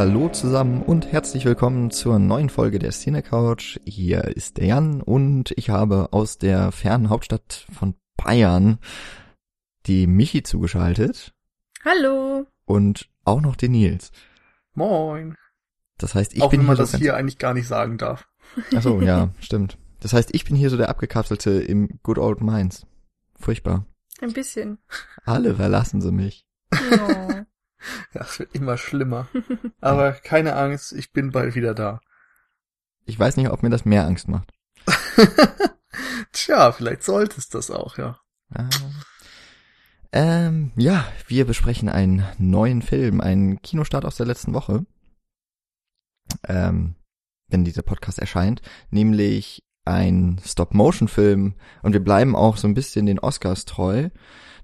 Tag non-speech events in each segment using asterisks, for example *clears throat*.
Hallo zusammen und herzlich willkommen zur neuen Folge der Szene Couch. Hier ist der Jan und ich habe aus der fernen Hauptstadt von Bayern die Michi zugeschaltet Hallo. und auch noch den Nils. Moin. Das heißt, ich Auch bin wenn man hier das so hier eigentlich gar nicht sagen darf. Ach so, ja, *laughs* stimmt. Das heißt, ich bin hier so der abgekapselte im Good Old Mainz. Furchtbar. Ein bisschen. Alle verlassen sie mich. Oh. *laughs* Ja, es wird immer schlimmer. Aber keine Angst, ich bin bald wieder da. Ich weiß nicht, ob mir das mehr Angst macht. *laughs* Tja, vielleicht sollte es das auch, ja. Ah. Ähm, ja, wir besprechen einen neuen Film, einen Kinostart aus der letzten Woche. Ähm, wenn dieser Podcast erscheint, nämlich ein Stop-Motion-Film und wir bleiben auch so ein bisschen den Oscars treu,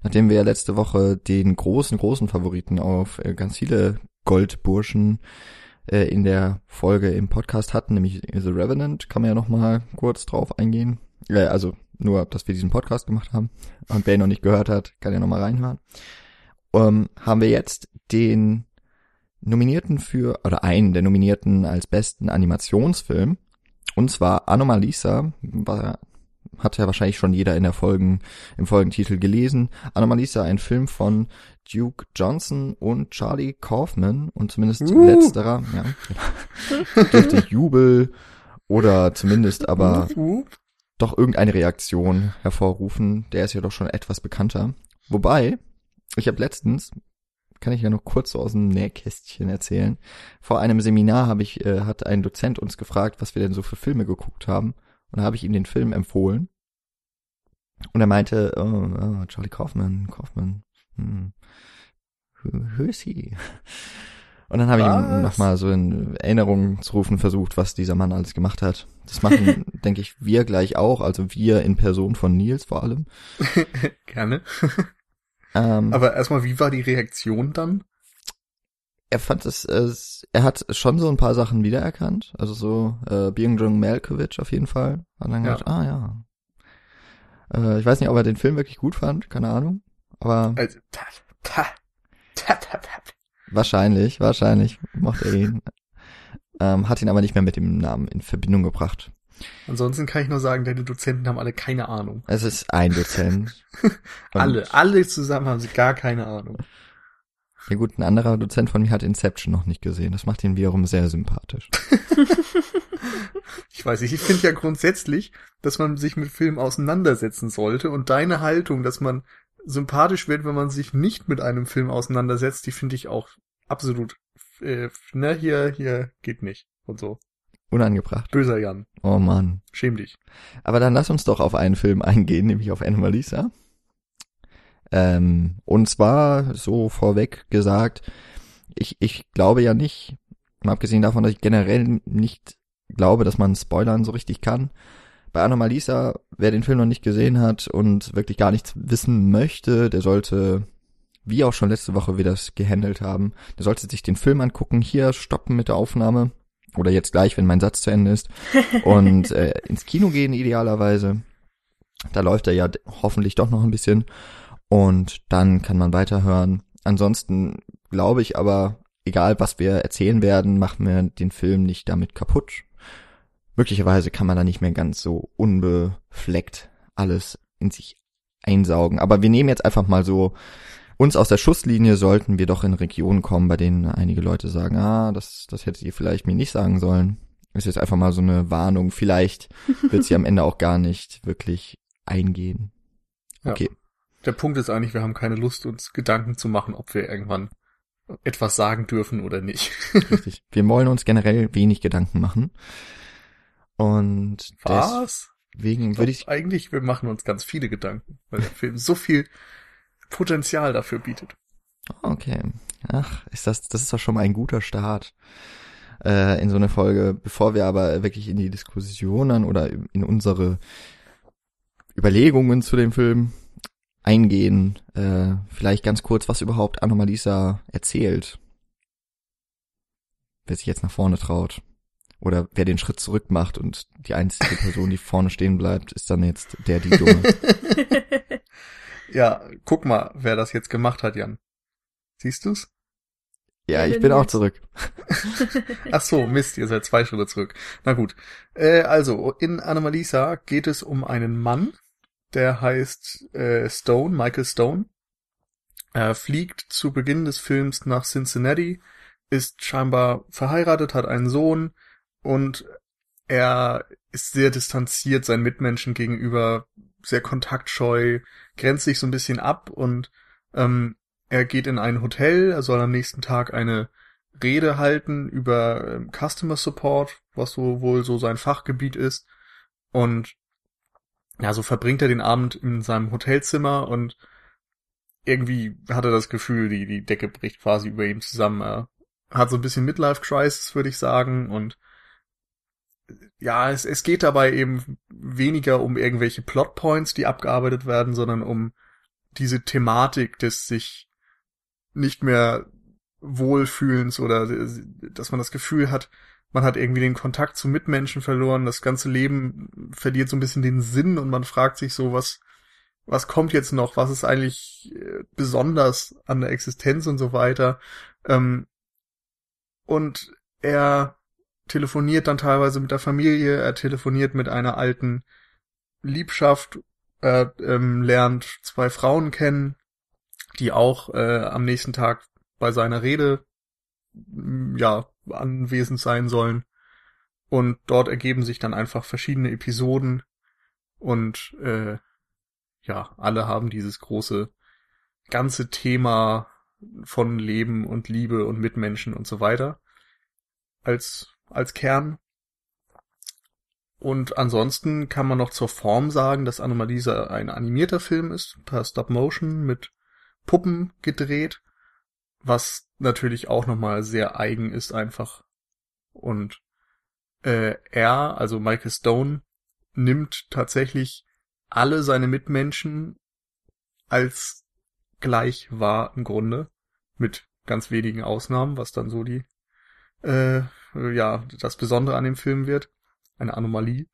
nachdem wir ja letzte Woche den großen, großen Favoriten auf äh, ganz viele Goldburschen äh, in der Folge im Podcast hatten, nämlich The Revenant, kann man ja noch mal kurz drauf eingehen. Äh, also nur, dass wir diesen Podcast gemacht haben. Und wer ihn noch nicht gehört hat, kann ja noch mal reinhören. Ähm, haben wir jetzt den Nominierten für, oder einen der Nominierten als besten Animationsfilm. Und zwar Anomalisa, war, hat ja wahrscheinlich schon jeder in der Folgen, im Folgentitel gelesen. Anomalisa, ein Film von Duke Johnson und Charlie Kaufman und zumindest Uh. letzterer, ja, dürfte Jubel oder zumindest aber doch irgendeine Reaktion hervorrufen. Der ist ja doch schon etwas bekannter. Wobei, ich habe letztens, kann ich ja noch kurz so aus dem Nähkästchen erzählen, vor einem Seminar habe ich, äh, hat ein Dozent uns gefragt, was wir denn so für Filme geguckt haben. Und da habe ich ihm den Film empfohlen. Und er meinte, oh, oh, Charlie Kaufman, Kaufman, hm, who, who is he? Und dann habe ich ihm nochmal so in Erinnerung zu rufen versucht, was dieser Mann alles gemacht hat. Das machen, denke ich, wir gleich auch, also wir in Person von Nils vor allem. Gerne. Ähm, Aber erstmal, wie war die Reaktion dann? er fand es, es, er hat schon so ein paar Sachen wiedererkannt, also so äh, Byung-Jung Malkovich auf jeden Fall. Und dann Ja. gedacht, ah ja. Äh, ich weiß nicht, ob er den Film wirklich gut fand, keine Ahnung. Aber Also, ta, ta, ta, ta, ta. wahrscheinlich, wahrscheinlich mochte er ihn. Ähm, hat ihn aber nicht mehr mit dem Namen in Verbindung gebracht. Ansonsten kann ich nur sagen, deine Dozenten haben alle keine Ahnung. Es ist ein Dozent. *laughs* Alle, alle zusammen haben sie gar keine Ahnung. Ja gut, ein anderer Dozent von mir hat Inception noch nicht gesehen. Das macht ihn wiederum sehr sympathisch. *laughs* Ich weiß nicht, ich finde ja grundsätzlich, dass man sich mit Filmen auseinandersetzen sollte und deine Haltung, dass man sympathisch wird, wenn man sich nicht mit einem Film auseinandersetzt, die finde ich auch absolut, äh, ne, hier, hier geht nicht und so. Unangebracht. Böser Jan, Oh Mann. schäm dich. Aber dann lass uns doch auf einen Film eingehen, nämlich auf Anomalisa. Ähm, und zwar so vorweg gesagt, ich, ich glaube ja nicht, mal abgesehen davon, dass ich generell nicht glaube, dass man spoilern so richtig kann. Bei Anomalisa, wer den Film noch nicht gesehen hat und wirklich gar nichts wissen möchte, der sollte, wie auch schon letzte Woche wir das gehandelt haben, der sollte sich den Film angucken, hier stoppen mit der Aufnahme oder jetzt gleich, wenn mein Satz zu Ende ist und *laughs* äh, ins Kino gehen idealerweise. Da läuft er ja hoffentlich doch noch ein bisschen und dann kann man weiterhören. Ansonsten glaube ich aber, egal was wir erzählen werden, machen wir den Film nicht damit kaputt. Möglicherweise kann man da nicht mehr ganz so unbefleckt alles in sich einsaugen. Aber wir nehmen jetzt einfach mal so, uns aus der Schusslinie sollten wir doch in Regionen kommen, bei denen einige Leute sagen, ah, das, das hättet ihr vielleicht mir nicht sagen sollen. Ist jetzt einfach mal so eine Warnung. Vielleicht *laughs* wird sie am Ende auch gar nicht wirklich eingehen. Ja. Okay. Der Punkt ist eigentlich, wir haben keine Lust, uns Gedanken zu machen, ob wir irgendwann etwas sagen dürfen oder nicht. *laughs* Richtig. Wir wollen uns generell wenig Gedanken machen. Und Was? deswegen würde ich, Eigentlich, wir machen uns ganz viele Gedanken, weil der Film so viel Potenzial dafür bietet. okay. Ach, ist das, das ist doch schon mal ein guter Start äh, in so eine Folge. Bevor wir aber wirklich in die Diskussionen oder in unsere Überlegungen zu dem Film eingehen, äh, vielleicht ganz kurz, was überhaupt Anomalisa erzählt. Wer sich jetzt nach vorne traut. Oder wer den Schritt zurück macht und die einzige Person, die vorne stehen bleibt, ist dann jetzt der, die Dumme. *laughs* Ja, guck mal, wer das jetzt gemacht hat, Jan. Siehst du's? Ja, Ja, ich bin auch zurück. *laughs* Ach so, Mist, ihr seid zwei Schritte zurück. Na gut. Äh, also, in Anomalisa geht es um einen Mann, der heißt äh, Stone, Michael Stone. Er fliegt zu Beginn des Films nach Cincinnati, ist scheinbar verheiratet, hat einen Sohn und er ist sehr distanziert seinen Mitmenschen gegenüber, sehr kontaktscheu, grenzt sich so ein bisschen ab und ähm, er geht in ein Hotel, er soll am nächsten Tag eine Rede halten über ähm, Customer Support, was so wohl so sein Fachgebiet ist. Und ja, so verbringt er den Abend in seinem Hotelzimmer und irgendwie hat er das Gefühl, die, die Decke bricht quasi über ihm zusammen. Er hat so ein bisschen Midlife Crisis, würde ich sagen. Und ja, es, es geht dabei eben weniger um irgendwelche Plotpoints, die abgearbeitet werden, sondern um diese Thematik des sich nicht mehr Wohlfühlens oder dass man das Gefühl hat, man hat irgendwie den Kontakt zu Mitmenschen verloren, das ganze Leben verliert so ein bisschen den Sinn und man fragt sich so, was, was kommt jetzt noch, was ist eigentlich äh, besonders an der Existenz und so weiter. Ähm, und er telefoniert dann teilweise mit der Familie, er telefoniert mit einer alten Liebschaft, er ähm, lernt zwei Frauen kennen, die auch äh, am nächsten Tag bei seiner Rede ja anwesend sein sollen. Und dort ergeben sich dann einfach verschiedene Episoden und äh, ja, alle haben dieses große ganze Thema von Leben und Liebe und Mitmenschen und so weiter als als Kern. Und ansonsten kann man noch zur Form sagen, dass Anomalisa ein animierter Film ist, per Stop Motion mit Puppen gedreht, was natürlich auch nochmal sehr eigen ist einfach. Und äh, er, also Michael Stone, nimmt tatsächlich alle seine Mitmenschen als gleich wahr im Grunde, mit ganz wenigen Ausnahmen, was dann so die äh, ja das Besondere an dem Film wird, eine Anomalie.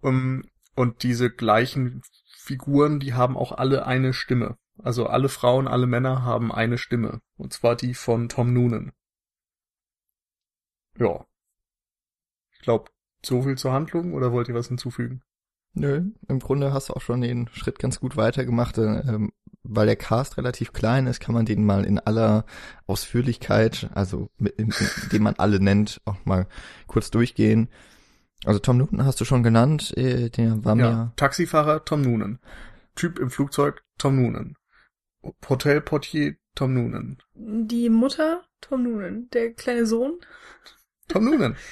Um, und diese gleichen Figuren, die haben auch alle eine Stimme. Also alle Frauen, alle Männer haben eine Stimme. Und zwar die von Tom Noonan. Ja. Ich glaube, so viel zur Handlung oder wollt ihr was hinzufügen? Nö, im Grunde hast du auch schon den Schritt ganz gut weitergemacht. äh, Ähm, weil der Cast relativ klein ist, kann man den mal in aller Ausführlichkeit, also mit, in, in, den man alle nennt, auch mal kurz durchgehen. Also Tom Newton hast du schon genannt, äh, der war Ja, mir Taxifahrer Tom Noonan. Typ im Flugzeug Tom Noonan. Hotelportier Tom Noonan. Die Mutter, Tom Noonan. Der kleine Sohn. Tom Noonan. *laughs*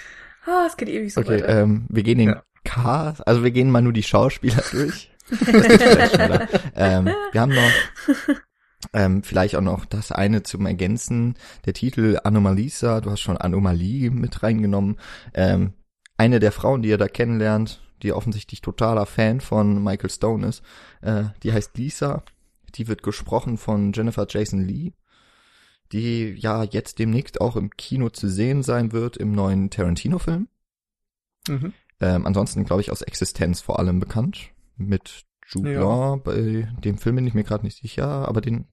Ah, es geht ewig so Okay, weiter. ähm, wir gehen den Ja. Cast, also wir gehen mal nur die Schauspieler *laughs* durch. Ähm, wir haben noch ähm, vielleicht auch noch das eine zum Ergänzen. Der Titel Anomalisa, du hast schon Anomalie mit reingenommen. Ähm, eine der Frauen, die ihr da kennenlernt, die offensichtlich totaler Fan von Michael Stone ist, äh, die heißt Lisa. Die wird gesprochen von Jennifer Jason Lee, die ja jetzt demnächst auch im Kino zu sehen sein wird im neuen Tarantino-Film. Mhm. Ähm, ansonsten, glaube ich, aus Existenz vor allem bekannt. Mit Jude Ja. Law, bei dem Film bin ich mir gerade nicht sicher, aber den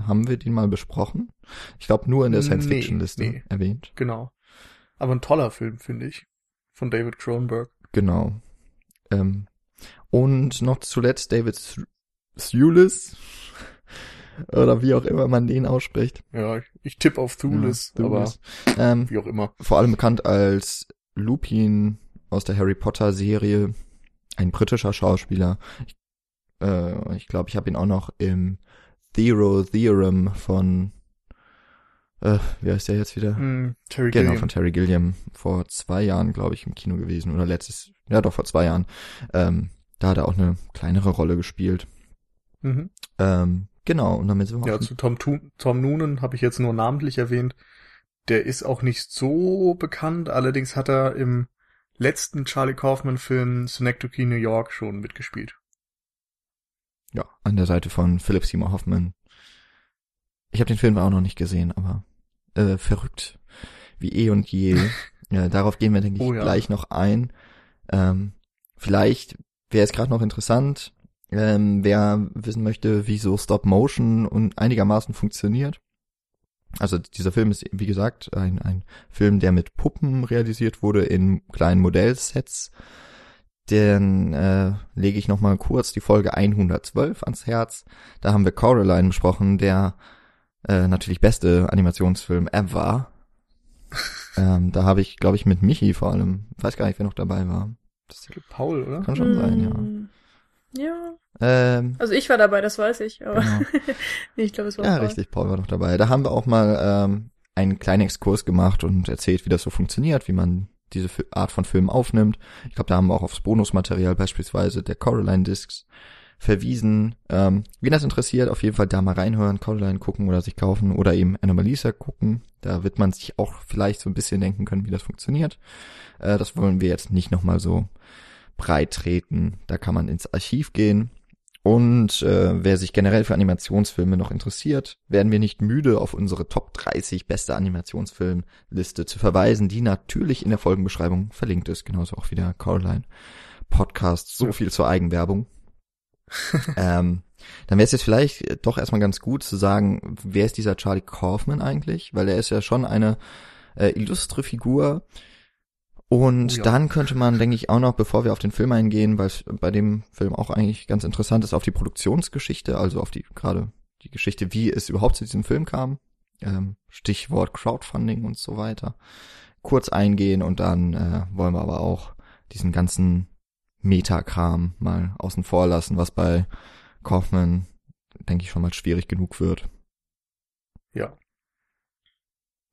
haben wir den mal besprochen. Ich glaube nur in der Nee, Science-Fiction-Liste nee. erwähnt. Genau. Aber ein toller Film, finde ich. Von David Cronenberg. Genau. Ähm, und noch zuletzt David Thewlis. *laughs* Oder wie auch immer man den ausspricht. Ja, ich, tippe auf Thulis, Ja, aber Thewlis. Ähm, wie auch immer. vor allem bekannt als Lupin aus der Harry Potter Serie, ein britischer Schauspieler. Ich äh, ich, glaube, ich habe ihn auch noch im Zero Theorem von äh, wie heißt der jetzt wieder? Hm, Terry Genau, Gilliam. von Terry Gilliam vor zwei Jahren, glaube ich, im Kino gewesen oder letztes, ja doch vor zwei Jahren. Ähm, da hat er auch eine kleinere Rolle gespielt. Mhm. Ähm, genau, und damit sind wir Ja, zu Tom, Tu- Tom Noonan habe ich jetzt nur namentlich erwähnt. Der ist auch nicht so bekannt, allerdings hat er im letzten Charlie Kaufman-Film Synecdoche, New York schon mitgespielt. ja, an der Seite von Philip Seymour Hoffman. Ich habe den Film auch noch nicht gesehen, aber äh, verrückt wie eh und je. *laughs* ja, darauf gehen wir, denke ich, Oh ja. gleich noch ein. Ähm, vielleicht wäre es gerade noch interessant, ähm, wer wissen möchte, wie so Stop Motion und einigermaßen funktioniert. Also dieser Film ist, wie gesagt, ein, ein Film, der mit Puppen realisiert wurde in kleinen Modellsets. Den äh, lege ich nochmal kurz die Folge 112 ans Herz. Da haben wir Coraline besprochen, der äh, natürlich beste Animationsfilm ever. *laughs* ähm, da habe ich, glaube ich, mit Michi vor allem, weiß gar nicht, wer noch dabei war. Das Paul, oder? Kann schon sein, ja. Ja. Ähm, Also ich war dabei, das weiß ich, aber Genau. *laughs* nee, ich glaube, es war Ja, Paul. richtig, Paul war noch dabei. Da haben wir auch mal ähm, einen kleinen Exkurs gemacht und erzählt, wie das so funktioniert, wie man diese Art von Filmen aufnimmt. Ich glaube, da haben wir auch aufs Bonusmaterial beispielsweise der Coraline Discs verwiesen. Ähm, wen das interessiert, auf jeden Fall da mal reinhören, Coraline gucken oder sich kaufen oder eben Anomalisa gucken. Da wird man sich auch vielleicht so ein bisschen denken können, wie das funktioniert. Äh, das wollen wir jetzt nicht nochmal so breit treten. Da kann man ins Archiv gehen. Und äh, wer sich generell für Animationsfilme noch interessiert, werden wir nicht müde, auf unsere Top 30 beste Animationsfilmliste zu verweisen, die natürlich in der Folgenbeschreibung verlinkt ist, genauso auch wie der Coraline Podcast. So viel zur Eigenwerbung. *laughs* ähm, dann wäre es jetzt vielleicht doch erstmal ganz gut zu sagen, wer ist dieser Charlie Kaufman eigentlich? Weil er ist ja schon eine äh, illustre Figur. Und Oh ja. dann könnte man, denke ich, auch noch, bevor wir auf den Film eingehen, weil es bei dem Film auch eigentlich ganz interessant ist, auf die Produktionsgeschichte, also auf die gerade die Geschichte, wie es überhaupt zu diesem Film kam. Ähm, Stichwort Crowdfunding und so weiter. Kurz eingehen und dann äh, wollen wir aber auch diesen ganzen Metakram mal außen vor lassen, was bei Kaufman, denke ich, schon mal schwierig genug wird. Ja.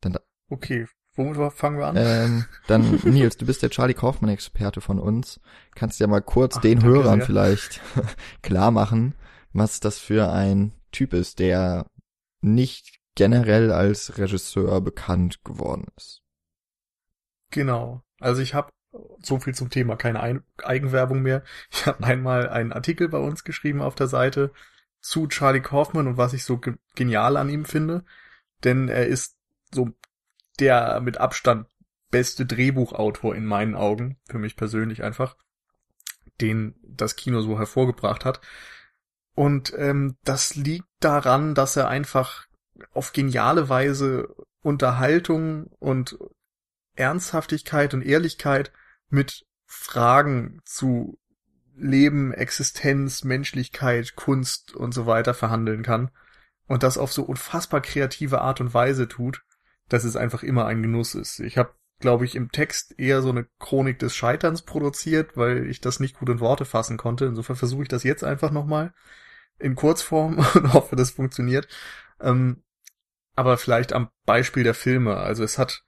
Dann- okay, womit fangen wir an? Ähm, dann, *laughs* Nils, du bist der Charlie Kaufmann-Experte von uns. Kannst ja mal kurz Ach, den danke Hörern sehr. vielleicht *laughs* klar machen, was das für ein Typ ist, der nicht generell als Regisseur bekannt geworden ist. Genau. Also ich habe so viel zum Thema keine Ein Eigenwerbung mehr. Ich habe einmal einen Artikel bei uns geschrieben auf der Seite zu Charlie Kaufman und was ich so ge genial an ihm finde, denn er ist so der mit Abstand beste Drehbuchautor in meinen Augen, für mich persönlich einfach, den das Kino so hervorgebracht hat. Und ähm, das liegt daran, dass er einfach auf geniale Weise Unterhaltung und Ernsthaftigkeit und Ehrlichkeit mit Fragen zu Leben, Existenz, Menschlichkeit, Kunst und so weiter verhandeln kann und das auf so unfassbar kreative Art und Weise tut, dass es einfach immer ein Genuss ist. Ich habe, glaube ich, im Text eher so eine Chronik des Scheiterns produziert, weil ich das nicht gut in Worte fassen konnte. Insofern versuche ich das jetzt einfach nochmal in Kurzform *laughs* und hoffe, das funktioniert. Ähm, aber vielleicht am Beispiel der Filme. Also es hat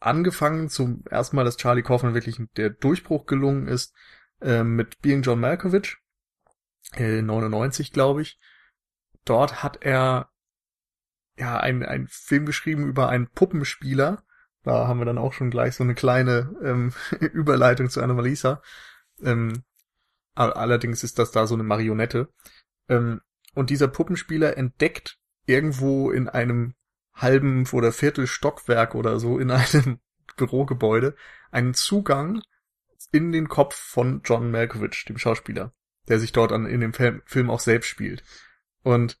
angefangen zum ersten Mal, dass Charlie Kaufman wirklich der Durchbruch gelungen ist, äh, mit Being John Malkovich, äh, 99, glaube ich. Dort hat er ja ein, ein Film geschrieben über einen Puppenspieler. Da haben wir dann auch schon gleich so eine kleine ähm, *laughs* Überleitung zu Anomalisa. Ähm, all- allerdings ist das da so eine Marionette. Ähm, und dieser Puppenspieler entdeckt irgendwo in einem halben oder viertel Stockwerk oder so in *laughs* einem Bürogebäude einen Zugang in den Kopf von John Malkovich, dem Schauspieler, der sich dort an, in dem Film, auch selbst spielt. Und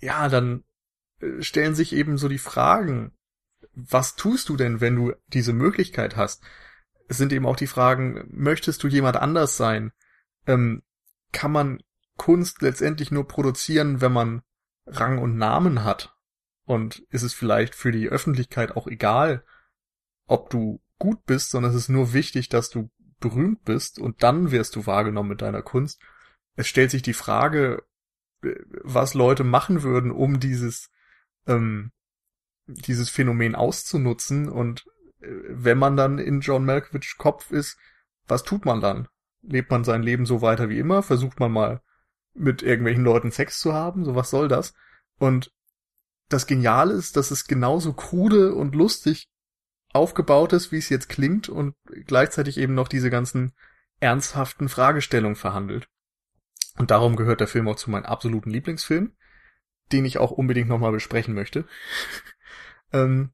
ja, dann stellen sich eben so die Fragen, was tust du denn, wenn du diese Möglichkeit hast? Es sind eben auch die Fragen, möchtest du jemand anders sein? Ähm, kann man Kunst letztendlich nur produzieren, wenn man Rang und Namen hat? Und ist es vielleicht für die Öffentlichkeit auch egal, ob du gut bist, sondern es ist nur wichtig, dass du berühmt bist und dann wirst du wahrgenommen mit deiner Kunst. Es stellt sich die Frage, äh, was Leute machen würden, um dieses, ähm, dieses Phänomen auszunutzen und äh, wenn man dann in John Malkovichs Kopf ist, was tut man dann? Lebt man sein Leben so weiter wie immer? Versucht man mal mit irgendwelchen Leuten Sex zu haben? So was soll das? Und das Geniale ist, dass es genauso krude und lustig aufgebaut ist, wie es jetzt klingt und gleichzeitig eben noch diese ganzen ernsthaften Fragestellungen verhandelt. Und darum gehört der Film auch zu meinen absoluten Lieblingsfilmen, den ich auch unbedingt nochmal besprechen möchte. ähm,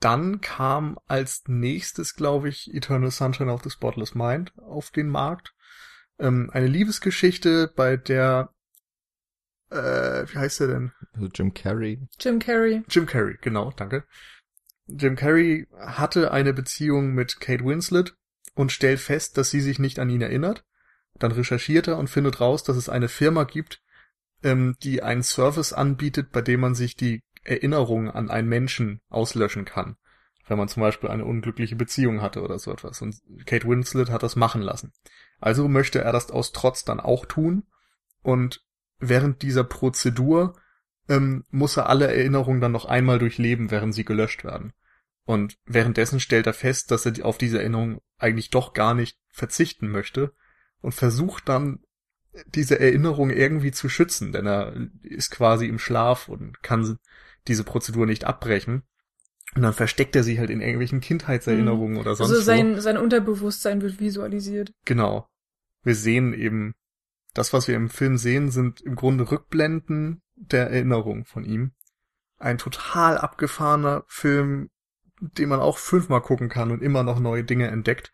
dann kam als nächstes, glaube ich, Eternal Sunshine of the Spotless Mind auf den Markt. Ähm, eine Liebesgeschichte, bei der äh, wie heißt der denn? Also Jim Carrey. Jim Carrey. Jim Carrey, genau, danke. Jim Carrey hatte eine Beziehung mit Kate Winslet und stellt fest, dass sie sich nicht an ihn erinnert. Dann recherchiert er und findet raus, dass es eine Firma gibt, ähm, die einen Service anbietet, bei dem man sich die Erinnerung an einen Menschen auslöschen kann. Wenn man zum Beispiel eine unglückliche Beziehung hatte oder so etwas. Und Kate Winslet hat das machen lassen. Also möchte er das aus Trotz dann auch tun. Und während dieser Prozedur ähm, muss er alle Erinnerungen dann noch einmal durchleben, während sie gelöscht werden. Und währenddessen stellt er fest, dass er auf diese Erinnerung eigentlich doch gar nicht verzichten möchte und versucht dann diese Erinnerung irgendwie zu schützen, denn er ist quasi im Schlaf und kann diese Prozedur nicht abbrechen. Und dann versteckt er sie halt in irgendwelchen Kindheitserinnerungen oder sonst Also wo. sein, sein Unterbewusstsein wird visualisiert. Genau. Wir sehen eben, das, was wir im Film sehen, sind im Grunde Rückblenden der Erinnerung von ihm. Ein total abgefahrener Film, den man auch fünfmal gucken kann und immer noch neue Dinge entdeckt.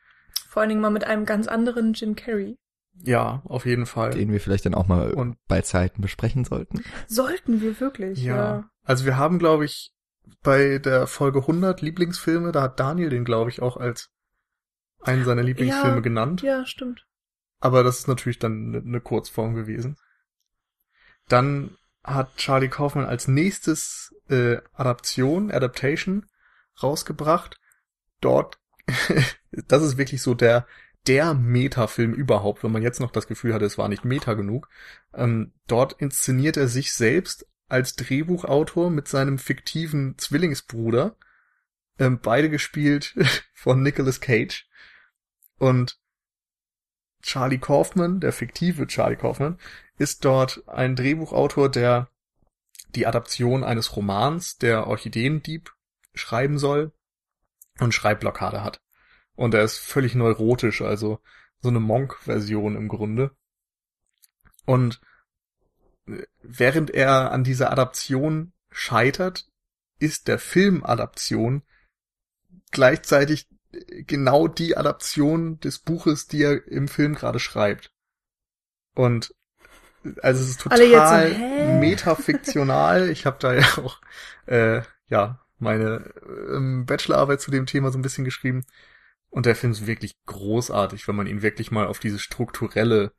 Vor allen Dingen mal mit einem ganz anderen Jim Carrey. Ja, auf jeden Fall. Den wir vielleicht dann auch mal Und bei Zeiten besprechen sollten. Sollten wir wirklich, ja. ja. Also wir haben, glaube ich, bei der Folge 100 Lieblingsfilme, da hat Daniel den, glaube ich, auch als einen seiner Lieblingsfilme Ja, genannt. Ja, stimmt. Aber das ist natürlich dann eine ne Kurzform gewesen. Dann hat Charlie Kaufman als nächstes äh, Adaption, Adaptation rausgebracht. Dort, *laughs* das ist wirklich so der der Meta-Film überhaupt, wenn man jetzt noch das Gefühl hatte, es war nicht Meta genug. Ähm, dort inszeniert er sich selbst als Drehbuchautor mit seinem fiktiven Zwillingsbruder, ähm, beide gespielt *laughs* von Nicolas Cage. Und Charlie Kaufman, der fiktive Charlie Kaufman, ist dort ein Drehbuchautor, der die Adaption eines Romans, der Orchideendieb, schreiben soll und Schreibblockade hat. Und er ist völlig neurotisch, also so eine Monk-Version im Grunde. Und während er an dieser Adaption scheitert, ist der Film-Adaption gleichzeitig genau die Adaption des Buches, die er im Film gerade schreibt. Und also es ist so, total hä? metafiktional. Ich habe da ja auch äh, ja meine ähm, Bachelorarbeit zu dem Thema so ein bisschen geschrieben. Und der Film ist wirklich großartig, wenn man ihn wirklich mal auf dieses strukturelle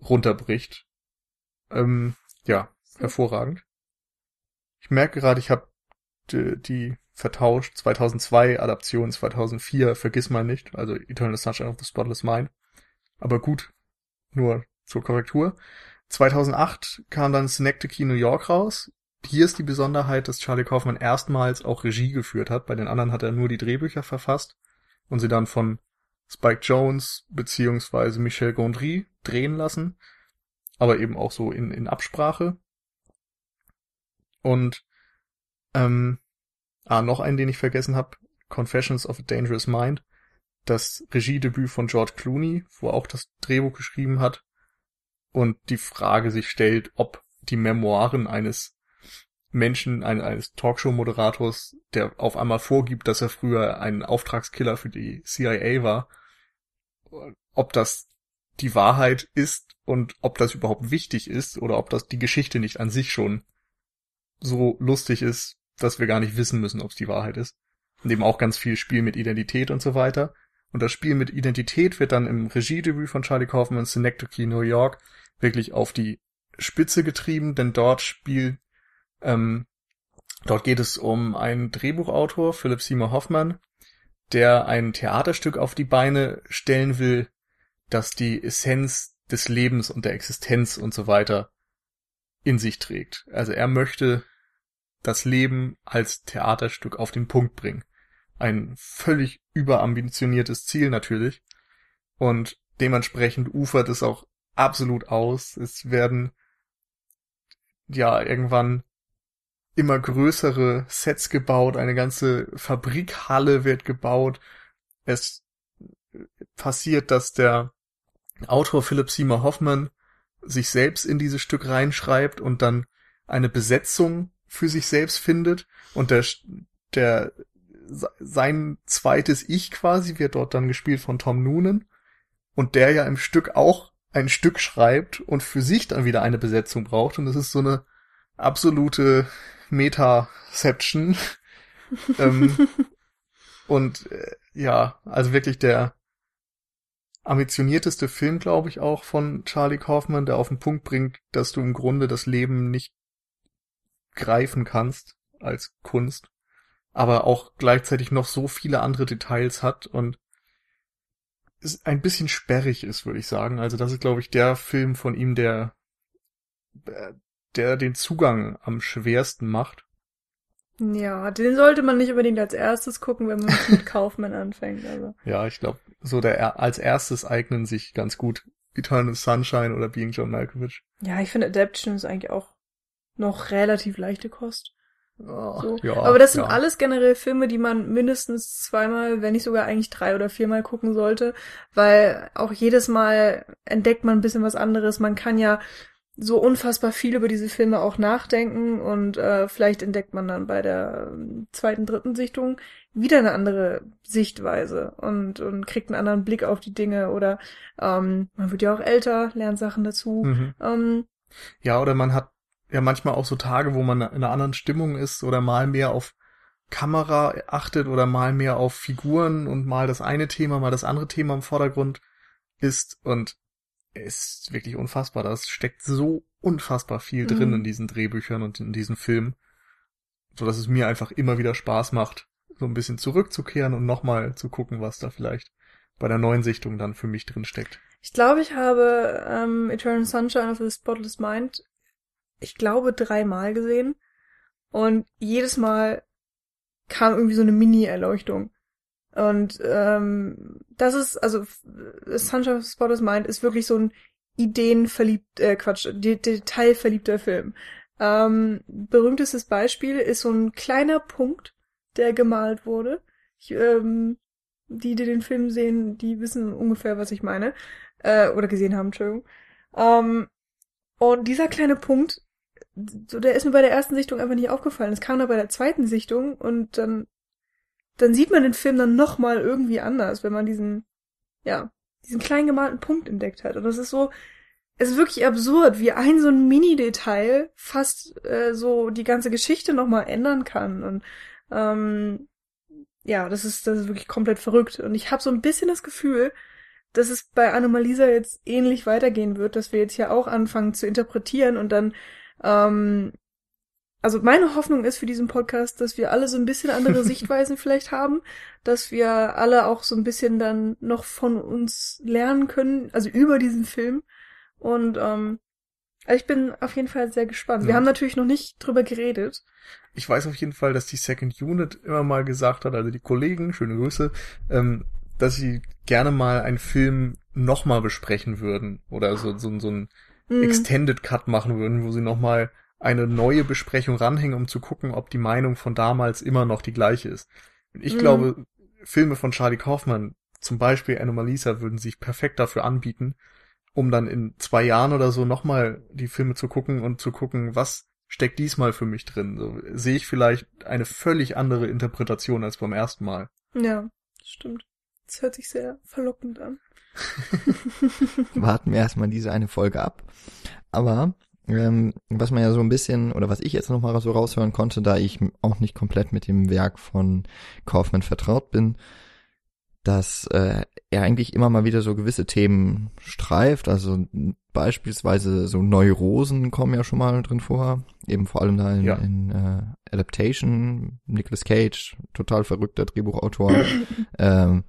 runterbricht. Ähm, ja, hervorragend. Ich merke gerade, ich habe die, die vertauscht. 2002 Adaption, 2004 vergiss mal nicht. Also Eternal Sunshine of the Spotless Mind. Aber gut, nur zur Korrektur. 2008 kam dann Synecdoche New York raus. Hier ist die Besonderheit, dass Charlie Kaufman erstmals auch Regie geführt hat. Bei den anderen hat er nur die Drehbücher verfasst und sie dann von Spike Jones beziehungsweise Michel Gondry drehen lassen, aber eben auch so in, in Absprache. Und ähm, ah, noch einen, den ich vergessen habe, Confessions of a Dangerous Mind, das Regiedebüt von George Clooney, wo er auch das Drehbuch geschrieben hat und die Frage sich stellt, ob die Memoiren eines Menschen, ein- eines Talkshow-Moderators, der auf einmal vorgibt, dass er früher ein Auftragskiller für die CIA war, ob das die Wahrheit ist und ob das überhaupt wichtig ist oder ob das die Geschichte nicht an sich schon so lustig ist, dass wir gar nicht wissen müssen, ob es die Wahrheit ist. Und eben auch ganz viel Spiel mit Identität und so weiter. Und das Spiel mit Identität wird dann im Regiedebüt von Charlie Kaufman Synecdoche New York wirklich auf die Spitze getrieben, denn dort spielt ähm, dort geht es um einen Drehbuchautor, Philip Seymour Hoffman, der ein Theaterstück auf die Beine stellen will, das die Essenz des Lebens und der Existenz und so weiter in sich trägt. Also er möchte das Leben als Theaterstück auf den Punkt bringen. Ein völlig überambitioniertes Ziel natürlich. Und dementsprechend ufert es auch absolut aus. Es werden ja irgendwann immer größere Sets gebaut, eine ganze Fabrikhalle wird gebaut. Es passiert, dass der Autor Philip Seymour Hoffman sich selbst in dieses Stück reinschreibt und dann eine Besetzung für sich selbst findet und der, der, sein zweites Ich quasi wird dort dann gespielt von Tom Noonan und der ja im Stück auch ein Stück schreibt und für sich dann wieder eine Besetzung braucht. Und das ist so eine absolute Meta-Seption. *laughs* ähm, und äh, ja, also wirklich der ambitionierteste Film, glaube ich, auch von Charlie Kaufman, der auf den Punkt bringt, dass du im Grunde das Leben nicht greifen kannst als Kunst, aber auch gleichzeitig noch so viele andere Details hat und es ein bisschen sperrig ist, würde ich sagen. Also das ist, glaube ich, der Film von ihm, der der den Zugang am schwersten macht. Ja, den sollte man nicht unbedingt als erstes gucken, wenn man *laughs* mit Kaufmann anfängt. Also. Ja, ich glaube, so der als erstes eignen sich ganz gut Eternal Sunshine oder Being John Malkovich. Ja, ich finde Adaption ist eigentlich auch noch relativ leichte Kost. Oh, So. ja, Aber das sind ja. alles generell Filme, die man mindestens zweimal, wenn nicht sogar eigentlich drei oder viermal gucken sollte, weil auch jedes Mal entdeckt man ein bisschen was anderes. Man kann ja so unfassbar viel über diese Filme auch nachdenken und äh, vielleicht entdeckt man dann bei der ähm, zweiten, dritten Sichtung wieder eine andere Sichtweise und, und kriegt einen anderen Blick auf die Dinge oder ähm, man wird ja auch älter, lernt Sachen dazu. Mhm. Ähm, Ja, oder man hat ja manchmal auch so Tage, wo man in einer anderen Stimmung ist oder mal mehr auf Kamera achtet oder mal mehr auf Figuren und mal das eine Thema, mal das andere Thema im Vordergrund ist und ist wirklich unfassbar. Das steckt so unfassbar viel drin Mhm. in diesen Drehbüchern und in diesen Filmen, so dass es mir einfach immer wieder Spaß macht, so ein bisschen zurückzukehren und nochmal zu gucken, was da vielleicht bei der neuen Sichtung dann für mich drin steckt. Ich glaube, ich habe ähm, Eternal Sunshine of the Spotless Mind, ich glaube, dreimal gesehen. Und jedes Mal kam irgendwie so eine Mini-Erleuchtung. Und ähm, das ist, also Sunshine of Spotless Mind ist wirklich so ein ideenverliebt, äh, Quatsch, de detailverliebter Film. Ähm, berühmtestes Beispiel ist so ein kleiner Punkt, der gemalt wurde. Ich, ähm, die, die den Film sehen, die wissen ungefähr, was ich meine. Äh, oder gesehen haben, Entschuldigung. Ähm, und dieser kleine Punkt, so, der ist mir bei der ersten Sichtung einfach nicht aufgefallen. Es kam dann bei der zweiten Sichtung und dann, dann sieht man den Film dann nochmal irgendwie anders, wenn man diesen, ja, diesen kleinen gemalten Punkt entdeckt hat. Und das ist so, es ist wirklich absurd, wie ein so ein Mini-Detail fast äh, so die ganze Geschichte nochmal ändern kann. Und ähm, ja, das ist, das ist wirklich komplett verrückt. Und ich habe so ein bisschen das Gefühl, dass es bei Anomalisa jetzt ähnlich weitergehen wird, dass wir jetzt hier auch anfangen zu interpretieren und dann, ähm, also meine Hoffnung ist für diesen Podcast, dass wir alle so ein bisschen andere *laughs* Sichtweisen vielleicht haben, dass wir alle auch so ein bisschen dann noch von uns lernen können, also über diesen Film. Und ähm, also ich bin auf jeden Fall sehr gespannt. Wir Ja. haben natürlich noch nicht drüber geredet. Ich weiß auf jeden Fall, dass die Second Unit immer mal gesagt hat, also die Kollegen, schöne Grüße, ähm, dass sie gerne mal einen Film nochmal besprechen würden oder so, so, so ein Mhm. Extended Cut machen würden, wo sie nochmal eine neue Besprechung ranhängen, um zu gucken, ob die Meinung von damals immer noch die gleiche ist. Und ich Mhm. glaube, Filme von Charlie Kaufman, zum Beispiel Anomalisa, würden sich perfekt dafür anbieten, um dann in zwei Jahren oder so nochmal die Filme zu gucken und zu gucken, was steckt diesmal für mich drin. So, sehe ich vielleicht eine völlig andere Interpretation als beim ersten Mal. Ja, stimmt. Das hört sich sehr verlockend an. *laughs* warten wir erstmal diese eine Folge ab. Aber ähm, was man ja so ein bisschen, oder was ich jetzt nochmal so raushören konnte, da ich auch nicht komplett mit dem Werk von Kaufmann vertraut bin, dass äh, er eigentlich immer mal wieder so gewisse Themen streift. Also beispielsweise so Neurosen kommen ja schon mal drin vor. Eben vor allem da in, Ja. in äh, Adaptation, Nicolas Cage, total verrückter Drehbuchautor. *laughs* ähm,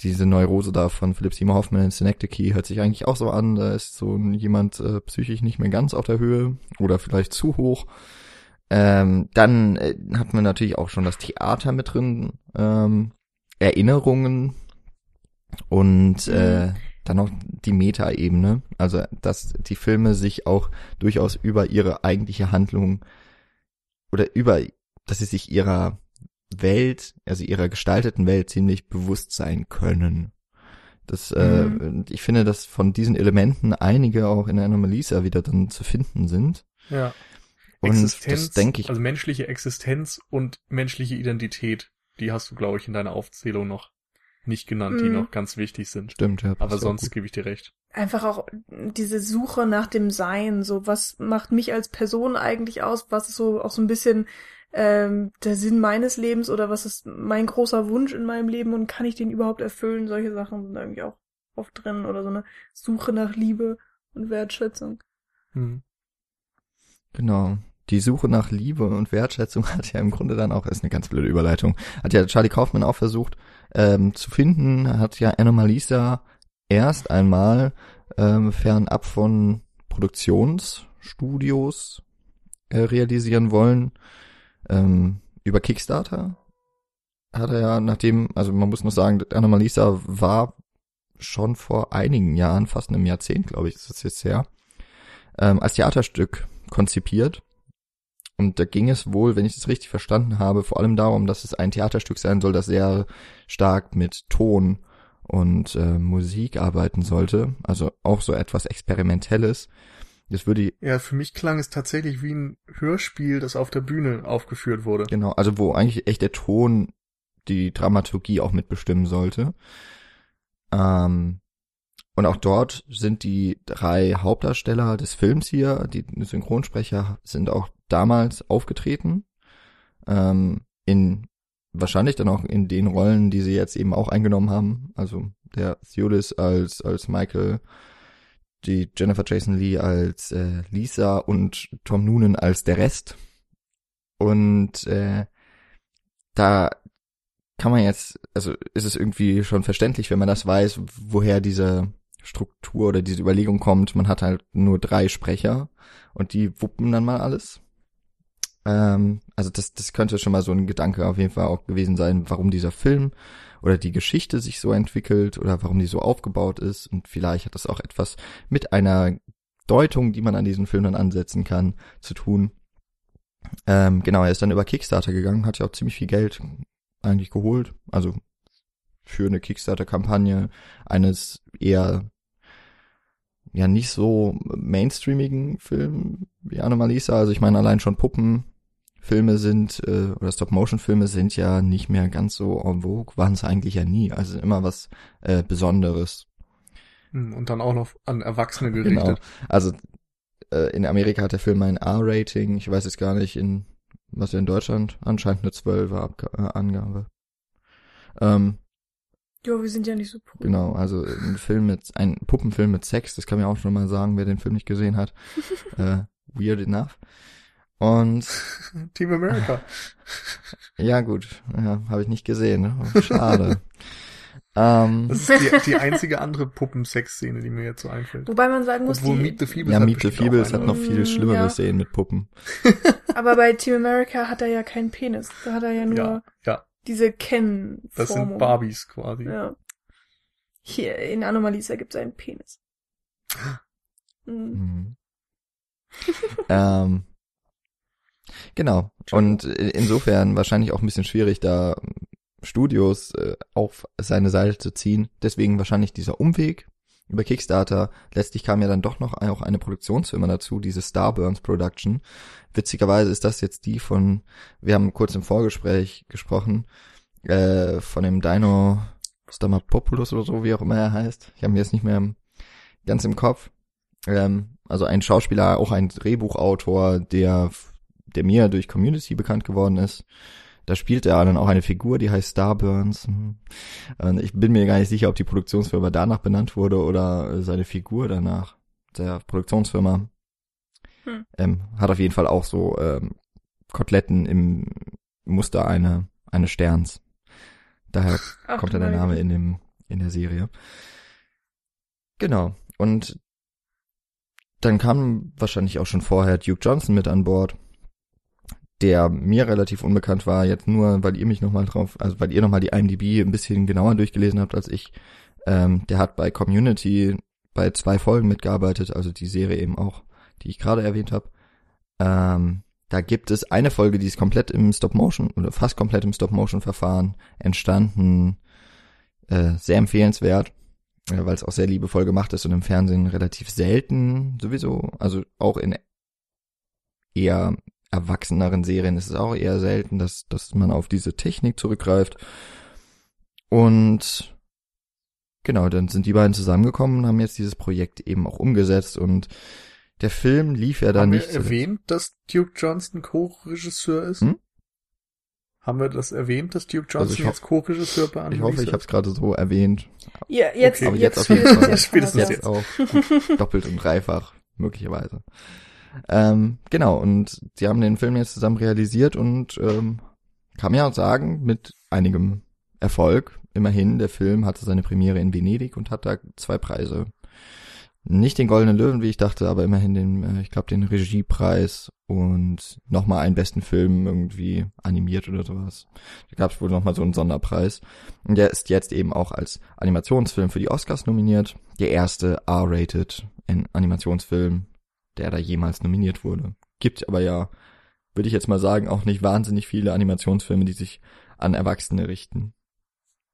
diese Neurose da von Philip Seymour Hoffman in Synecdoche hört sich eigentlich auch so an, da ist so jemand äh, psychisch nicht mehr ganz auf der Höhe oder vielleicht zu hoch. Ähm, dann äh, hat man natürlich auch schon das Theater mit drin, ähm, Erinnerungen und äh, dann noch die Meta-Ebene, also dass die Filme sich auch durchaus über ihre eigentliche Handlung oder über, dass sie sich ihrer Welt, also ihrer gestalteten Welt ziemlich bewusst sein können. Das, äh, und ich finde, dass von diesen Elementen einige auch in Anomalisa wieder dann zu finden sind. Ja. Und Existenz, das denke ich, also menschliche Existenz und menschliche Identität, die hast du, glaube ich, in deiner Aufzählung noch nicht genannt, die Mhm. noch ganz wichtig sind. stimmt, ja. Aber sonst gebe ich dir recht. einfach auch diese Suche nach dem Sein, so was macht mich als Person eigentlich aus, was ist so auch so ein bisschen ähm, der Sinn meines Lebens oder was ist mein großer Wunsch in meinem Leben und kann ich den überhaupt erfüllen? Solche Sachen sind irgendwie auch oft drin oder so eine Suche nach Liebe und Wertschätzung. Hm. Genau. Die Suche nach Liebe und Wertschätzung *laughs* hat ja im Grunde dann auch, ist eine ganz blöde Überleitung, hat ja Charlie Kaufman auch versucht ähm, zu finden, hat ja Anomalisa erst einmal ähm, fernab von Produktionsstudios äh, realisieren wollen. Ähm, über Kickstarter hat er ja, nachdem, also man muss noch sagen, Anomalisa war schon vor einigen Jahren, fast einem Jahrzehnt, glaube ich, ist das jetzt her, ähm, als Theaterstück konzipiert. Und da ging es wohl, wenn ich das richtig verstanden habe, vor allem darum, dass es ein Theaterstück sein soll, das sehr stark mit Ton und äh, Musik arbeiten sollte. Also auch so etwas Experimentelles. Das würde Ja, für mich klang es tatsächlich wie ein Hörspiel, das auf der Bühne aufgeführt wurde. genau, also wo eigentlich echt der Ton die Dramaturgie auch mitbestimmen sollte. Ähm, und auch dort sind die drei Hauptdarsteller des Films hier, die Synchronsprecher, sind auch damals aufgetreten. Ähm, in wahrscheinlich dann auch in den Rollen, die sie jetzt eben auch eingenommen haben. Also der Theolis als als Michael, die Jennifer Jason Lee als äh, Lisa und Tom Noonan als der Rest. Und äh, da kann man jetzt, also ist es irgendwie schon verständlich, wenn man das weiß, woher diese Struktur oder diese Überlegung kommt. Man hat halt nur drei Sprecher und die wuppen dann mal alles. Ähm, also das, das könnte schon mal so ein Gedanke auf jeden Fall auch gewesen sein, warum dieser Film oder die Geschichte sich so entwickelt oder warum die so aufgebaut ist. Und vielleicht hat das auch etwas mit einer Deutung, die man an diesen Film dann ansetzen kann, zu tun. Ähm, genau, er ist dann über Kickstarter gegangen, hat ja auch ziemlich viel Geld eigentlich geholt. Also für eine Kickstarter-Kampagne eines eher ja nicht so mainstreamigen Film wie Anomalisa. Also ich meine allein schon Puppenfilme sind äh, oder Stop-Motion-Filme sind ja nicht mehr ganz so en vogue, waren es eigentlich ja nie. Also immer was äh, Besonderes. Hm, Und dann auch noch an Erwachsene Genau. gerichtet. Also äh, in Amerika hat der Film ein R-Rating. Ich weiß jetzt gar nicht in was er in Deutschland anscheinend eine 12er Abga äh, Angabe. Ähm, Jo, wir sind ja nicht so prüde. Genau, also ein Film mit, ein Puppenfilm mit Sex, das kann man ja auch schon mal sagen, wer den Film nicht gesehen hat. *laughs* äh, weird enough. Und *laughs* Team America. *laughs* ja gut, ja, habe ich nicht gesehen. ne? Schade. *laughs* ähm, Das ist die, die einzige andere Puppensex-Szene, die mir jetzt so einfällt. Wobei man sagen muss, Obwohl die, Meet the Feebles ja, hat Meet the Feebles hat noch viel Mm, schlimmere ja. Szenen mit Puppen. aber bei Team America hat er ja keinen Penis. Da hat er ja nur Ja, ja, diese Ken-Formung. das sind Barbies quasi. Ja. Hier, in Anomalisa gibt es einen Penis. *gasps* Mhm. Mhm. ähm, genau. Und i- insofern wahrscheinlich auch ein bisschen schwierig, da Studios äh, auf seine Seite zu ziehen. Deswegen wahrscheinlich dieser Umweg über Kickstarter. Letztlich kam ja dann doch noch auch eine Produktionsfirma dazu, diese Starburns Production. Witzigerweise ist das jetzt die von, wir haben kurz im Vorgespräch gesprochen, äh, von dem Dino Stamapopoulos oder so, wie auch immer er heißt. Ich habe mir jetzt nicht mehr ganz im Kopf. Ähm, also ein Schauspieler, auch ein Drehbuchautor, der, der mir durch Community bekannt geworden ist. Da spielt er dann auch eine Figur, die heißt Starburns. Hm. Und ich bin mir gar nicht sicher, ob die Produktionsfirma danach benannt wurde oder seine Figur danach. Der Produktionsfirma Hm. ähm, hat auf jeden Fall auch so ähm, Koteletten im Muster eine, eines Sterns. Daher *laughs* Ach, kommt ja der Name in dem in der Serie. Genau. Und dann kam wahrscheinlich auch schon vorher Duke Johnson mit an Bord, der mir relativ unbekannt war, jetzt nur, weil ihr mich nochmal drauf, also weil ihr nochmal die IMDb ein bisschen genauer durchgelesen habt als ich. Ähm, der hat bei Community bei zwei Folgen mitgearbeitet, also die Serie eben auch, die ich gerade erwähnt habe. Ähm, da gibt es eine Folge, die ist komplett im Stop-Motion oder fast komplett im Stop-Motion-Verfahren entstanden. Äh, sehr empfehlenswert, äh, weil es auch sehr liebevoll gemacht ist und im Fernsehen relativ selten sowieso. Also auch in eher erwachseneren Serien ist es auch eher selten, dass, dass man auf diese Technik zurückgreift. Und genau, dann sind die beiden zusammengekommen und haben jetzt dieses Projekt eben auch umgesetzt und der Film lief ja da Haben nicht. wir erwähnt, dass Duke Johnston Co-Regisseur ist? Hm? Haben wir das erwähnt, dass Duke Also Johnston ich ho- jetzt Co-Regisseur bei ich hoffe, ich habe es gerade so erwähnt. Ja, jetzt, Okay, aber jetzt, jetzt auf *laughs* jeden Fall. jetzt Spätestens passt jetzt. auch doppelt und dreifach möglicherweise. Ähm, genau, und sie haben den Film jetzt zusammen realisiert und ähm, kann man ja auch sagen, mit einigem Erfolg. Immerhin, der Film hatte seine Premiere in Venedig und hat da zwei Preise. Nicht den Goldenen Löwen, wie ich dachte, aber immerhin den, äh, ich glaube, den Regiepreis und nochmal einen besten Film irgendwie animiert oder sowas. Da gab es wohl nochmal so einen Sonderpreis. Und der ist jetzt eben auch als Animationsfilm für die Oscars nominiert. Der erste R-rated Animationsfilm, der da jemals nominiert wurde. Gibt aber ja, würde ich jetzt mal sagen, auch nicht wahnsinnig viele Animationsfilme, die sich an Erwachsene richten.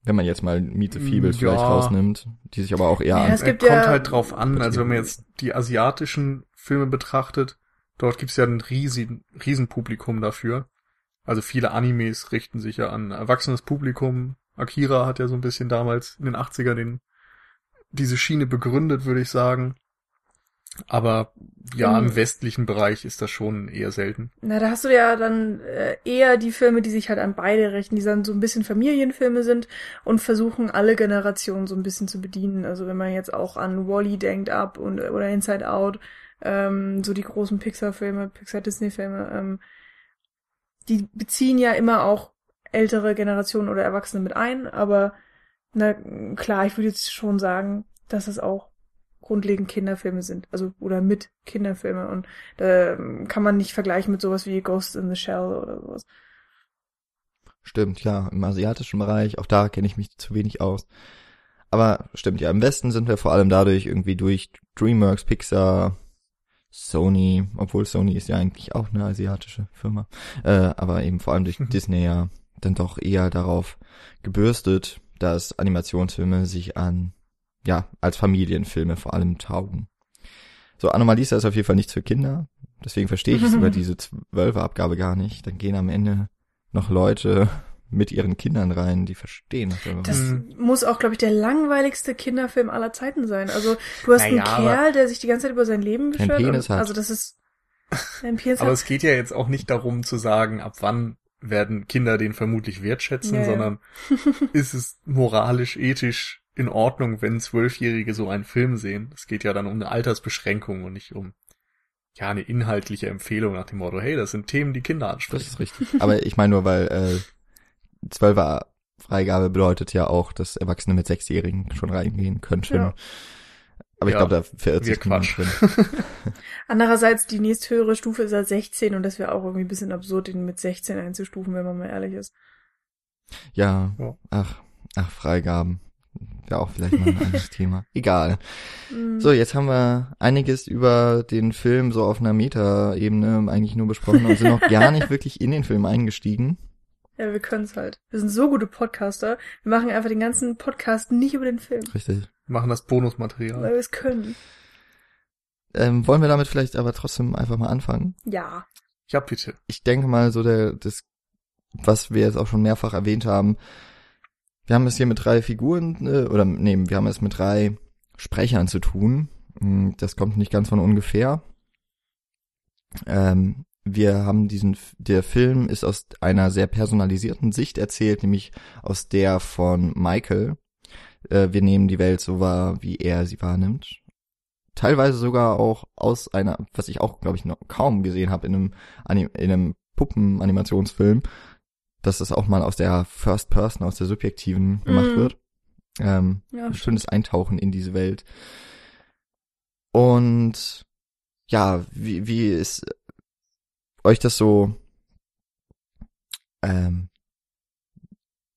Wenn man jetzt mal Meet the Mm, Feebles ja. vielleicht rausnimmt, die sich aber auch eher Ja, an es gibt kommt ja- halt drauf an, also wenn man jetzt die asiatischen Filme betrachtet, dort gibt's ja ein riesen, riesen Publikum dafür. Also viele Animes richten sich ja an erwachsenes Publikum. Akira hat ja so ein bisschen damals in den 80er den, diese Schiene begründet, würde ich sagen. Aber ja, Mhm. im westlichen Bereich ist das schon eher selten. Na, da hast du ja dann äh, eher die Filme, die sich halt an beide richten, die dann so ein bisschen Familienfilme sind und versuchen alle Generationen so ein bisschen zu bedienen. Also wenn man jetzt auch an Wally denkt ab und oder Inside Out, ähm, so die großen Pixar-Filme, Pixar-Disney-Filme, ähm, die beziehen ja immer auch ältere Generationen oder Erwachsene mit ein, aber na klar, ich würde jetzt schon sagen, dass es auch grundlegend Kinderfilme sind, also oder mit Kinderfilme und da ähm, kann man nicht vergleichen mit sowas wie Ghost in the Shell oder sowas. Stimmt, ja, im asiatischen Bereich, auch da kenne ich mich zu wenig aus. Aber stimmt, ja, im Westen sind wir vor allem dadurch irgendwie durch DreamWorks, Pixar, Sony, obwohl Sony ist ja eigentlich auch eine asiatische Firma, äh, aber eben vor allem durch Mhm. Disney ja dann doch eher darauf gebürstet, dass Animationsfilme sich an, ja, als Familienfilme vor allem taugen. So, Anomalisa ist auf jeden Fall nichts für Kinder, deswegen verstehe ich es *laughs* über diese Zwölferabgabe gar nicht. Dann gehen am Ende noch Leute mit ihren Kindern rein, die verstehen das. Das Mhm. muss auch, glaube ich, der langweiligste Kinderfilm aller Zeiten sein. Also du hast Naja, einen Kerl, der sich die ganze Zeit über sein Leben beschwert. Und, hat. Also das ist ein Penis Aber hat. es geht ja jetzt auch nicht darum zu sagen, ab wann werden Kinder den vermutlich wertschätzen, Ja, ja. sondern *laughs* ist es moralisch, ethisch in Ordnung, wenn Zwölfjährige so einen Film sehen. Es geht ja dann um eine Altersbeschränkung und nicht um ja eine inhaltliche Empfehlung nach dem Motto, hey, das sind Themen, die Kinder Das ansprechen. ist richtig. Aber ich meine nur, weil äh, Zwölfer Freigabe bedeutet ja auch, dass Erwachsene mit Sechsjährigen schon reingehen könnten. Ja. Aber ich Ja, glaube, da verirrt sich niemand Quatsch. drin. *laughs* Andererseits, die nächsthöhere Stufe ist halt 16 und das wäre auch irgendwie ein bisschen absurd, den mit 16 einzustufen, wenn man mal ehrlich ist. Ja, Ja. ach, ach, Freigaben. Wäre auch vielleicht mal ein *laughs* anderes Thema. Egal. Mhm. So, jetzt haben wir einiges über den Film so auf einer Meta-Ebene eigentlich nur besprochen und sind noch gar nicht wirklich in den Film eingestiegen. Ja, wir können's halt. Wir sind so gute Podcaster. Wir machen einfach den ganzen Podcast nicht über den Film, Richtig. Machen das Bonusmaterial. weil wir es können. Ähm, wollen wir damit vielleicht aber trotzdem einfach mal anfangen? Ja. Ja, bitte. ich denke mal so der, das, was wir jetzt auch schon mehrfach erwähnt haben, wir haben es hier mit drei Figuren, äh, oder nee, wir haben es mit drei Sprechern zu tun. Mm, Das kommt nicht ganz von ungefähr. Ähm, wir haben diesen, der Film ist aus einer sehr personalisierten Sicht erzählt, nämlich aus der von Michael. Äh, wir nehmen die Welt so wahr, wie er sie wahrnimmt. Teilweise sogar auch aus einer, was ich auch, glaube ich, noch kaum gesehen habe in einem, in einem Puppen-Animationsfilm, dass das auch mal aus der First Person, aus der subjektiven gemacht Mhm. wird. Ähm, Ja, ein schönes Eintauchen in diese Welt. Und ja, wie, wie ist euch das so, ähm,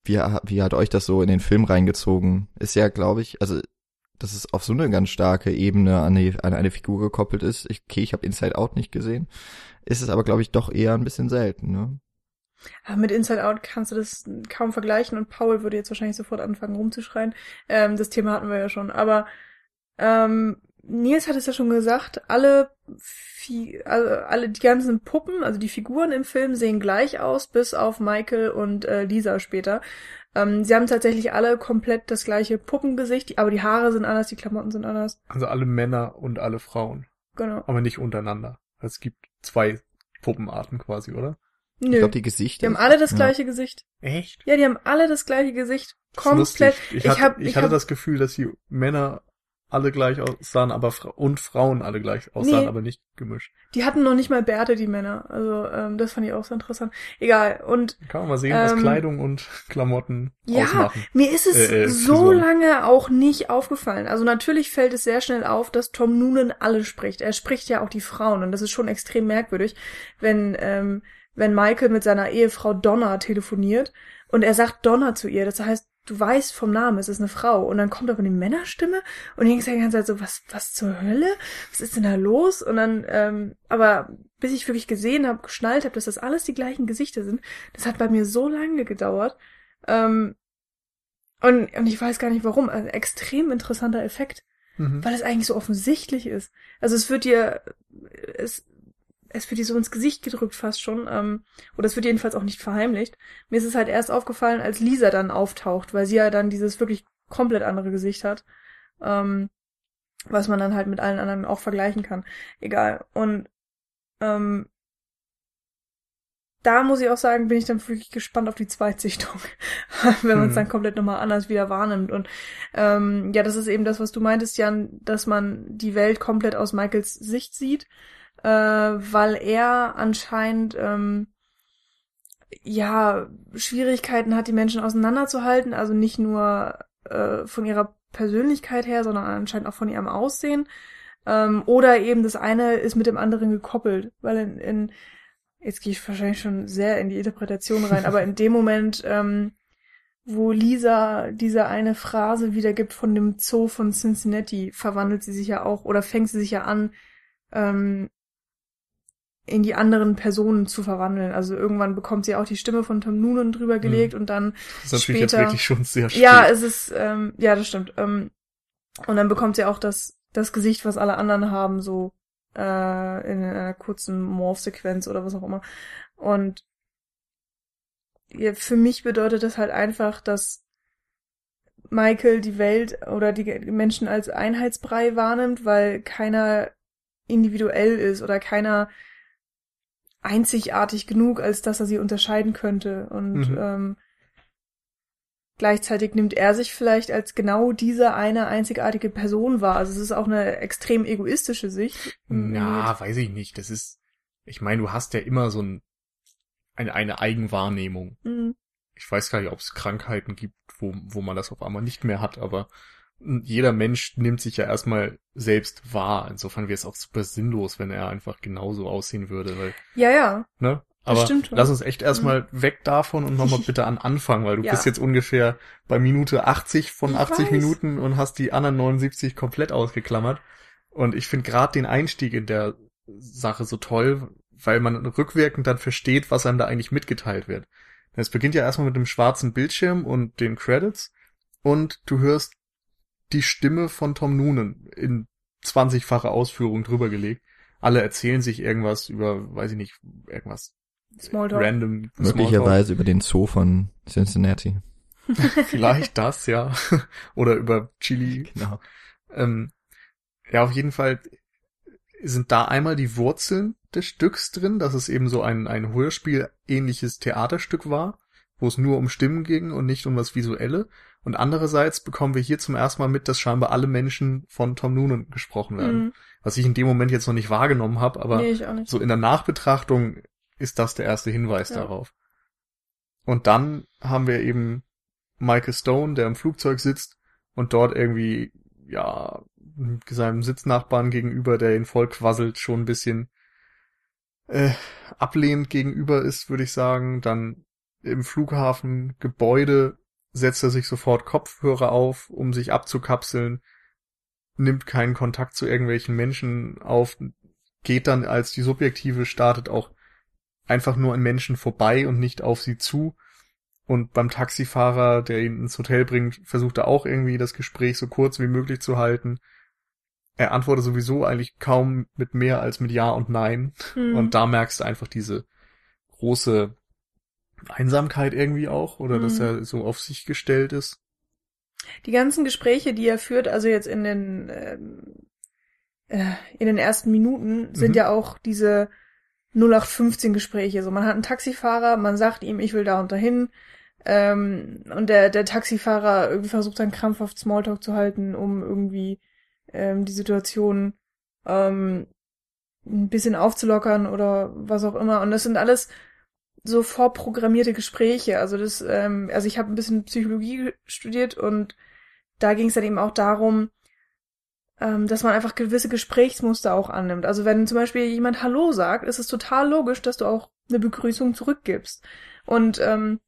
wie, wie hat euch das so in den Film reingezogen? Ist ja, glaube ich, also dass es auf so eine ganz starke Ebene an, die, an eine Figur gekoppelt ist. Ich, okay, ich habe Inside Out nicht gesehen. Ist es aber, glaube ich, doch eher ein bisschen selten, ne? Aber mit Inside Out kannst du das kaum vergleichen und Paul würde jetzt wahrscheinlich sofort anfangen rumzuschreien. Ähm, das Thema hatten wir ja schon. Aber ähm, Nils hat es ja schon gesagt, alle, also alle die ganzen Puppen, also die Figuren im Film sehen gleich aus, bis auf Michael und äh, Lisa später. Ähm, sie haben tatsächlich alle komplett das gleiche Puppengesicht, aber die Haare sind anders, die Klamotten sind anders. Also alle Männer und alle Frauen. Genau. Aber nicht untereinander. Es gibt zwei Puppenarten quasi, oder? Nö. Ich glaube, die Gesichter. die haben alle das ja. gleiche Gesicht. Echt? Ja, die haben alle das gleiche Gesicht. Komplett. Ich, Ich hatte, hab- ich hatte hab- das Gefühl, dass die Männer alle gleich aussahen, aber Fra und Frauen alle gleich aussahen, Nee. aber nicht gemischt. Die hatten noch nicht mal Bärte, die Männer. Also, ähm, das fand ich auch so interessant. Egal. Und Kann man mal sehen, was Ähm, Kleidung und Klamotten Ja, ausmachen. Mir ist es Äh, äh, so lange auch nicht aufgefallen. Also natürlich fällt es sehr schnell auf, dass Tom Noonan alle spricht. Er spricht ja auch die Frauen und das ist schon extrem merkwürdig, wenn ähm, wenn Michael mit seiner Ehefrau Donna telefoniert und er sagt Donna zu ihr. Das heißt, du weißt vom Namen, es ist eine Frau und dann kommt aber die Männerstimme und ich denke die ganze Zeit so, was was zur Hölle? Was ist denn da los? Und dann ähm, aber bis ich wirklich gesehen habe, geschnallt habe, dass das alles die gleichen Gesichter sind, das hat bei mir so lange gedauert. Ähm, und, und ich weiß gar nicht warum. Ein extrem interessanter Effekt, Mhm. weil es eigentlich so offensichtlich ist. Also es wird dir, es, es wird dir so ins Gesicht gedrückt fast schon. Ähm, oder es wird jedenfalls auch nicht verheimlicht. Mir ist es halt erst aufgefallen, als Lisa dann auftaucht, weil sie ja dann dieses wirklich komplett andere Gesicht hat. Ähm, was man dann halt mit allen anderen auch vergleichen kann. Egal. Und ähm, da muss ich auch sagen, bin ich dann wirklich gespannt auf die Zweitsichtung, *laughs* wenn man es Hm. dann komplett nochmal anders wieder wahrnimmt. Und ähm, ja, das ist eben das, was du meintest, Jan, dass man die Welt komplett aus Michaels Sicht sieht, äh, weil er anscheinend ähm, ja Schwierigkeiten hat, die Menschen auseinanderzuhalten, also nicht nur äh, von ihrer Persönlichkeit her, sondern anscheinend auch von ihrem Aussehen. Ähm, oder eben das eine ist mit dem anderen gekoppelt, weil in, in jetzt gehe ich wahrscheinlich schon sehr in die Interpretation rein, aber in dem Moment, ähm, wo Lisa diese eine Phrase wiedergibt von dem Zoo von Cincinnati, verwandelt sie sich ja auch oder fängt sie sich ja an, ähm, in die anderen Personen zu verwandeln. Also irgendwann bekommt sie auch die Stimme von Tom Noonan drüber gelegt und dann Das ist natürlich jetzt später- wirklich schon sehr spät. ja, es ist, ähm, ja, das stimmt. Ähm, und dann bekommt sie auch das, das Gesicht, was alle anderen haben, so äh, in einer kurzen Morph-Sequenz oder was auch immer. Und ja, für mich bedeutet das halt einfach, dass Michael die Welt oder die Menschen als Einheitsbrei wahrnimmt, weil keiner individuell ist oder keiner einzigartig genug, als dass er sie unterscheiden könnte. Und Mhm. ähm, gleichzeitig nimmt er sich vielleicht als genau diese eine einzigartige Person wahr. Also es ist auch eine extrem egoistische Sicht. Ja, weiß ich nicht. Das ist, ich meine, du hast ja immer so ein, eine, eine Eigenwahrnehmung. Mhm. Ich weiß gar nicht, ob es Krankheiten gibt, wo, wo man das auf einmal nicht mehr hat, aber jeder Mensch nimmt sich ja erstmal selbst wahr. Insofern wäre es auch super sinnlos, wenn er einfach genauso aussehen würde, weil, Ja, ja. ne? Aber lass uns echt erstmal weg davon und nochmal *laughs* bitte an Anfang, weil du Ja. bist jetzt ungefähr bei Minute 80 von Ich 80 weiß. Minuten und hast die anderen 79 komplett ausgeklammert. Und ich finde gerade den Einstieg in der Sache so toll, weil man rückwirkend dann versteht, was einem da eigentlich mitgeteilt wird. Es beginnt ja erstmal mit dem schwarzen Bildschirm und den Credits und du hörst die Stimme von Tom Noonan in 20-fache Ausführung drüber gelegt. Alle erzählen sich irgendwas über, weiß ich nicht, irgendwas Smalltalk. random Möglicherweise über den Zoo von Cincinnati. *laughs* *laughs* Vielleicht das, ja. *laughs* Oder über Chili. Genau. Ähm, ja, auf jeden Fall sind da einmal die Wurzeln des Stücks drin, dass es eben so ein, ein Hörspiel-ähnliches Theaterstück war, wo es nur um Stimmen ging und nicht um das Visuelle. Und andererseits bekommen wir hier zum ersten Mal mit, dass scheinbar alle Menschen von Tom Noonan gesprochen werden. Mhm. Was ich in dem Moment jetzt noch nicht wahrgenommen habe, aber nee, so in der Nachbetrachtung ist das der erste Hinweis Ja. darauf. Und dann haben wir eben Michael Stone, der im Flugzeug sitzt und dort irgendwie, ja, seinem Sitznachbarn gegenüber, der ihn voll quasselt, schon ein bisschen äh, ablehnend gegenüber ist, würde ich sagen. Dann im Flughafengebäude setzt er sich sofort Kopfhörer auf, um sich abzukapseln, nimmt keinen Kontakt zu irgendwelchen Menschen auf, geht dann, als die Subjektive startet, auch einfach nur an Menschen vorbei und nicht auf sie zu. Und beim Taxifahrer, der ihn ins Hotel bringt, versucht er auch irgendwie das Gespräch so kurz wie möglich zu halten. er antwortet sowieso eigentlich kaum mit mehr als mit Ja und Nein. Hm. Und da merkst du einfach diese große Einsamkeit irgendwie auch, oder dass Mhm. er so auf sich gestellt ist. Die ganzen Gespräche, die er führt, also jetzt in den ähm, äh, in den ersten Minuten, sind Mhm. ja auch diese 0815 Gespräche. So, man hat einen Taxifahrer, man sagt ihm, ich will da und dahin, ähm, und der der Taxifahrer irgendwie versucht dann krampfhaft Smalltalk zu halten, um irgendwie ähm, die Situation ähm, ein bisschen aufzulockern oder was auch immer. Und das sind alles so vorprogrammierte Gespräche. Also das, ähm, also ich habe ein bisschen Psychologie studiert und da ging es dann eben auch darum, ähm, dass man einfach gewisse Gesprächsmuster auch annimmt. Also wenn zum Beispiel jemand Hallo sagt, ist es total logisch, dass du auch eine Begrüßung zurückgibst. Und ähm,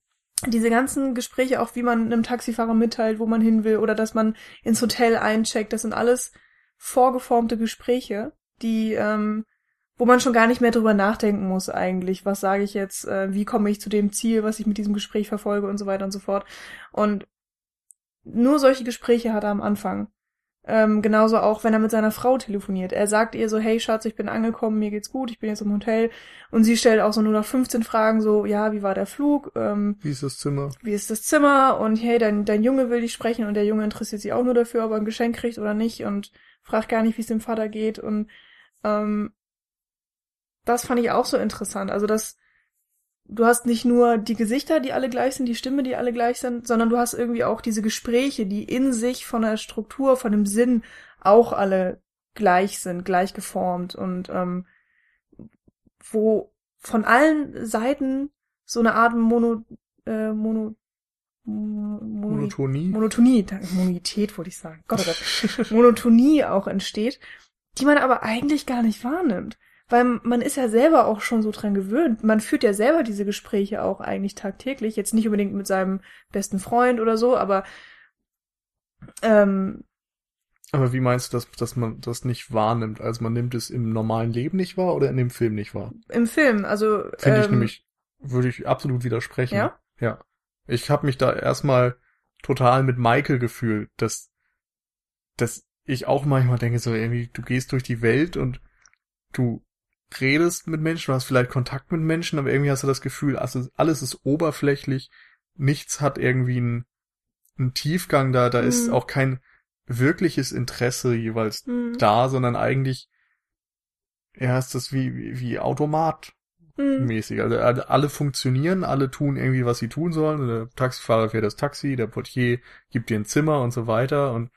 diese ganzen Gespräche, auch wie man einem Taxifahrer mitteilt, wo man hin will, oder dass man ins Hotel eincheckt, das sind alles vorgeformte Gespräche, die, ähm, wo man schon gar nicht mehr drüber nachdenken muss eigentlich, was sage ich jetzt, äh, wie komme ich zu dem Ziel, was ich mit diesem Gespräch verfolge und so weiter und so fort. Und nur solche Gespräche hat er am Anfang. Ähm, genauso auch, wenn er mit seiner Frau telefoniert. Er sagt ihr so, hey Schatz, ich bin angekommen, mir geht's gut, ich bin jetzt im Hotel. Und sie stellt auch so nur noch 15 Fragen, so, ja, wie war der Flug? Ähm, Wie ist das Zimmer? wie ist das Zimmer und hey, dein, dein Junge will dich sprechen und der Junge interessiert sich auch nur dafür, ob er ein Geschenk kriegt oder nicht und fragt gar nicht, wie es dem Vater geht und ähm, das fand ich auch so interessant. Also dass du hast nicht nur die Gesichter, die alle gleich sind, die Stimme, die alle gleich sind, sondern du hast irgendwie auch diese Gespräche, die in sich von der Struktur, von dem Sinn auch alle gleich sind, gleich geformt und ähm, wo von allen Seiten so eine Art Mono, äh, Mono, Mono, Monotonie? Monotonie, Monität wollte ich sagen, Gott, oh Gott, *laughs* Monotonie auch entsteht, die man aber eigentlich gar nicht wahrnimmt. Weil man ist ja selber auch schon so dran gewöhnt. Man führt ja selber diese Gespräche auch eigentlich tagtäglich. Jetzt nicht unbedingt mit seinem besten Freund oder so, aber ähm, Aber wie meinst du, dass, dass man das nicht wahrnimmt? Also man nimmt es im normalen Leben nicht wahr oder in dem Film nicht wahr? im Film, also Finde ich ähm, nämlich, würde ich absolut widersprechen. Ja? Ja. Ich habe mich da erstmal total mit Michael gefühlt, dass, dass ich auch manchmal denke, so irgendwie, du gehst durch die Welt und du redest mit Menschen, du hast vielleicht Kontakt mit Menschen, aber irgendwie hast du das Gefühl, also alles ist oberflächlich, nichts hat irgendwie einen, einen Tiefgang da, da ist Mhm. auch kein wirkliches Interesse jeweils hm, da, sondern eigentlich, ja, ist das wie, wie, wie Automat hm, mäßig. Also alle alle funktionieren, alle tun irgendwie, was sie tun sollen. Der Taxifahrer fährt das Taxi, der Portier gibt dir ein Zimmer und so weiter. Und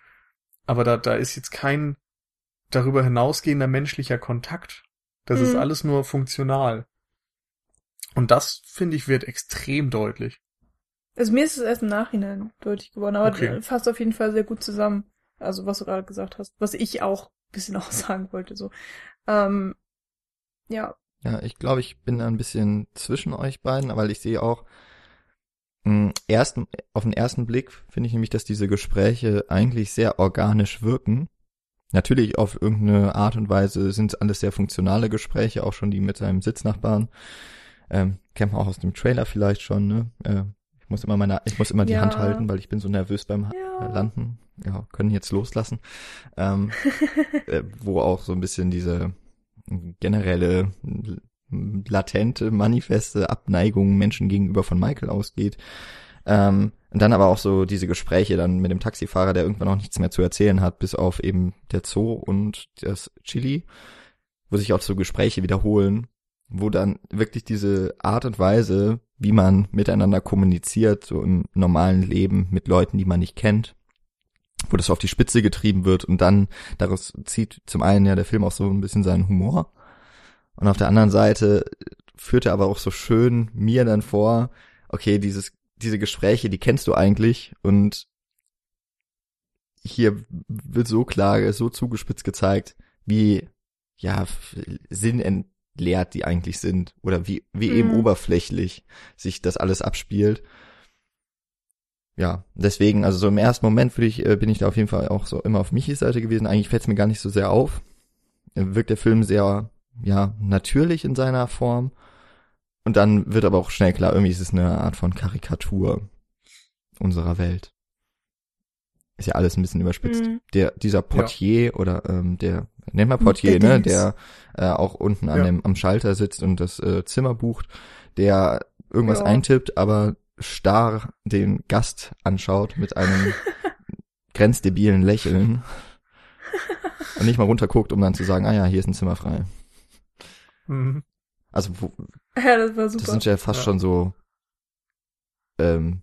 aber da, da ist jetzt kein darüber hinausgehender menschlicher Kontakt. Das ist Mhm. alles nur funktional. Und das, finde ich, wird extrem deutlich. Also mir ist es erst im Nachhinein deutlich geworden, aber Okay. fasst auf jeden Fall sehr gut zusammen. Also was du gerade gesagt hast, was ich auch ein bisschen *laughs* auch sagen wollte, so. Ähm, ja, Ja, ich glaube, ich bin da ein bisschen zwischen euch beiden, weil ich sehe auch, mh, ersten, auf den ersten Blick finde ich nämlich, dass diese Gespräche eigentlich sehr organisch wirken. Natürlich auf irgendeine Art und Weise sind es alles sehr funktionale Gespräche, auch schon die mit seinem Sitznachbarn. Ähm, kennt man auch aus dem Trailer vielleicht schon, ne? Äh, ich muss immer meine, ich muss immer die Ja. Hand halten, weil ich bin so nervös beim Ja. Landen. Ja, können jetzt loslassen. Ähm, *laughs* äh, wo auch so ein bisschen diese generelle latente, manifeste Abneigung Menschen gegenüber von Michael ausgeht. Ähm, und dann aber auch so diese Gespräche dann mit dem Taxifahrer, der irgendwann auch nichts mehr zu erzählen hat, bis auf eben der Zoo und das Chili, wo sich auch so Gespräche wiederholen, wo dann wirklich diese Art und Weise, wie man miteinander kommuniziert, so im normalen Leben mit Leuten, die man nicht kennt, wo das auf die Spitze getrieben wird und dann daraus zieht zum einen ja der Film auch so ein bisschen seinen Humor und auf der anderen Seite führt er aber auch so schön mir dann vor, okay, dieses diese Gespräche, die kennst du eigentlich und hier wird so klar, so zugespitzt gezeigt, wie ja sinnentleert die eigentlich sind oder wie wie eben Mhm. oberflächlich sich das alles abspielt. Ja, deswegen, also so im ersten Moment würde ich, äh, bin ich da auf jeden Fall auch so immer auf Michis Seite gewesen. Eigentlich fällt es mir gar nicht so sehr auf. Äh, Wirkt der Film sehr, ja, natürlich in seiner Form. Und dann wird aber auch schnell klar, irgendwie ist es eine Art von Karikatur unserer Welt. ist ja alles ein bisschen überspitzt. Mhm. Der, dieser Portier oder ähm, der, nennt man Portier, Der ne, Dings. der äh, auch unten an Ja. dem, am Schalter sitzt und das äh, Zimmer bucht, der irgendwas Ja. eintippt, aber starr den Gast anschaut mit einem *laughs* grenzdebilen Lächeln und nicht mal runterguckt, um dann zu sagen, ah ja, hier ist ein Zimmer frei. Mhm. Also wo, *laughs* Ja, das war super. das sind ja fast Ja. schon so ähm,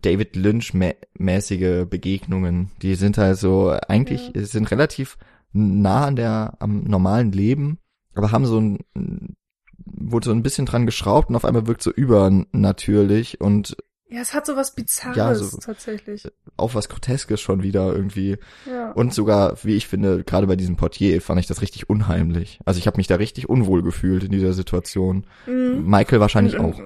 David Lynch mä mäßige Begegnungen. Die sind halt so eigentlich Ja. sind relativ nah an der am normalen Leben, aber haben so ein wurde so ein bisschen dran geschraubt und auf einmal wirkt so übernatürlich und ja, es hat so was Bizarres Ja, so- tatsächlich. auch was Groteskes schon wieder irgendwie. Ja. Und sogar, wie ich finde, gerade bei diesem Portier fand ich das richtig unheimlich. Also ich habe mich da richtig unwohl gefühlt in dieser Situation. Mhm. Michael wahrscheinlich Und- auch.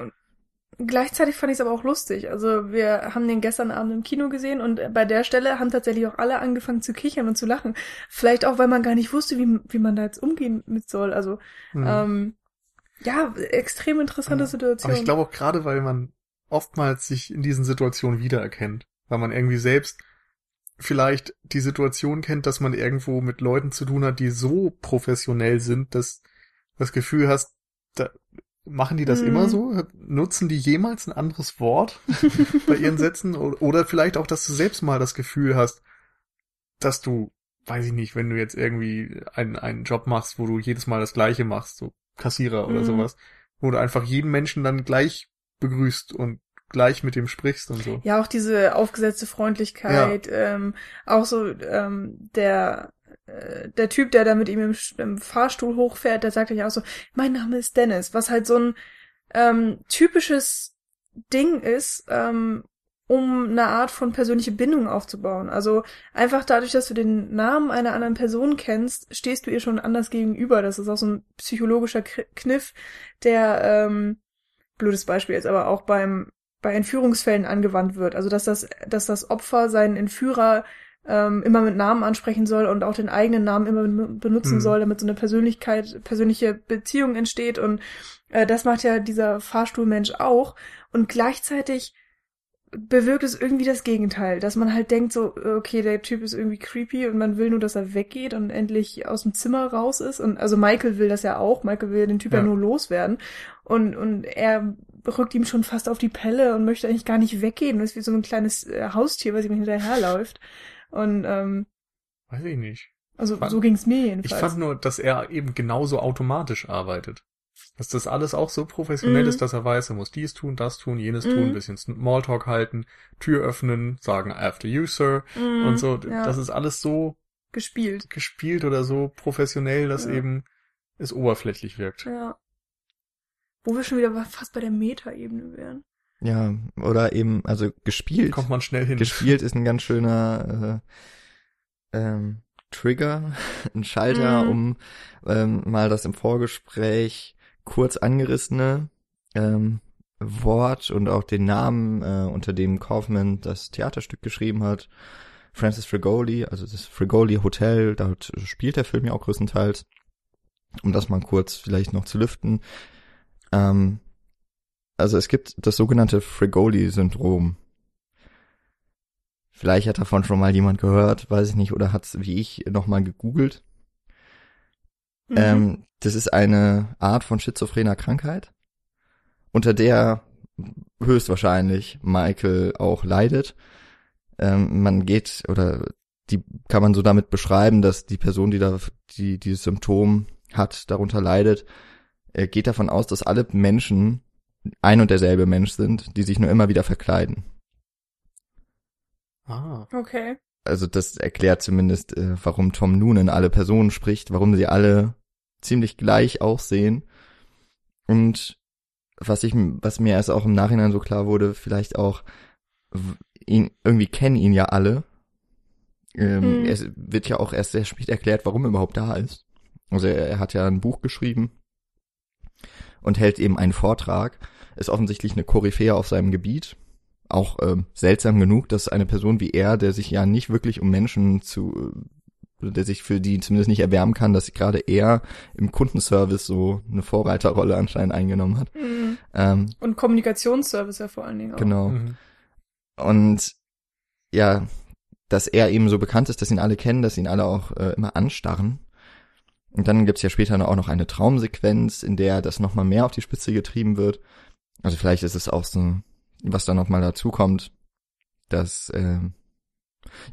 Gleichzeitig fand ich es aber auch lustig. Also wir haben den gestern Abend im Kino gesehen und bei der Stelle haben tatsächlich auch alle angefangen zu kichern und zu lachen. Vielleicht auch, weil man gar nicht wusste, wie, wie man da jetzt umgehen mit soll. Also Mhm. ähm, ja, extrem interessante Ja. Situation. Aber ich glaube auch gerade, weil man oftmals sich in diesen Situationen wiedererkennt, weil man irgendwie selbst vielleicht die Situation kennt, dass man irgendwo mit Leuten zu tun hat, die so professionell sind, dass das Gefühl hast, da, machen die das Mhm. immer so? Nutzen die jemals ein anderes Wort *laughs* bei ihren Sätzen? Oder vielleicht auch, dass du selbst mal das Gefühl hast, dass du, weiß ich nicht, wenn du jetzt irgendwie einen, einen Job machst, wo du jedes Mal das Gleiche machst, so Kassierer oder Mhm. sowas, wo du einfach jeden Menschen dann gleich begrüßt und gleich mit dem sprichst und so. Ja, auch diese aufgesetzte Freundlichkeit, ähm, auch so ähm, der äh, der Typ, der da mit ihm im, im Fahrstuhl hochfährt, der sagt ja auch so, mein Name ist Dennis, was halt so ein ähm, typisches Ding ist, ähm, um eine Art von persönliche Bindung aufzubauen. Also einfach dadurch, dass du den Namen einer anderen Person kennst, stehst du ihr schon anders gegenüber. Das ist auch so ein psychologischer Kniff, der ähm, blödes Beispiel ist, aber auch beim bei Entführungsfällen angewandt wird. Also dass das, dass das Opfer seinen Entführer ähm, immer mit Namen ansprechen soll und auch den eigenen Namen immer ben- benutzen Hm. soll, damit so eine Persönlichkeit, persönliche Beziehung entsteht. Und äh, das macht ja dieser Fahrstuhlmensch auch. Und gleichzeitig bewirkt es irgendwie das Gegenteil, dass man halt denkt so, okay, der Typ ist irgendwie creepy und man will nur, dass er weggeht und endlich aus dem Zimmer raus ist. Und also Michael will das ja auch. Michael will den Typ ja, Ja. nur loswerden. Und, und er rückt ihm schon fast auf die Pelle und möchte eigentlich gar nicht weggehen. Das ist wie so ein kleines äh, Haustier, was ihm hinterherläuft. Und ähm, Weiß ich nicht. also Fand- so ging's mir Ich jedenfalls. fand nur, dass er eben genauso automatisch arbeitet. Dass das alles auch so professionell Mhm. ist, dass er weiß, er muss dies tun, das tun, jenes Mhm. tun, ein bisschen Smalltalk halten, Tür öffnen, sagen after you, sir Mhm, und so. ja, Das ist alles so gespielt. gespielt oder so professionell, dass Ja. eben es oberflächlich wirkt. Ja. Wo wir schon wieder fast bei der Meta-Ebene wären. Ja, oder eben, also gespielt. Kommt man schnell hin. Gespielt ist ein ganz schöner äh, ähm, Trigger, *laughs* ein Schalter, Mhm. um ähm, mal das im Vorgespräch kurz angerissene ähm, Wort und auch den Namen, äh, unter dem Kaufman das Theaterstück geschrieben hat. Francis Frigoli, also das Frigoli Hotel, dort spielt der Film ja auch größtenteils. Um das mal kurz vielleicht noch zu lüften. Ähm, also es gibt das sogenannte Frigoli-Syndrom. Vielleicht hat davon schon mal jemand gehört, weiß ich nicht, oder hat es wie ich nochmal gegoogelt. Mhm. Ähm, das ist eine Art von schizophrener Krankheit, unter der höchstwahrscheinlich Michael auch leidet. Ähm, man geht oder die kann man so damit beschreiben, dass die Person, die da die dieses Symptom hat, darunter leidet, er geht davon aus, dass alle Menschen ein und derselbe Mensch sind, die sich nur immer wieder verkleiden. Ah. Okay. Also das erklärt zumindest, äh, warum Tom Noonan alle Personen spricht, warum sie alle ziemlich gleich aussehen. Und was ich, was mir erst auch im Nachhinein so klar wurde, vielleicht auch, ihn, irgendwie kennen ihn ja alle. Ähm, Mhm. Es wird ja auch erst sehr spät erklärt, warum er überhaupt da ist. Also er, er hat ja ein Buch geschrieben und hält eben einen Vortrag, ist offensichtlich eine Koryphäe auf seinem Gebiet. Auch ähm, seltsam genug, dass eine Person wie er, der sich ja nicht wirklich um Menschen zu, äh, der sich für die zumindest nicht erwärmen kann, dass gerade er im Kundenservice so eine Vorreiterrolle anscheinend eingenommen hat. Mhm. Ähm, Und Kommunikationsservice ja vor allen Dingen auch. genau. Mhm. Und ja, dass er eben so bekannt ist, dass ihn alle kennen, dass ihn alle auch äh, immer anstarren. Und dann gibt's ja später auch noch eine Traumsequenz, in der das nochmal mehr auf die Spitze getrieben wird. Also vielleicht ist es auch so, was da nochmal dazu kommt, dass, äh,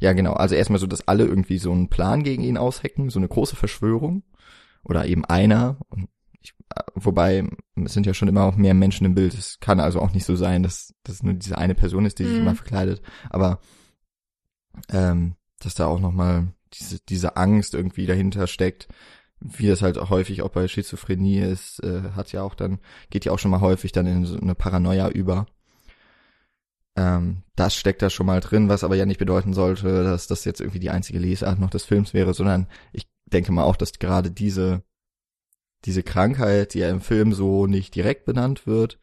ja genau, also erstmal so, dass alle irgendwie so einen Plan gegen ihn aushecken, so eine große Verschwörung. Oder eben einer. Ich, wobei, es sind ja schon immer auch mehr Menschen im Bild. Es kann also auch nicht so sein, dass das nur diese eine Person ist, die sich Mhm. immer verkleidet. Aber ähm, dass da auch nochmal diese, diese Angst irgendwie dahinter steckt, wie das halt häufig auch bei Schizophrenie ist, äh, hat ja auch dann, geht ja auch schon mal häufig dann in so eine Paranoia über. Ähm, das steckt da schon mal drin, was aber ja nicht bedeuten sollte, dass das jetzt irgendwie die einzige Lesart noch des Films wäre, sondern ich denke mal auch, dass gerade diese, diese Krankheit, die ja im Film so nicht direkt benannt wird,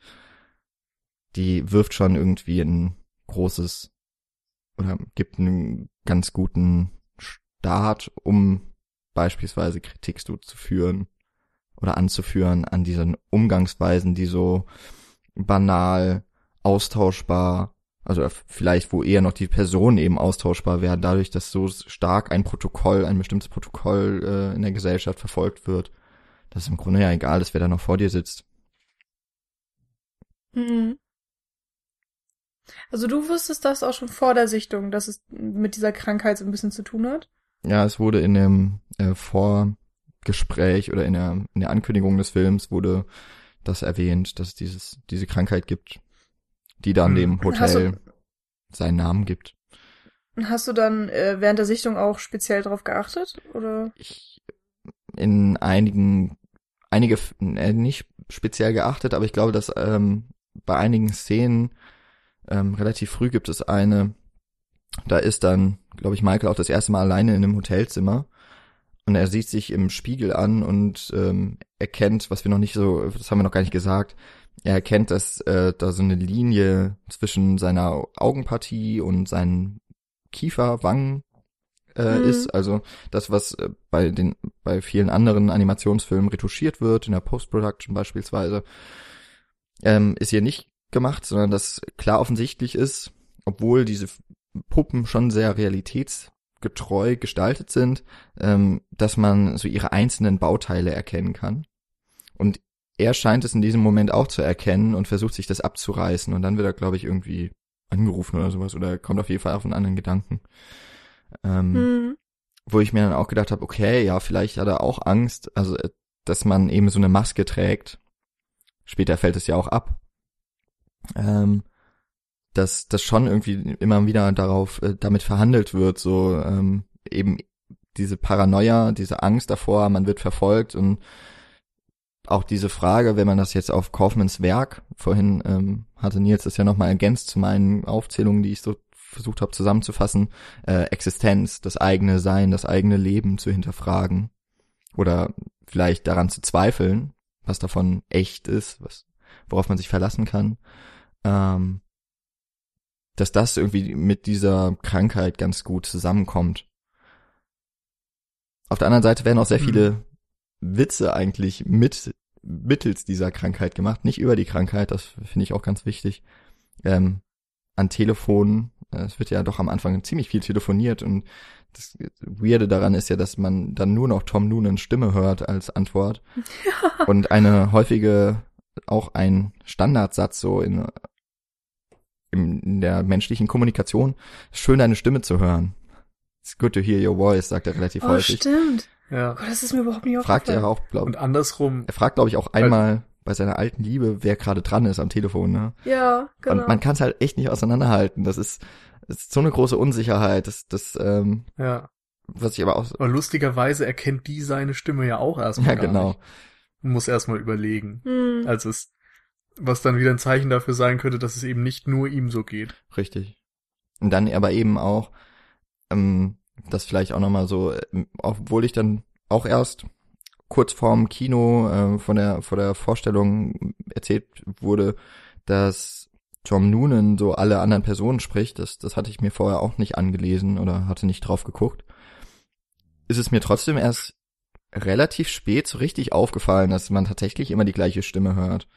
die wirft schon irgendwie ein großes oder gibt einen ganz guten Start, um beispielsweise Kritik zu führen oder anzuführen an diesen Umgangsweisen, die so banal, austauschbar, also vielleicht wo eher noch die Personen eben austauschbar werden, dadurch, dass so stark ein Protokoll, ein bestimmtes Protokoll äh, in der Gesellschaft verfolgt wird, dass es im Grunde ja egal ist, wer da noch vor dir sitzt. Mhm. Also du wusstest das auch schon vor der Sichtung, dass es mit dieser Krankheit so ein bisschen zu tun hat? Ja, es wurde in dem äh, Vorgespräch oder in der, in der Ankündigung des Films wurde das erwähnt, dass es dieses, diese Krankheit gibt, die dann Hm. dem Hast du- Hotel seinen Namen gibt. Hast du dann äh, während der Sichtung auch speziell drauf geachtet? Oder? Ich in einigen, einige äh, nicht speziell geachtet, aber ich glaube, dass ähm, bei einigen Szenen ähm, relativ früh gibt es eine, da ist dann, glaube ich, Michael auch das erste Mal alleine in einem Hotelzimmer und er sieht sich im Spiegel an und ähm, erkennt, was wir noch nicht so, das haben wir noch gar nicht gesagt, er erkennt, dass äh, da so eine Linie zwischen seiner Augenpartie und seinen Kiefer, Wangen äh, Mhm. ist. Also das, was äh, bei den bei vielen anderen Animationsfilmen retuschiert wird, in der Post-Production beispielsweise, ähm, ist hier nicht gemacht, sondern das klar offensichtlich ist, obwohl diese Puppen schon sehr realitätsgetreu gestaltet sind, ähm, dass man so ihre einzelnen Bauteile erkennen kann. Und er scheint es in diesem Moment auch zu erkennen und versucht sich das abzureißen und dann wird er, glaube ich, irgendwie angerufen oder sowas oder kommt auf jeden Fall auf einen anderen Gedanken. Ähm, Mhm. wo ich mir dann auch gedacht habe, okay, ja, vielleicht hat er auch Angst, also äh, dass man eben so eine Maske trägt. Später fällt es ja auch ab. Ähm, dass das schon irgendwie immer wieder darauf äh, damit verhandelt wird, so ähm, eben diese Paranoia, diese Angst davor, man wird verfolgt und auch diese Frage, wenn man das jetzt auf Kaufmanns Werk, vorhin ähm, hatte Nils das ja nochmal ergänzt zu meinen Aufzählungen, die ich so versucht habe zusammenzufassen, äh, Existenz, das eigene Sein, das eigene Leben zu hinterfragen oder vielleicht daran zu zweifeln, was davon echt ist, was worauf man sich verlassen kann, ähm, dass das irgendwie mit dieser Krankheit ganz gut zusammenkommt. Auf der anderen Seite werden auch sehr Mhm. viele Witze eigentlich mit mittels dieser Krankheit gemacht, nicht über die Krankheit, das finde ich auch ganz wichtig. Ähm, an Telefonen, äh, es wird ja doch am Anfang ziemlich viel telefoniert und das Weirde daran ist ja, dass man dann nur noch Tom Noonans Stimme hört als Antwort. *laughs* Und eine häufige, auch ein Standardsatz so in, in, der menschlichen Kommunikation, schön deine Stimme zu hören. It's good to hear your voice, sagt er relativ Oh, häufig. stimmt. Ja. Gott, das ist mir überhaupt nicht Fragt er aufgefallen. auch, glaub, Und andersrum, er fragt, glaube ich, auch einmal bei seiner alten Liebe, wer gerade dran ist am Telefon, ne? Ja, genau. Und man kann es halt echt nicht auseinanderhalten. Das ist, das ist so eine große Unsicherheit. Das, das, ähm, ja. was ich aber auch, Aber lustigerweise erkennt die seine Stimme ja auch erstmal ja gar genau, nicht. Und muss erstmal überlegen. hm. Also es, was dann wieder ein Zeichen dafür sein könnte, dass es eben nicht nur ihm so geht. richtig. Und dann aber eben auch, ähm, das vielleicht auch nochmal so, ähm, obwohl ich dann auch erst kurz vorm Kino äh, von der vor der Vorstellung erzählt wurde, dass Tom Noonan so alle anderen Personen spricht, das, das hatte ich mir vorher auch nicht angelesen oder hatte nicht drauf geguckt. Ist es mir trotzdem erst relativ spät so richtig aufgefallen, dass man tatsächlich immer die gleiche Stimme hört.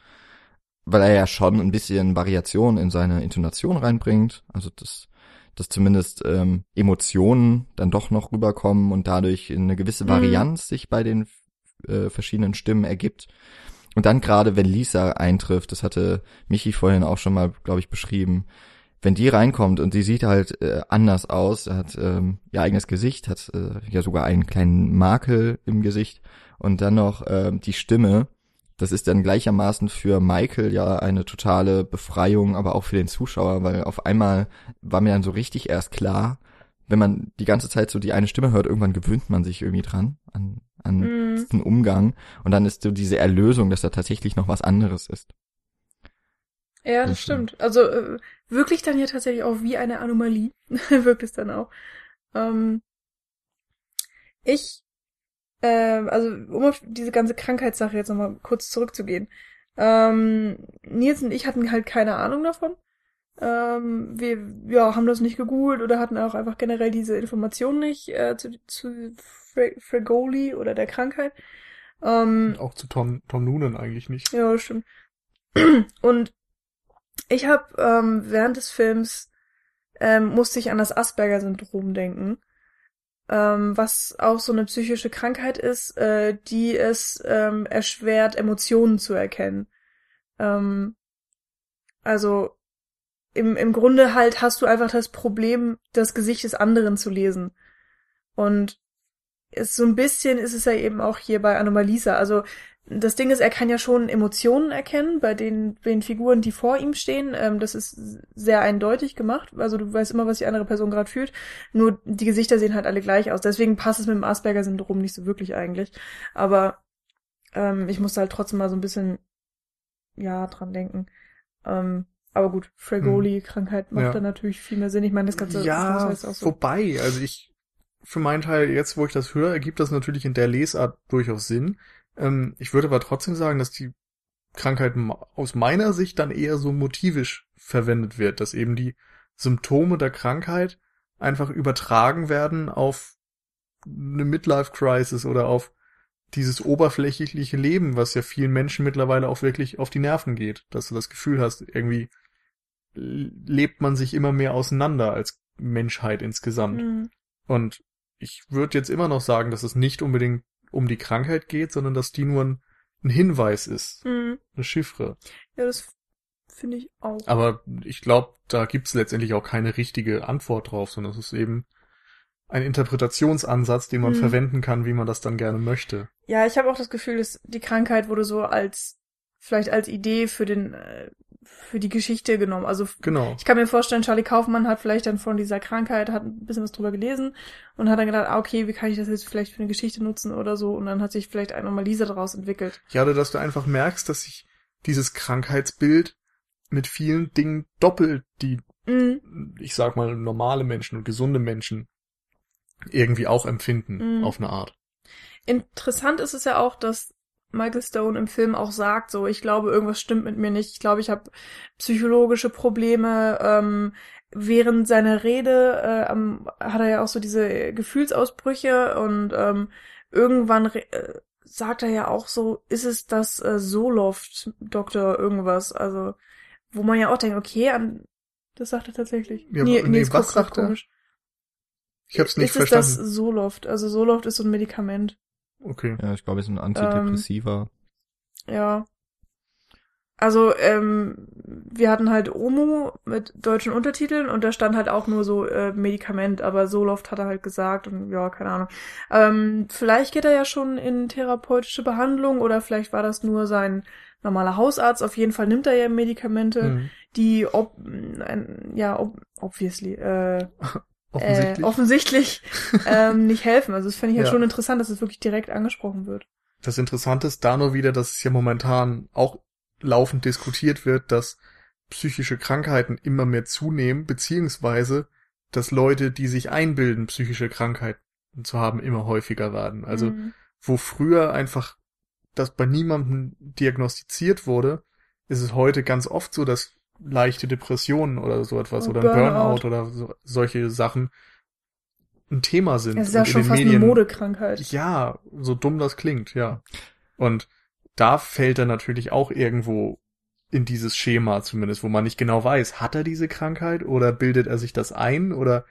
Weil er ja schon ein bisschen Variation in seine Intonation reinbringt. Also das, dass zumindest ähm, Emotionen dann doch noch rüberkommen und dadurch eine gewisse Mhm. Varianz sich bei den äh, verschiedenen Stimmen ergibt. Und dann gerade, wenn Lisa eintrifft, das hatte Michi vorhin auch schon mal, glaube ich, beschrieben, wenn die reinkommt und sie sieht halt äh, anders aus, hat ähm, ihr eigenes Gesicht, hat äh, ja sogar einen kleinen Makel im Gesicht und dann noch ähm, die Stimme, das ist dann gleichermaßen für Michael ja eine totale Befreiung, aber auch für den Zuschauer, weil auf einmal war mir dann so richtig erst klar, wenn man die ganze Zeit so die eine Stimme hört, irgendwann gewöhnt man sich irgendwie dran an, an Mhm. diesen Umgang und dann ist so diese Erlösung, dass da tatsächlich noch was anderes ist. Ja, das Mhm. stimmt. Also äh, wirklich dann ja tatsächlich auch wie eine Anomalie. *laughs* Wirkt es dann auch. Ähm, ich, ähm, also um auf diese ganze Krankheitssache jetzt nochmal kurz zurückzugehen. Ähm, Nils und ich hatten halt keine Ahnung davon. Ähm, wir ja, haben das nicht gegoogelt oder hatten auch einfach generell diese Informationen nicht äh, zu, zu Fre Fregoli oder der Krankheit. Ähm, Auch zu Tom, Tom Noonan eigentlich nicht. ja, stimmt. *clears throat* Und ich habe ähm, während des Films ähm, musste ich an das Asperger-Syndrom denken, ähm, was auch so eine psychische Krankheit ist, äh, die es ähm, erschwert, Emotionen zu erkennen. Ähm, also im, im Grunde halt hast du einfach das Problem, das Gesicht des anderen zu lesen. Und ist so ein bisschen ist es ja eben auch hier bei Anomalisa. Also das Ding ist, er kann ja schon Emotionen erkennen bei den, den Figuren, die vor ihm stehen. Ähm, das ist sehr eindeutig gemacht. Also du weißt immer, was die andere Person gerade fühlt. Nur die Gesichter sehen halt alle gleich aus. Deswegen passt es mit dem Asperger-Syndrom nicht so wirklich eigentlich. Aber ähm, ich musste halt trotzdem mal so ein bisschen ja dran denken. Ähm, aber gut, Fregoli-Krankheit macht Ja. dann natürlich viel mehr Sinn. Ich meine, das ganze ja, das heißt auch so. wobei, also ich, für meinen Teil, jetzt wo ich das höre, ergibt das natürlich in der Lesart durchaus Sinn. Ähm, ich würde aber trotzdem sagen, dass die Krankheit aus meiner Sicht dann eher so motivisch verwendet wird, dass eben die Symptome der Krankheit einfach übertragen werden auf eine Midlife-Crisis oder auf dieses oberflächliche Leben, was ja vielen Menschen mittlerweile auch wirklich auf die Nerven geht, dass du das Gefühl hast, irgendwie lebt man sich immer mehr auseinander als Menschheit insgesamt. Mhm. Und ich würde jetzt immer noch sagen, dass es nicht unbedingt um die Krankheit geht, sondern dass die nur ein, ein Hinweis ist, Mhm. eine Chiffre. Ja, das finde ich auch. Aber ich glaube, da gibt's letztendlich auch keine richtige Antwort drauf, sondern es ist eben ein Interpretationsansatz, den man Mhm. verwenden kann, wie man das dann gerne möchte. Ja, ich habe auch das Gefühl, dass die Krankheit wurde so als vielleicht als Idee für den äh, für die Geschichte genommen. Also Genau. ich kann mir vorstellen, Charlie Kaufmann hat vielleicht dann von dieser Krankheit hat ein bisschen was drüber gelesen und hat dann gedacht, ah, okay, wie kann ich das jetzt vielleicht für eine Geschichte nutzen oder so und dann hat sich vielleicht eine Anomalie daraus entwickelt. Ja, oder dass du einfach merkst, dass sich dieses Krankheitsbild mit vielen Dingen doppelt, die Mhm. ich sag mal, normale Menschen und gesunde Menschen irgendwie auch empfinden, Mhm. auf eine Art. Interessant ist es ja auch, dass Michael Stone im Film auch sagt, so, ich glaube, irgendwas stimmt mit mir nicht. Ich glaube, ich habe psychologische Probleme. Ähm, während seiner Rede äh, am- hat er ja auch so diese Gefühlsausbrüche und ähm, irgendwann äh, sagt er ja auch so, ist es das äh, Soloft Doktor irgendwas? Also, wo man ja auch denkt, okay, an das sagt er tatsächlich. Ja, nee, nee, was sagt er? komisch. Ich hab's nicht ist verstanden. das Soloft? Also Soloft ist so ein Medikament. Okay. Ja, ich glaube, es ist ein Antidepressiva. Ja. Also, ähm, wir hatten halt Omu mit deutschen Untertiteln und da stand halt auch nur so äh, Medikament, aber Soloft hat er halt gesagt und ja, keine Ahnung. Ähm, vielleicht geht er ja schon in therapeutische Behandlung oder vielleicht war das nur sein normaler Hausarzt. Auf jeden Fall nimmt er ja Medikamente, Hm. die ob, ein, ja, ob, obviously, äh, *laughs* Offensichtlich. äh, offensichtlich *laughs* ähm, nicht helfen. Also das finde ich halt Ja. schon interessant, dass es wirklich direkt angesprochen wird. Das Interessante ist da nur wieder, dass es ja momentan auch laufend diskutiert wird, dass psychische Krankheiten immer mehr zunehmen, beziehungsweise dass Leute, die sich einbilden, psychische Krankheiten zu haben, immer häufiger werden. Also Mhm. wo früher einfach das bei niemandem diagnostiziert wurde, ist es heute ganz oft so, dass leichte Depressionen oder so etwas Und oder ein Burnout. Burnout oder so, solche Sachen ein Thema sind. Es ist ja schon fast Medien, eine Modekrankheit. Ja, so dumm das klingt, ja. Und da fällt er natürlich auch irgendwo in dieses Schema zumindest, wo man nicht genau weiß, hat er diese Krankheit oder bildet er sich das ein oder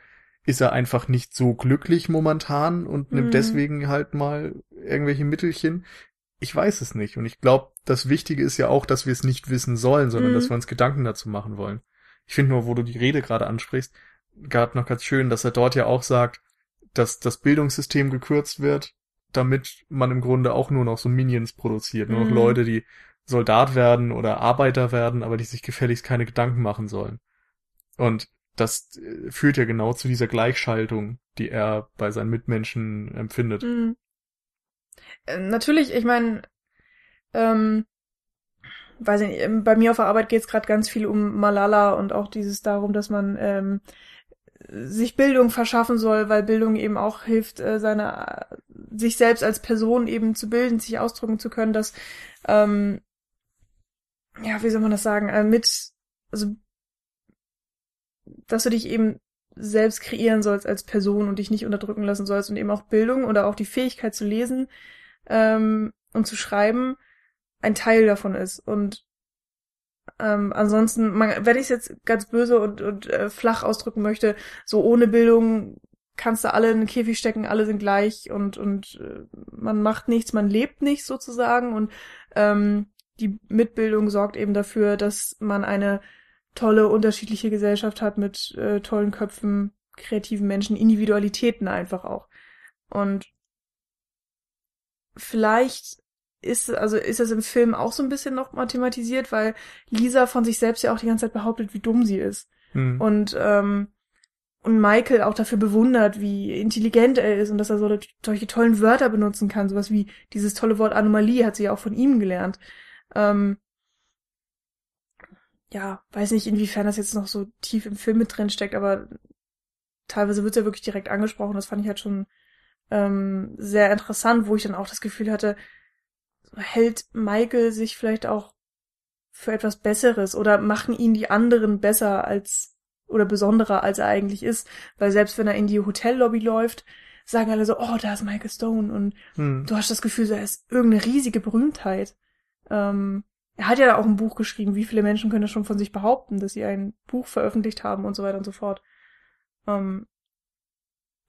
ist er einfach nicht so glücklich momentan und nimmt Mhm. deswegen halt mal irgendwelche Mittelchen. Ich weiß es nicht. Und ich glaube, das Wichtige ist ja auch, dass wir es nicht wissen sollen, sondern Mhm. dass wir uns Gedanken dazu machen wollen. Ich finde nur, wo du die Rede gerade ansprichst, gerade noch ganz schön, dass er dort ja auch sagt, dass das Bildungssystem gekürzt wird, damit man im Grunde auch nur noch so Minions produziert. Nur noch Mhm. Leute, die Soldat werden oder Arbeiter werden, aber die sich gefälligst keine Gedanken machen sollen. Und das äh, führt ja genau zu dieser Gleichschaltung, die er bei seinen Mitmenschen empfindet. Mhm. Äh, Natürlich, ich meine, ähm, weiß ich nicht, ähm, bei mir auf der Arbeit geht es gerade ganz viel um Malala und auch dieses darum, dass man ähm, sich Bildung verschaffen soll, weil Bildung eben auch hilft, äh, seine äh, sich selbst als Person eben zu bilden, sich ausdrücken zu können, dass ähm, ja, wie soll man das sagen, äh, mit also dass du dich eben selbst kreieren sollst als Person und dich nicht unterdrücken lassen sollst und eben auch Bildung oder auch die Fähigkeit zu lesen ähm, und zu schreiben ein Teil davon ist. Und ähm, ansonsten, man, wenn ich es jetzt ganz böse und, und äh, flach ausdrücken möchte, so ohne Bildung kannst du alle in den Käfig stecken, alle sind gleich und, und äh, man macht nichts, man lebt nicht sozusagen und ähm, die Mitbildung sorgt eben dafür, dass man eine tolle, unterschiedliche Gesellschaft hat mit äh, tollen Köpfen, kreativen Menschen, Individualitäten einfach auch. Und vielleicht ist, also ist das im Film auch so ein bisschen noch mal thematisiert, weil Lisa von sich selbst ja auch die ganze Zeit behauptet, wie dumm sie ist. Hm. Und, ähm, und Michael auch dafür bewundert, wie intelligent er ist und dass er so solche tollen Wörter benutzen kann. Sowas wie dieses tolle Wort Anomalie hat sie ja auch von ihm gelernt. Ähm, ja, weiß nicht, inwiefern das jetzt noch so tief im Film mit drin steckt, aber teilweise wird ja wirklich direkt angesprochen. Das fand ich halt schon ähm, sehr interessant, wo ich dann auch das Gefühl hatte, hält Michael sich vielleicht auch für etwas Besseres oder machen ihn die anderen besser als oder besonderer als er eigentlich ist, weil selbst wenn er in die Hotellobby läuft, sagen alle so, oh, da ist Michael Stone und Hm. du hast das Gefühl, so, er ist irgendeine riesige Berühmtheit. Ähm, er hat ja auch ein Buch geschrieben, wie viele Menschen können das schon von sich behaupten, dass sie ein Buch veröffentlicht haben und so weiter und so fort. Ähm,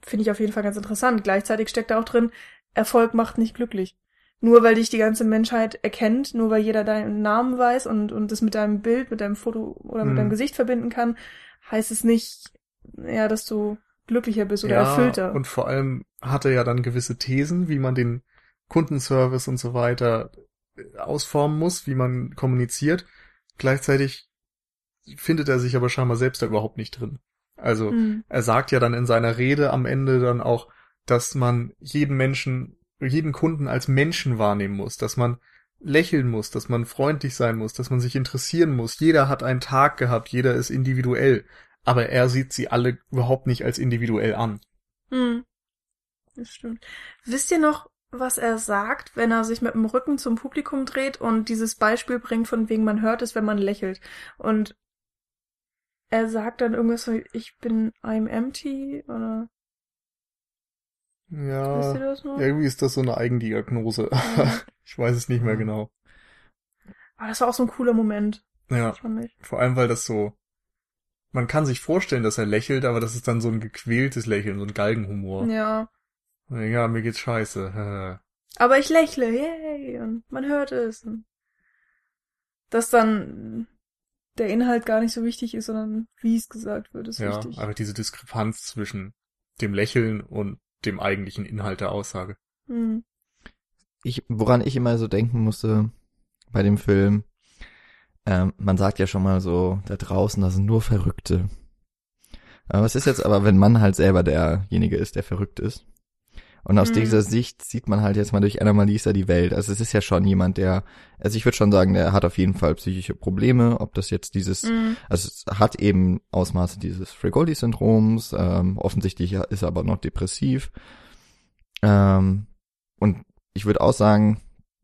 Finde ich auf jeden Fall ganz interessant. Gleichzeitig steckt da auch drin, Erfolg macht nicht glücklich. Nur weil dich die ganze Menschheit erkennt, nur weil jeder deinen Namen weiß und, und das mit deinem Bild, mit deinem Foto oder mit Mhm. deinem Gesicht verbinden kann, heißt es nicht, ja, dass du glücklicher bist oder ja, erfüllter. Und vor allem hat er ja dann gewisse Thesen, wie man den Kundenservice und so weiter ausformen muss, wie man kommuniziert. Gleichzeitig findet er sich aber scheinbar selbst da überhaupt nicht drin. Also Mhm. er sagt ja dann in seiner Rede am Ende dann auch, dass man jeden Menschen, jeden Kunden als Menschen wahrnehmen muss, dass man lächeln muss, dass man freundlich sein muss, dass man sich interessieren muss. Jeder hat einen Tag gehabt, jeder ist individuell, aber er sieht sie alle überhaupt nicht als individuell an. Hm. Das stimmt. Wisst ihr noch, was er sagt, wenn er sich mit dem Rücken zum Publikum dreht und dieses Beispiel bringt, von wegen man hört es, wenn man lächelt? Und er sagt dann irgendwas so, ich bin I'm empty oder Ja, irgendwie ist das so eine Eigendiagnose. Ja. *laughs* ich weiß es nicht mehr genau. Aber das war auch so ein cooler Moment, Ja, vor allem weil das so, man kann sich vorstellen, dass er lächelt, aber das ist dann so ein gequältes Lächeln, so ein Galgenhumor. Ja. Ja, mir geht's scheiße. *laughs* Aber ich lächle, yay, und man hört es. Und dass dann der Inhalt gar nicht so wichtig ist, sondern wie es gesagt wird, ist ja, wichtig. aber diese Diskrepanz zwischen dem Lächeln und dem eigentlichen Inhalt der Aussage. Hm. ich, woran ich immer so denken musste bei dem Film, ähm, man sagt ja schon mal so, da draußen, das sind nur Verrückte. Aber was ist jetzt aber, wenn man halt selber derjenige ist, der verrückt ist? Und aus Mhm. dieser Sicht sieht man halt jetzt mal durch Anna Malisa die Welt. Also es ist ja schon jemand, der, also ich würde schon sagen, der hat auf jeden Fall psychische Probleme, ob das jetzt dieses, Hm. also es hat eben Ausmaße dieses Frigoli-Syndroms, ähm, offensichtlich ist er aber noch depressiv. Ähm, und ich würde auch sagen,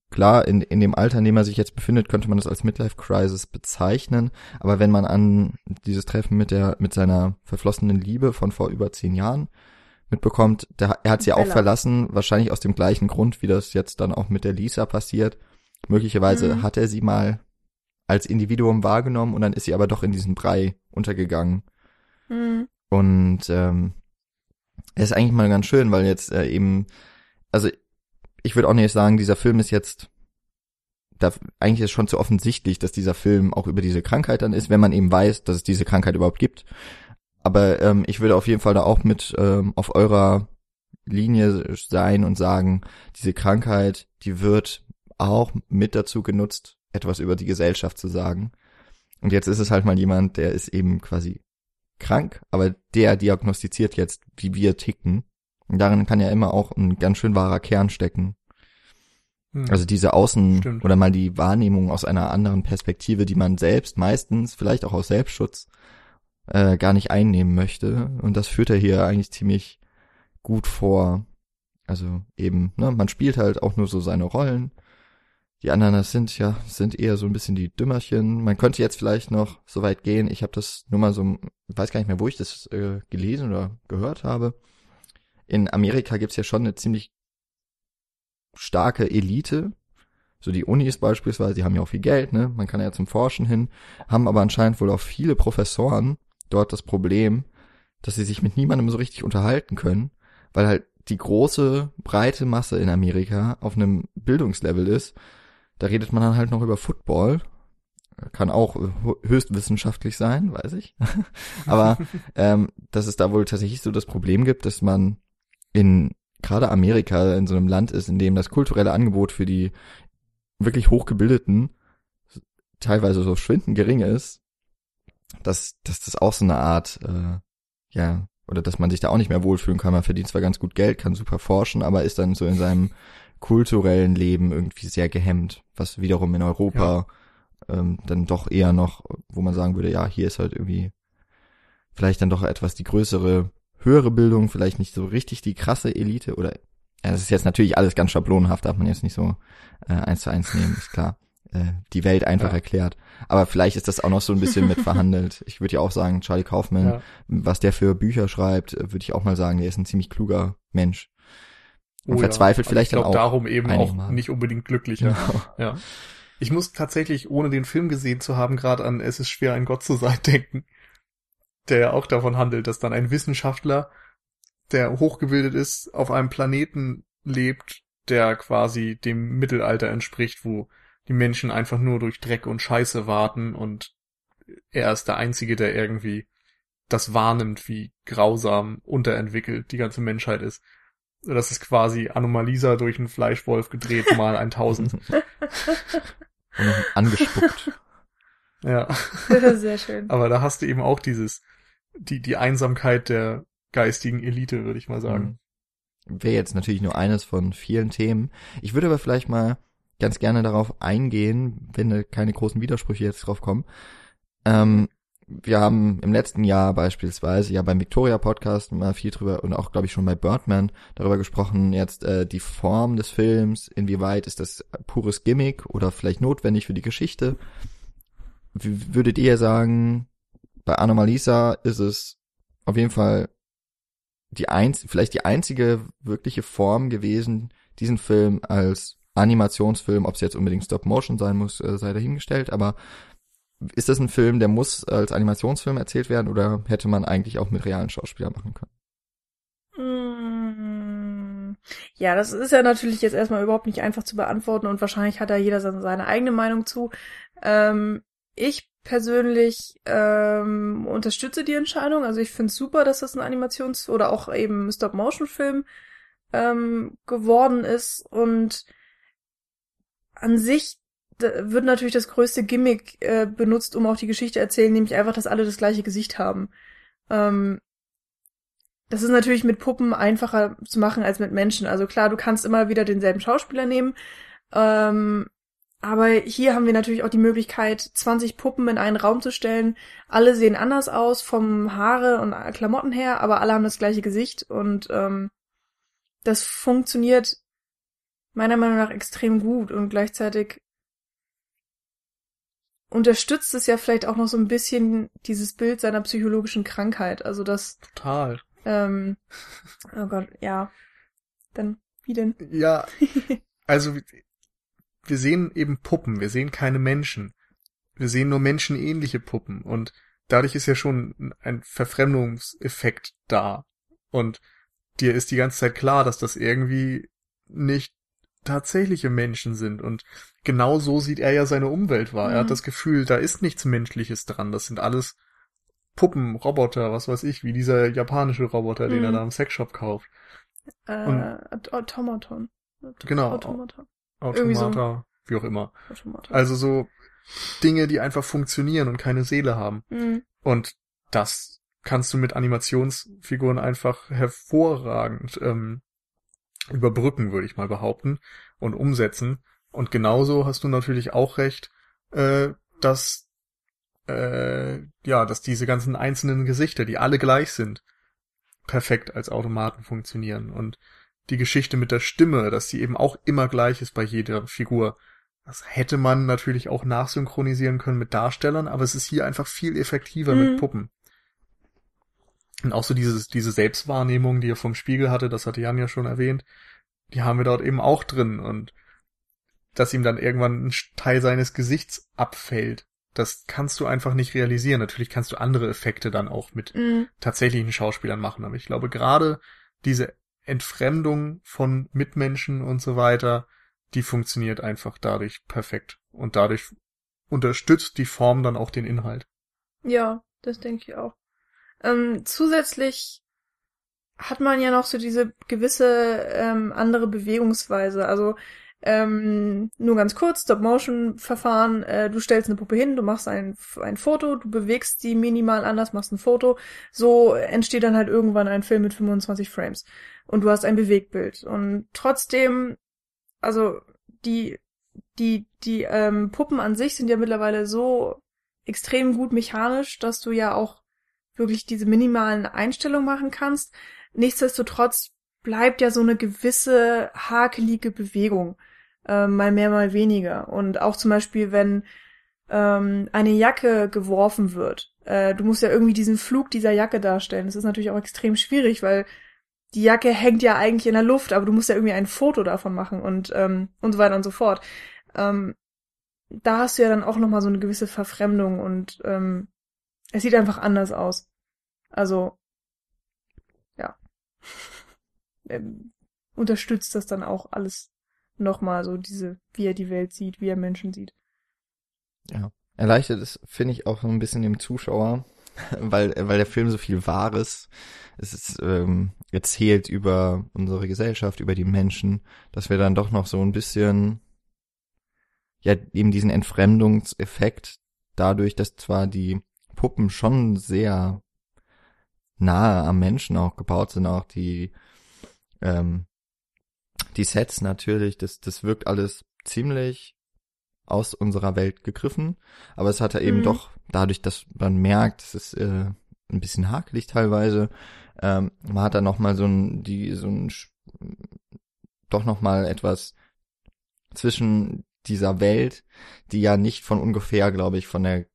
klar, in, in dem Alter, in dem er sich jetzt befindet, könnte man das als Midlife-Crisis bezeichnen. Aber wenn man an dieses Treffen mit der, mit seiner verflossenen Liebe von vor über zehn Jahren mitbekommt, der, er hat sie auch Bella. verlassen, wahrscheinlich aus dem gleichen Grund, wie das jetzt dann auch mit der Lisa passiert. Möglicherweise Mhm. hat er sie mal als Individuum wahrgenommen und dann ist sie aber doch in diesen Brei untergegangen. Mhm. Und ähm, es ist eigentlich mal ganz schön, weil jetzt äh, eben, also ich würde auch nicht sagen, dieser Film ist jetzt, da eigentlich ist schon zu offensichtlich, dass dieser Film auch über diese Krankheit dann ist, wenn man eben weiß, dass es diese Krankheit überhaupt gibt. Aber ähm, ich würde auf jeden Fall da auch mit ähm, auf eurer Linie sein und sagen, diese Krankheit, die wird auch mit dazu genutzt, etwas über die Gesellschaft zu sagen. Und jetzt ist es halt mal jemand, der ist eben quasi krank, aber der diagnostiziert jetzt, wie wir ticken. Und darin kann ja immer auch ein ganz schön wahrer Kern stecken. Hm. Also diese Außen- Stimmt. oder mal die Wahrnehmung aus einer anderen Perspektive, die man selbst meistens, vielleicht auch aus Selbstschutz, äh, gar nicht einnehmen möchte. Und das führt er hier eigentlich ziemlich gut vor. Also eben, ne, man spielt halt auch nur so seine Rollen. Die anderen, das sind ja, sind eher so ein bisschen die Dümmerchen. Man könnte jetzt vielleicht noch so weit gehen. Ich habe das nur mal so, weiß gar nicht mehr, wo ich das äh, gelesen oder gehört habe. In Amerika gibt's ja schon eine ziemlich starke Elite. So die Unis beispielsweise, die haben ja auch viel Geld, ne? Man kann ja zum Forschen hin, haben aber anscheinend wohl auch viele Professoren dort das Problem, dass sie sich mit niemandem so richtig unterhalten können, weil halt die große, breite Masse in Amerika auf einem Bildungslevel ist. Da redet man dann halt noch über Football. Kann auch höchst wissenschaftlich sein, weiß ich. *laughs* aber *laughs* ähm, dass es da wohl tatsächlich so das Problem gibt, dass man in gerade Amerika in so einem Land ist, in dem das kulturelle Angebot für die wirklich hochgebildeten teilweise so schwindend gering ist, dass, dass das auch so eine Art, äh, ja, oder dass man sich da auch nicht mehr wohlfühlen kann. Man verdient zwar ganz gut Geld, kann super forschen, aber ist dann so in seinem kulturellen Leben irgendwie sehr gehemmt, was wiederum in Europa ähm, dann doch eher noch, wo man sagen würde, ja, hier ist halt irgendwie vielleicht dann doch etwas die größere, höhere Bildung, vielleicht nicht so richtig die krasse Elite oder ja, das ist jetzt natürlich alles ganz schablonenhaft, darf man jetzt nicht so äh, eins zu eins nehmen, ist klar. Äh, die Welt einfach Ja. erklärt. Aber vielleicht ist das auch noch so ein bisschen mit *laughs* verhandelt. Ich würde ja auch sagen, Charlie Kaufman, Ja. was der für Bücher schreibt, würde ich auch mal sagen, der ist ein ziemlich kluger Mensch. Und Oh ja. verzweifelt Aber vielleicht ich glaub, dann auch. darum eben auch Male. nicht unbedingt glücklicher. Genau. Ja. Ich muss tatsächlich, ohne den Film gesehen zu haben, gerade an Es ist schwer, ein Gott zu sein *laughs* denken, der ja auch davon handelt, dass dann ein Wissenschaftler, der hochgebildet ist, auf einem Planeten lebt, der quasi dem Mittelalter entspricht, wo die Menschen einfach nur durch Dreck und Scheiße warten und er ist der Einzige, der irgendwie das wahrnimmt, wie grausam unterentwickelt die ganze Menschheit ist. Das ist quasi Anomalisa durch einen Fleischwolf gedreht mal 1000. *laughs* *laughs* Und noch angespuckt. Ja. *laughs* Sehr schön. Aber da hast du eben auch dieses, die, die Einsamkeit der geistigen Elite, würde ich mal sagen. Wäre jetzt natürlich nur eines von vielen Themen. Ich würde aber vielleicht mal ganz gerne darauf eingehen, wenn keine großen Widersprüche jetzt drauf kommen. Ähm, wir haben im letzten Jahr beispielsweise ja beim Victoria Podcast mal viel drüber und auch glaube ich schon bei Birdman darüber gesprochen, jetzt äh, die Form des Films, inwieweit ist das pures Gimmick oder vielleicht notwendig für die Geschichte. Wie würdet ihr sagen, bei Anomalisa ist es auf jeden Fall die einz vielleicht die einzige wirkliche Form gewesen, diesen Film als Animationsfilm, ob es jetzt unbedingt Stop Motion sein muss, äh, sei dahingestellt, aber ist das ein Film, der muss als Animationsfilm erzählt werden oder hätte man eigentlich auch mit realen Schauspielern machen können? Mm, Ja, das ist ja natürlich jetzt erstmal überhaupt nicht einfach zu beantworten und wahrscheinlich hat da jeder seine eigene Meinung zu. Ähm, ich persönlich ähm, unterstütze die Entscheidung. Also ich finde es super, dass das ein Animations- oder auch eben Stop-Motion-Film ähm, geworden ist und an sich wird natürlich das größte Gimmick äh, benutzt, um auch die Geschichte erzählen, nämlich einfach, dass alle das gleiche Gesicht haben. Ähm, das ist natürlich mit Puppen einfacher zu machen als mit Menschen. Also klar, du kannst immer wieder denselben Schauspieler nehmen. Ähm, aber hier haben wir natürlich auch die Möglichkeit, 20 Puppen in einen Raum zu stellen. Alle sehen anders aus, vom Haare und Klamotten her, aber alle haben das gleiche Gesicht und ähm, das funktioniert meiner Meinung nach extrem gut und gleichzeitig unterstützt es ja vielleicht auch noch so ein bisschen dieses Bild seiner psychologischen Krankheit. Also das, Total. ähm, oh Gott, ja. Dann, wie denn? Ja, *laughs* also wir- wir sehen eben Puppen, wir sehen keine Menschen. wir sehen nur menschenähnliche Puppen und dadurch ist ja schon ein Verfremdungseffekt da. Und dir ist die ganze Zeit klar, dass das irgendwie nicht tatsächliche Menschen sind. Und genau so sieht er ja seine Umwelt wahr. Mhm. Er hat mhm. das Gefühl, da ist nichts Menschliches dran. Das sind alles Puppen, Roboter, was weiß ich, wie dieser japanische Roboter, mhm. den er mhm. da im Sexshop kauft. Äh, Automaton. Genau. Automata. Automata, so. wie auch immer. Automata. Also so Dinge, die einfach funktionieren und keine Seele haben. Mhm. Und das kannst du mit Animationsfiguren einfach hervorragend ähm, überbrücken, würde ich mal behaupten, und umsetzen. Und genauso hast du natürlich auch recht, äh, dass äh, ja, dass diese ganzen einzelnen Gesichter, die alle gleich sind, perfekt als Automaten funktionieren. Und die Geschichte mit der Stimme, dass die eben auch immer gleich ist bei jeder Figur. Das hätte man natürlich auch nachsynchronisieren können mit Darstellern, aber es ist hier einfach viel effektiver mhm. mit Puppen. Und auch so dieses, diese Selbstwahrnehmung, die er vom Spiegel hatte, das hatte Jan ja schon erwähnt, die haben wir dort eben auch drin und dass ihm dann irgendwann ein Teil seines Gesichts abfällt. Das kannst du einfach nicht realisieren. Natürlich kannst du andere Effekte dann auch mit mhm. tatsächlichen Schauspielern machen, aber ich glaube gerade diese Entfremdung von Mitmenschen und so weiter, die funktioniert einfach dadurch perfekt und dadurch unterstützt die Form dann auch den Inhalt. Ja, das denke ich auch. Ähm, zusätzlich hat man ja noch so diese gewisse ähm, andere Bewegungsweise. Also ähm, nur ganz kurz, Stop-Motion-Verfahren, äh, du stellst eine Puppe hin, du machst ein, ein Foto, du bewegst sie minimal anders, machst ein Foto. So entsteht dann halt irgendwann ein Film mit 25 Frames. Und du hast ein Bewegtbild. Und trotzdem, also die, die, die ähm, Puppen an sich sind ja mittlerweile so extrem gut mechanisch, dass du ja auch wirklich diese minimalen Einstellungen machen kannst. Nichtsdestotrotz bleibt ja so eine gewisse hakelige Bewegung, äh, mal mehr, mal weniger. Und auch zum Beispiel, wenn ähm, eine Jacke geworfen wird, äh, du musst ja irgendwie diesen Flug dieser Jacke darstellen. Das ist natürlich auch extrem schwierig, weil die Jacke hängt ja eigentlich in der Luft, aber du musst ja irgendwie ein Foto davon machen und ähm, und so weiter und so fort. Ähm, da hast du ja dann auch noch mal so eine gewisse Verfremdung und ähm, es sieht einfach anders aus. Also ja, *laughs* ähm, unterstützt das dann auch alles nochmal so diese, wie er die Welt sieht, wie er Menschen sieht. Ja, erleichtert es, finde ich, auch so ein bisschen dem Zuschauer, *laughs* weil, weil der Film so viel Wahres, es ist ähm, erzählt über unsere Gesellschaft, über die Menschen, dass wir dann doch noch so ein bisschen, ja, eben diesen Entfremdungseffekt dadurch, dass zwar die Puppen schon sehr nahe am Menschen auch gebaut sind, auch die ähm, die Sets natürlich, das, das wirkt alles ziemlich aus unserer Welt gegriffen, aber es hat er eben mhm. doch, dadurch, dass man merkt, es ist äh, ein bisschen hakelig teilweise, ähm, man hat da nochmal so ein, die, so ein, doch nochmal etwas zwischen dieser Welt, die ja nicht von ungefähr, glaube ich, von der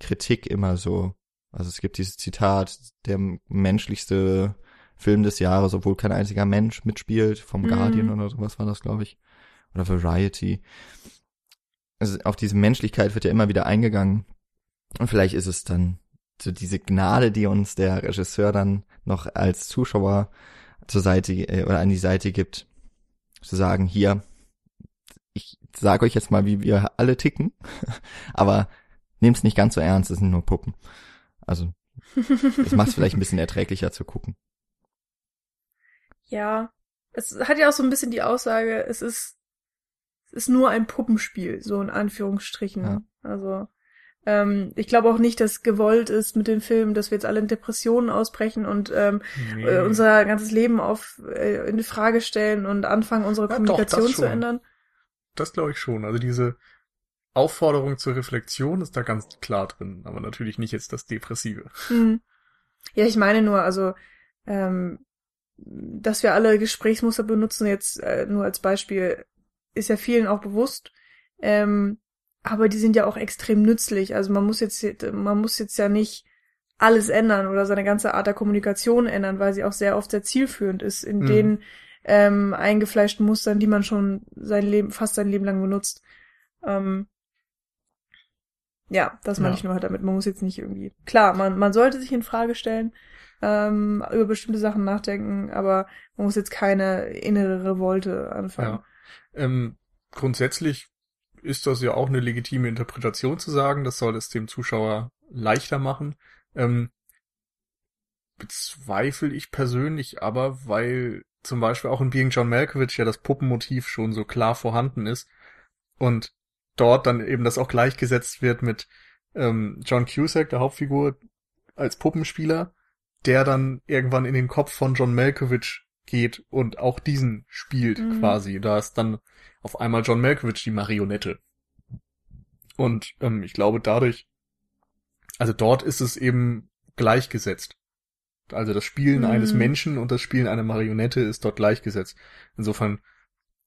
Kritik immer so, also es gibt dieses Zitat, der menschlichste Film des Jahres, obwohl kein einziger Mensch mitspielt, vom mhm. Guardian oder sowas war das, glaube ich. Oder Variety. Also auf diese Menschlichkeit wird ja immer wieder eingegangen. Und vielleicht ist es dann so diese Gnade, die uns der Regisseur dann noch als Zuschauer zur Seite äh, oder an die Seite gibt, zu sagen, hier, ich sage euch jetzt mal, wie wir alle ticken, *laughs* aber nehmt's nicht ganz so ernst, es sind nur Puppen. Also, das macht es *laughs* vielleicht ein bisschen erträglicher zu gucken. Ja, es hat ja auch so ein bisschen die Aussage, es ist, es ist nur ein Puppenspiel, so in Anführungsstrichen. Ja. Also, ähm, ich glaube auch nicht, dass gewollt ist mit dem Film, dass wir jetzt alle in Depressionen ausbrechen und ähm, nee. Äh, unser ganzes Leben auf äh, in Frage stellen und anfangen, unsere ja, Kommunikation doch, zu ändern. Das glaube ich schon. Also diese Aufforderung zur Reflexion ist da ganz klar drin, aber natürlich nicht jetzt das Depressive. Hm. Ja, ich meine nur, also ähm, dass wir alle Gesprächsmuster benutzen, jetzt äh, nur als Beispiel, ist ja vielen auch bewusst. Ähm, aber die sind ja auch extrem nützlich. Also man muss jetzt, man muss jetzt ja nicht alles ändern oder seine ganze Art der Kommunikation ändern, weil sie auch sehr oft sehr zielführend ist in mhm. den ähm, eingefleischten Mustern, die man schon sein Leben, fast sein Leben lang benutzt. Ähm, ja, das meine Ja. ich nur halt damit. Man muss jetzt nicht irgendwie. Klar, man, man sollte sich in Frage stellen, ähm, über bestimmte Sachen nachdenken, aber man muss jetzt keine innere Revolte anfangen. Ja. Ähm, grundsätzlich ist das ja auch eine legitime Interpretation zu sagen, das soll es dem Zuschauer leichter machen. Ähm, bezweifle ich persönlich aber, weil zum Beispiel auch in Being John Malkovich ja das Puppenmotiv schon so klar vorhanden ist und dort dann eben das auch gleichgesetzt wird mit ähm, John Cusack, der Hauptfigur, als Puppenspieler, der dann irgendwann in den Kopf von John Malkovich geht und auch diesen spielt Mhm. quasi. Da ist dann auf einmal John Malkovich die Marionette. Und ähm, ich glaube dadurch, also dort ist es eben gleichgesetzt. Also das Spielen Mhm. eines Menschen und das Spielen einer Marionette ist dort gleichgesetzt. Insofern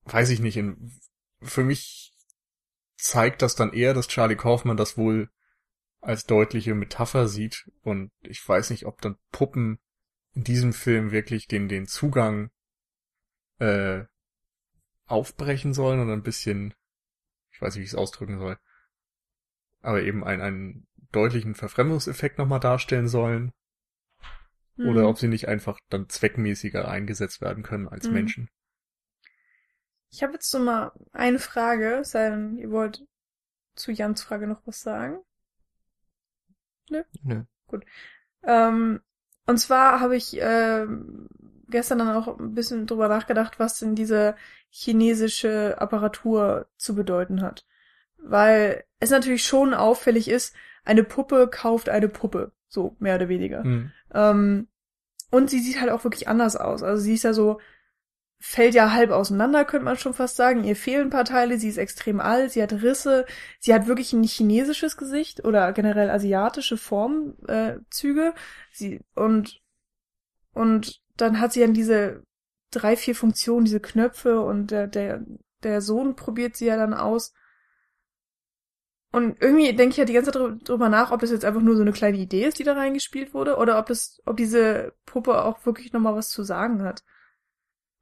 weiß ich nicht, in, für mich zeigt das dann eher, dass Charlie Kaufman das wohl als deutliche Metapher sieht und ich weiß nicht, ob dann Puppen in diesem Film wirklich den, den Zugang äh, aufbrechen sollen oder ein bisschen, ich weiß nicht, wie ich es ausdrücken soll, aber eben einen, einen deutlichen Verfremdungseffekt nochmal darstellen sollen oder ob sie nicht einfach dann zweckmäßiger eingesetzt werden können als Mhm. Menschen. Ich habe jetzt so mal eine Frage, denn, ihr wollt zu Jans Frage noch was sagen. Nö. Ähm, und zwar habe ich ähm, gestern dann auch ein bisschen drüber nachgedacht, was denn diese chinesische Apparatur zu bedeuten hat. Weil es natürlich schon auffällig ist, eine Puppe kauft eine Puppe. So, mehr oder weniger. Hm. Ähm, und sie sieht halt auch wirklich anders aus. Also sie ist ja so, fällt ja halb auseinander, könnte man schon fast sagen. Ihr fehlen ein paar Teile, sie ist extrem alt, sie hat Risse, sie hat wirklich ein chinesisches Gesicht oder generell asiatische Formzüge. Äh, sie, und, und dann hat sie dann diese drei, vier Funktionen, diese Knöpfe und der, der, der Sohn probiert sie ja dann aus. Und irgendwie denke ich ja die ganze Zeit drü- drüber nach, ob das jetzt einfach nur so eine kleine Idee ist, die da reingespielt wurde, oder ob das, ob diese Puppe auch wirklich nochmal was zu sagen hat.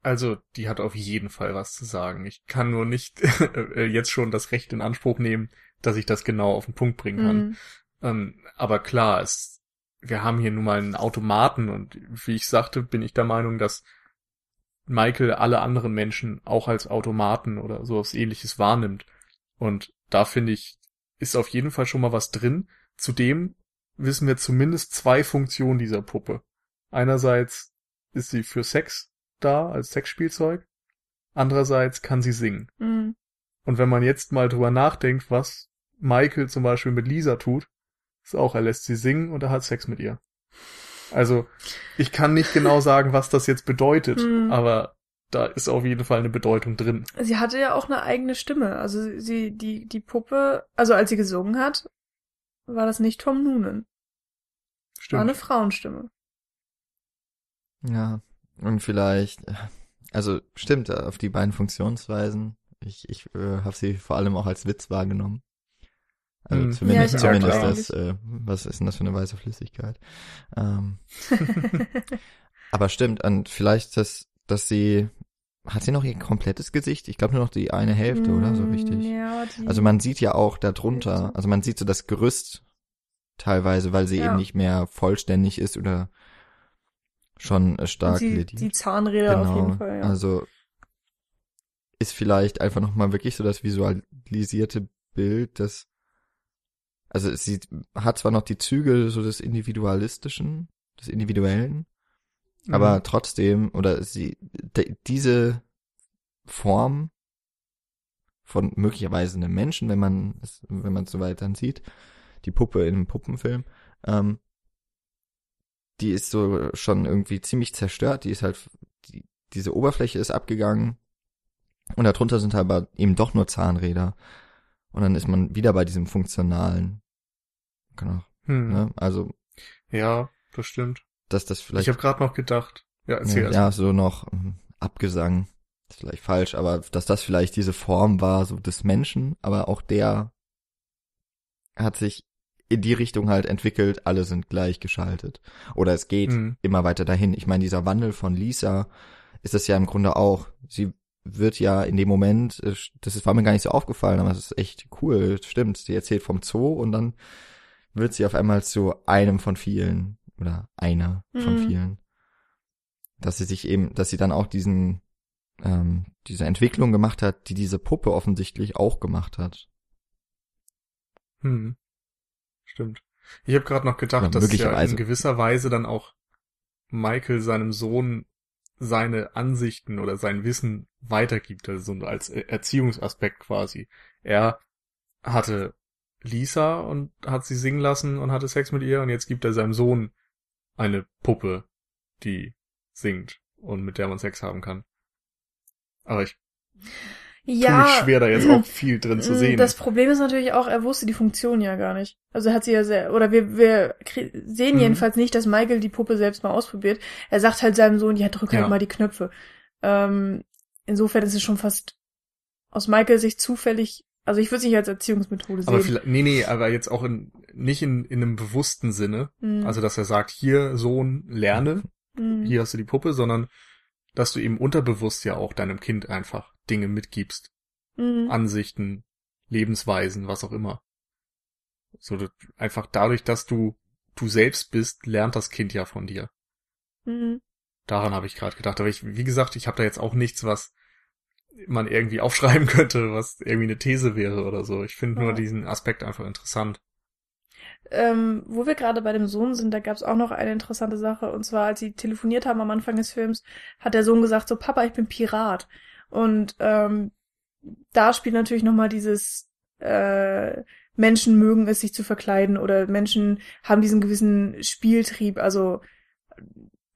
Also, die hat auf jeden Fall was zu sagen. Ich kann nur nicht *laughs* äh, jetzt schon das Recht in Anspruch nehmen, dass ich das genau auf den Punkt bringen kann. Mhm. Ähm, aber klar, es, wir haben hier nun mal einen Automaten und wie ich sagte, bin ich der Meinung, dass Michael alle anderen Menschen auch als Automaten oder sowas ähnliches wahrnimmt. Und da finde ich, ist auf jeden Fall schon mal was drin. Zudem wissen wir zumindest zwei Funktionen dieser Puppe. Einerseits ist sie für Sex da, als Sexspielzeug. Andererseits kann sie singen. Mhm. Und wenn man jetzt mal drüber nachdenkt, was Michael zum Beispiel mit Lisa tut, ist auch, er lässt sie singen und er hat Sex mit ihr. Also, ich kann nicht genau sagen, was das jetzt bedeutet, Hm. aber da ist auf jeden Fall eine Bedeutung drin. Sie hatte ja auch eine eigene Stimme. Also sie, die, die Puppe, also als sie gesungen hat, war das nicht Tom Noonan. War eine Stimmt. Frauenstimme. Ja, und vielleicht, also stimmt, auf die beiden Funktionsweisen. Ich, ich äh, habe sie vor allem auch als Witz wahrgenommen. Also Hm. zumindest, Ja, zumindest das, äh, was ist denn das für eine weiße Flüssigkeit? Ähm, *laughs* aber stimmt, und vielleicht das, dass sie, hat sie noch ihr komplettes Gesicht? Ich glaube nur noch die eine Hälfte, oder? So Mm, richtig. Ja, die, Also man sieht ja auch darunter, also man sieht so das Gerüst teilweise, weil sie Ja. eben nicht mehr vollständig ist oder schon äh, stark die, lediert. die Zahnräder auf jeden Fall, ja. Also ist vielleicht einfach nochmal wirklich so das visualisierte Bild, das also sie hat zwar noch die Züge so des Individualistischen, des Individuellen, Mhm. aber trotzdem, oder sie, de, diese Form von möglicherweise einem Menschen, wenn man es, wenn man es soweit dann sieht, die Puppe in einem Puppenfilm, ähm, die ist so schon irgendwie ziemlich zerstört, die ist halt, die, diese Oberfläche ist abgegangen und darunter sind aber eben doch nur Zahnräder und dann ist man wieder bei diesem funktionalen, genau, Hm. ne? also, Ja, das stimmt. dass das ich vielleicht habe gerade noch gedacht. Ja, erzähl ja, ja, so noch mm, Abgesang, ist vielleicht falsch, aber dass das vielleicht diese Form war, so des Menschen, aber auch der hat sich in die Richtung halt entwickelt, alle sind gleichgeschaltet. Oder es geht Hm. immer weiter dahin. Ich meine, dieser Wandel von Lisa ist es ja im Grunde auch. Sie wird ja in dem Moment, äh, das war mir gar nicht so aufgefallen, aber es ist echt cool, stimmt. Sie erzählt vom Zoo und dann wird sie auf einmal zu einem von vielen oder einer von Mhm. vielen. Dass sie sich eben, dass sie dann auch diesen, ähm, diese Entwicklung gemacht hat, die diese Puppe offensichtlich auch gemacht hat. Hm. Stimmt. Ich habe gerade noch gedacht, Ja, dass ja in gewisser Weise dann auch Michael seinem Sohn seine Ansichten oder sein Wissen weitergibt, also so als Er- Erziehungsaspekt quasi. Er hatte Lisa und hat sie singen lassen und hatte Sex mit ihr und jetzt gibt er seinem Sohn eine Puppe, die singt und mit der man Sex haben kann. Aber ich tue mich schwer, da jetzt auch *clears throat* viel drin zu Mm, sehen. Das Problem ist natürlich auch, er wusste die Funktion ja gar nicht. Also er hat sie ja sehr, oder wir, wir sehen Mhm. jedenfalls nicht, dass Michael die Puppe selbst mal ausprobiert. Er sagt halt seinem Sohn, ja, drück halt Ja. mal die Knöpfe. Ähm, insofern ist es schon fast aus Michaels Sicht zufällig, also ich würde es nicht als Erziehungsmethode aber sehen. vielleicht, nee, nee, aber jetzt auch in, nicht in, in einem bewussten Sinne, Mm, Also, dass er sagt, hier, Sohn, lerne, mm, hier hast du die Puppe, sondern dass du eben unterbewusst ja auch deinem Kind einfach Dinge mitgibst. mm, Ansichten, Lebensweisen, was auch immer. So, einfach dadurch, dass du du selbst bist, lernt das Kind ja von dir. mm. Daran habe ich gerade gedacht. Aber ich, wie gesagt, ich habe da jetzt auch nichts, was man irgendwie aufschreiben *laughs* könnte, was irgendwie eine These wäre oder so. Ich finde nur Ja. diesen Aspekt einfach interessant. Ähm, wo wir gerade bei dem Sohn sind, da gab es auch noch eine interessante Sache. Und zwar, als sie telefoniert haben am Anfang des Films, hat der Sohn gesagt, so, Papa, ich bin Pirat. Und ähm, da spielt natürlich nochmal dieses äh, Menschen mögen es, sich zu verkleiden oder Menschen haben diesen gewissen Spieltrieb, also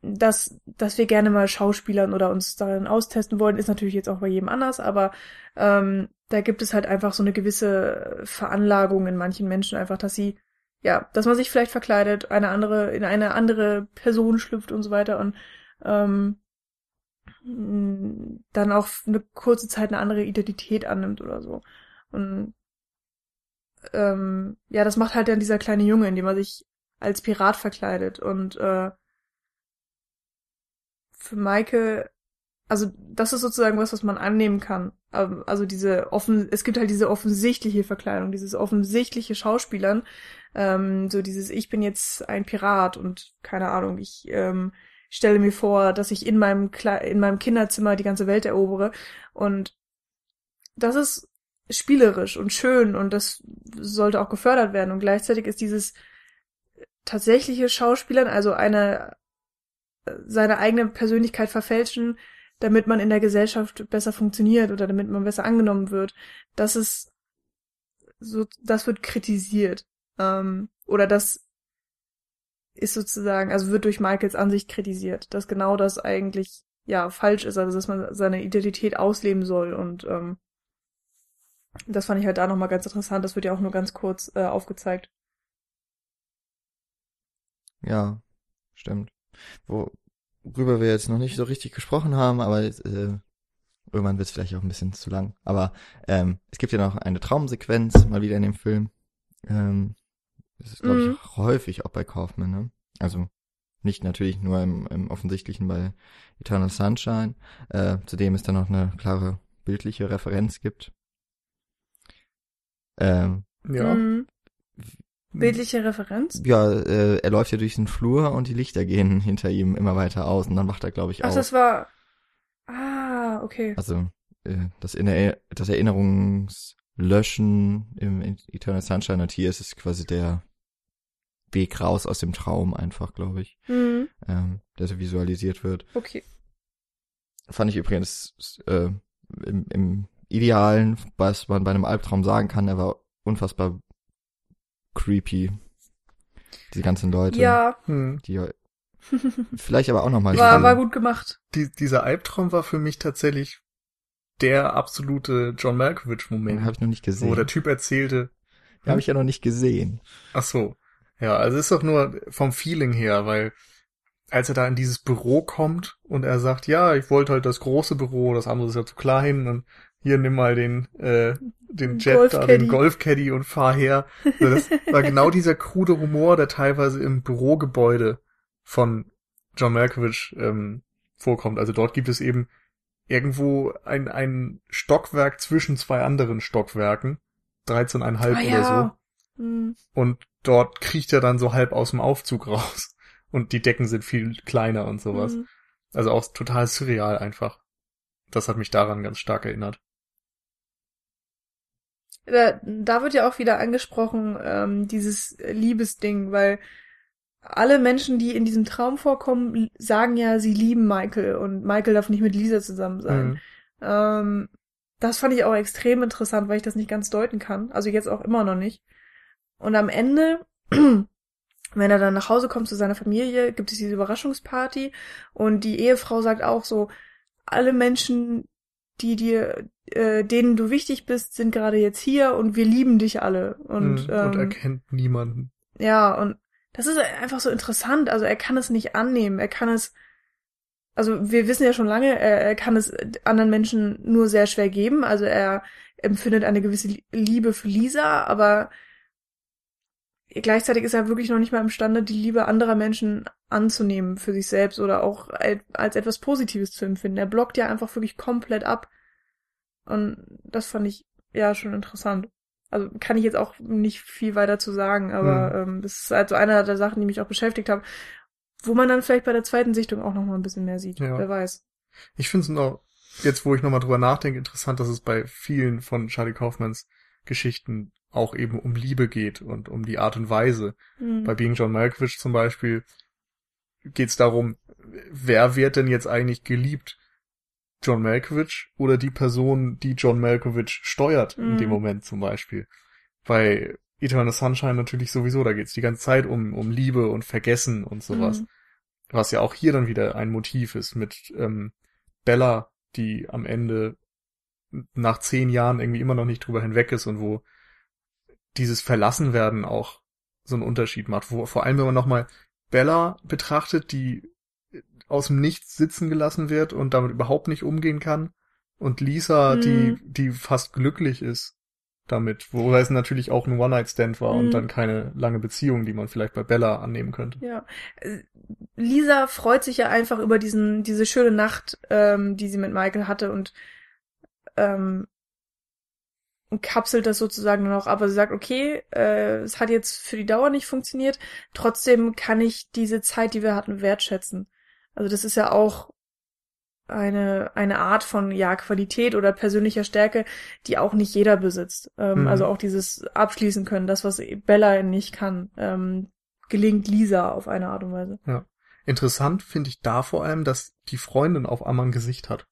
dass, dass wir gerne mal Schauspielern oder uns darin austesten wollen, ist natürlich jetzt auch bei jedem anders, aber ähm, da gibt es halt einfach so eine gewisse Veranlagung in manchen Menschen einfach, dass sie ja, dass man sich vielleicht verkleidet, eine andere, in eine andere Person schlüpft und so weiter und ähm, dann auch eine kurze Zeit eine andere Identität annimmt oder so. Und ähm, ja, das macht halt dann dieser kleine Junge, indem er sich als Pirat verkleidet. Und äh, für Maike, also das ist sozusagen was, was man annehmen kann. Ähm, Also diese offen, es gibt halt diese offensichtliche Verkleidung, dieses offensichtliche Schauspielern, ähm, so dieses Ich bin jetzt ein Pirat und keine Ahnung, ich ähm, stelle mir vor, dass ich in meinem Kle in meinem Kinderzimmer die ganze Welt erobere und das ist spielerisch und schön und das sollte auch gefördert werden und gleichzeitig ist dieses tatsächliche Schauspielern, also eine seine eigene Persönlichkeit verfälschen, damit man in der Gesellschaft besser funktioniert oder damit man besser angenommen wird. Das ist so, das wird kritisiert. Ähm, oder das ist sozusagen, also wird durch Michaels Ansicht kritisiert, dass genau das eigentlich ja falsch ist, also dass man seine Identität ausleben soll und ähm, das fand ich halt da nochmal ganz interessant. Das wird ja auch nur ganz kurz äh, aufgezeigt. Ja, stimmt. Worüber wir jetzt noch nicht so richtig gesprochen haben, aber äh, irgendwann wird es vielleicht auch ein bisschen zu lang. Aber ähm, es gibt ja noch eine Traumsequenz mal wieder in dem Film. Ähm, das ist, glaube Mhm. ich, häufig auch bei Kaufman, ne? Also nicht natürlich nur im, im offensichtlichen bei Eternal Sunshine, äh, zu dem es dann noch eine klare bildliche Referenz gibt. Ähm, Ja. Mhm. Bildliche Referenz? ja, äh, er läuft ja durch den Flur und die Lichter gehen *laughs* hinter ihm immer weiter aus und dann wacht er, glaube ich, Ach, auf. das war. Ah, okay. Also äh, das, Inner das Erinnerungslöschen im Eternal Sunshine und hier ist es quasi der Weg raus aus dem Traum einfach, glaube ich, Mhm. ähm, der so visualisiert wird. Okay. Fand ich übrigens äh, im, im Idealen, was man bei einem Albtraum sagen kann, er war unfassbar creepy. Diese ganzen Leute, Ja, Hm. die *laughs* vielleicht aber auch nochmal war, war gut gemacht. Die, dieser Albtraum war für mich tatsächlich der absolute John Malkovich-Moment, Habe ich noch nicht gesehen. wo der Typ erzählte, Habe ich ja noch nicht gesehen. Ach so. Ja, also ist doch nur vom Feeling her, weil als er da in dieses Büro kommt und er sagt, ja, ich wollte halt das große Büro, das andere ist ja zu klein und hier nimm mal den äh, den Jet da, Golfcaddy. den Golfcaddy und fahr her. Also das war *laughs* genau dieser krude Humor, der teilweise im Bürogebäude von John Malkovich ähm, vorkommt. Also dort gibt es eben irgendwo ein, ein Stockwerk zwischen zwei anderen Stockwerken, 13,5 Ah, oder ja. Hm. so. Und dort kriecht er dann so halb aus dem Aufzug raus. Und die Decken sind viel kleiner und sowas. Hm. Also auch total surreal einfach. Das hat mich daran ganz stark erinnert. Da, da wird ja auch wieder angesprochen, ähm, dieses Liebesding, weil alle Menschen, die in diesem Traum vorkommen, sagen ja, sie lieben Michael und Michael darf nicht mit Lisa zusammen sein. Mhm. Ähm, das fand ich auch extrem interessant, weil ich das nicht ganz deuten kann. Also jetzt auch immer noch nicht. Und am Ende, *clears throat* wenn er dann nach Hause kommt zu seiner Familie, gibt es diese Überraschungsparty und die Ehefrau sagt auch so, alle Menschen, die dir, äh, denen du wichtig bist, sind gerade jetzt hier und wir lieben dich alle. Und, Mhm. und ähm, er kennt niemanden. ja, und das ist einfach so interessant. Also er kann es nicht annehmen. Er kann es, also wir wissen ja schon lange, er, er kann es anderen Menschen nur sehr schwer geben. Also er empfindet eine gewisse Liebe für Lisa, aber gleichzeitig ist er wirklich noch nicht mal imstande, die Liebe anderer Menschen anzunehmen für sich selbst oder auch als etwas Positives zu empfinden. Er blockt ja einfach wirklich komplett ab. Und das fand ich ja schon interessant. Also kann ich jetzt auch nicht viel weiter zu sagen, aber ähm, das ist halt so einer der Sachen, die mich auch beschäftigt haben, wo man dann vielleicht bei der zweiten Sichtung auch noch mal ein bisschen mehr sieht. Ja. Wer weiß. Ich finde es noch, jetzt wo ich nochmal drüber nachdenke, interessant, dass es bei vielen von Charlie Kaufmans Geschichten auch eben um Liebe geht und um die Art und Weise. Hm. Bei Being John Malkovich zum Beispiel geht es darum, wer wird denn jetzt eigentlich geliebt? John Malkovich oder die Person, die John Malkovich steuert in Mhm. dem Moment zum Beispiel. Bei Eternal Sunshine natürlich sowieso, da geht's die ganze Zeit um, um Liebe und Vergessen und sowas. Hm. Was ja auch hier dann wieder ein Motiv ist mit ähm, Bella, die am Ende nach zehn Jahren irgendwie immer noch nicht drüber hinweg ist und wo dieses Verlassenwerden auch so einen Unterschied macht. Wo, vor allem, wenn man nochmal Bella betrachtet, die aus dem Nichts sitzen gelassen wird und damit überhaupt nicht umgehen kann. Und Lisa, Mhm. die, die fast glücklich ist damit, wobei es natürlich auch ein One-Night-Stand war und Mhm. dann keine lange Beziehung, die man vielleicht bei Bella annehmen könnte. Ja. Äh, Lisa freut sich ja einfach über diesen, diese schöne Nacht, ähm, die sie mit Michael hatte und, ähm, und kapselt das sozusagen noch, aber sie sagt, okay, äh, es hat jetzt für die Dauer nicht funktioniert, trotzdem kann ich diese Zeit, die wir hatten, wertschätzen. Also das ist ja auch eine, eine Art von, ja, Qualität oder persönlicher Stärke, die auch nicht jeder besitzt. Ähm, Mhm. Also auch dieses abschließen können, das, was Bella nicht kann, ähm, gelingt Lisa auf eine Art und Weise. Interessant finde ich da vor allem, dass die Freundin auf einmal ein Gesicht hat.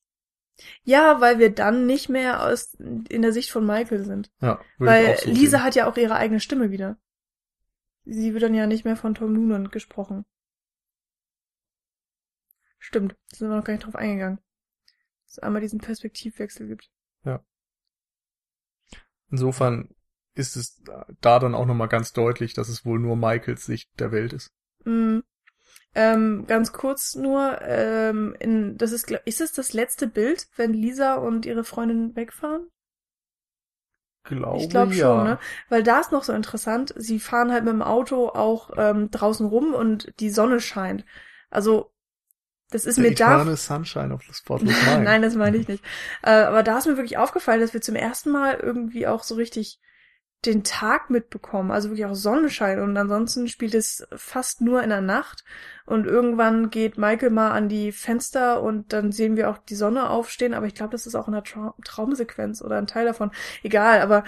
Ja, weil wir dann nicht mehr aus, in der Sicht von Michael sind. Ja, weil auch so Lisa sehen. hat ja auch ihre eigene Stimme wieder. Sie wird dann ja nicht mehr von Tom Noonan gesprochen. Stimmt, da sind wir noch gar nicht drauf eingegangen. Dass es einmal diesen Perspektivwechsel gibt. Insofern ist es da dann auch nochmal ganz deutlich, dass es wohl nur Michaels Sicht der Welt ist. Mm. Ähm, ganz kurz nur, ähm, in, das ist, ist es das letzte Bild, wenn Lisa und ihre Freundin wegfahren? Glaube Ich glaube schon, ne? Weil da ist noch so interessant, sie fahren halt mit dem Auto auch ähm, draußen rum und die Sonne scheint. Also, das ist The mir da. Sunshine of the Spotless *laughs* Mind. Nein, das meine ich nicht. Äh, aber da ist mir wirklich aufgefallen, dass wir zum ersten Mal irgendwie auch so richtig den Tag mitbekommen, also wirklich auch Sonnenschein und ansonsten spielt es fast nur in der Nacht und irgendwann geht Michael mal an die Fenster und dann sehen wir auch die Sonne aufstehen, aber ich glaube, das ist auch in der Trau Traumsequenz oder ein Teil davon. Egal, aber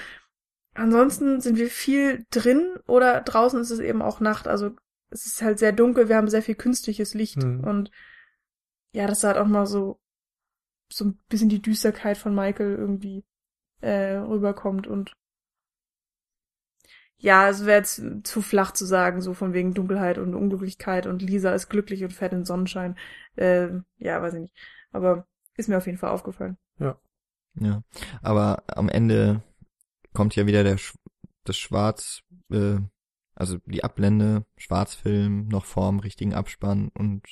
ansonsten sind wir viel drin oder draußen ist es eben auch Nacht, also es ist halt sehr dunkel, wir haben sehr viel künstliches Licht Hm. und ja, das hat auch mal so so ein bisschen die Düsterkeit von Michael irgendwie äh, rüberkommt und ja, es wäre jetzt zu flach zu sagen, so von wegen Dunkelheit und Unglücklichkeit und Lisa ist glücklich und fährt in Sonnenschein. Äh, ja, weiß ich nicht. Aber ist mir auf jeden Fall aufgefallen. Ja, aber am Ende kommt ja wieder der Sch das Schwarz, äh, also die Ablende, Schwarzfilm noch vorm richtigen Abspann und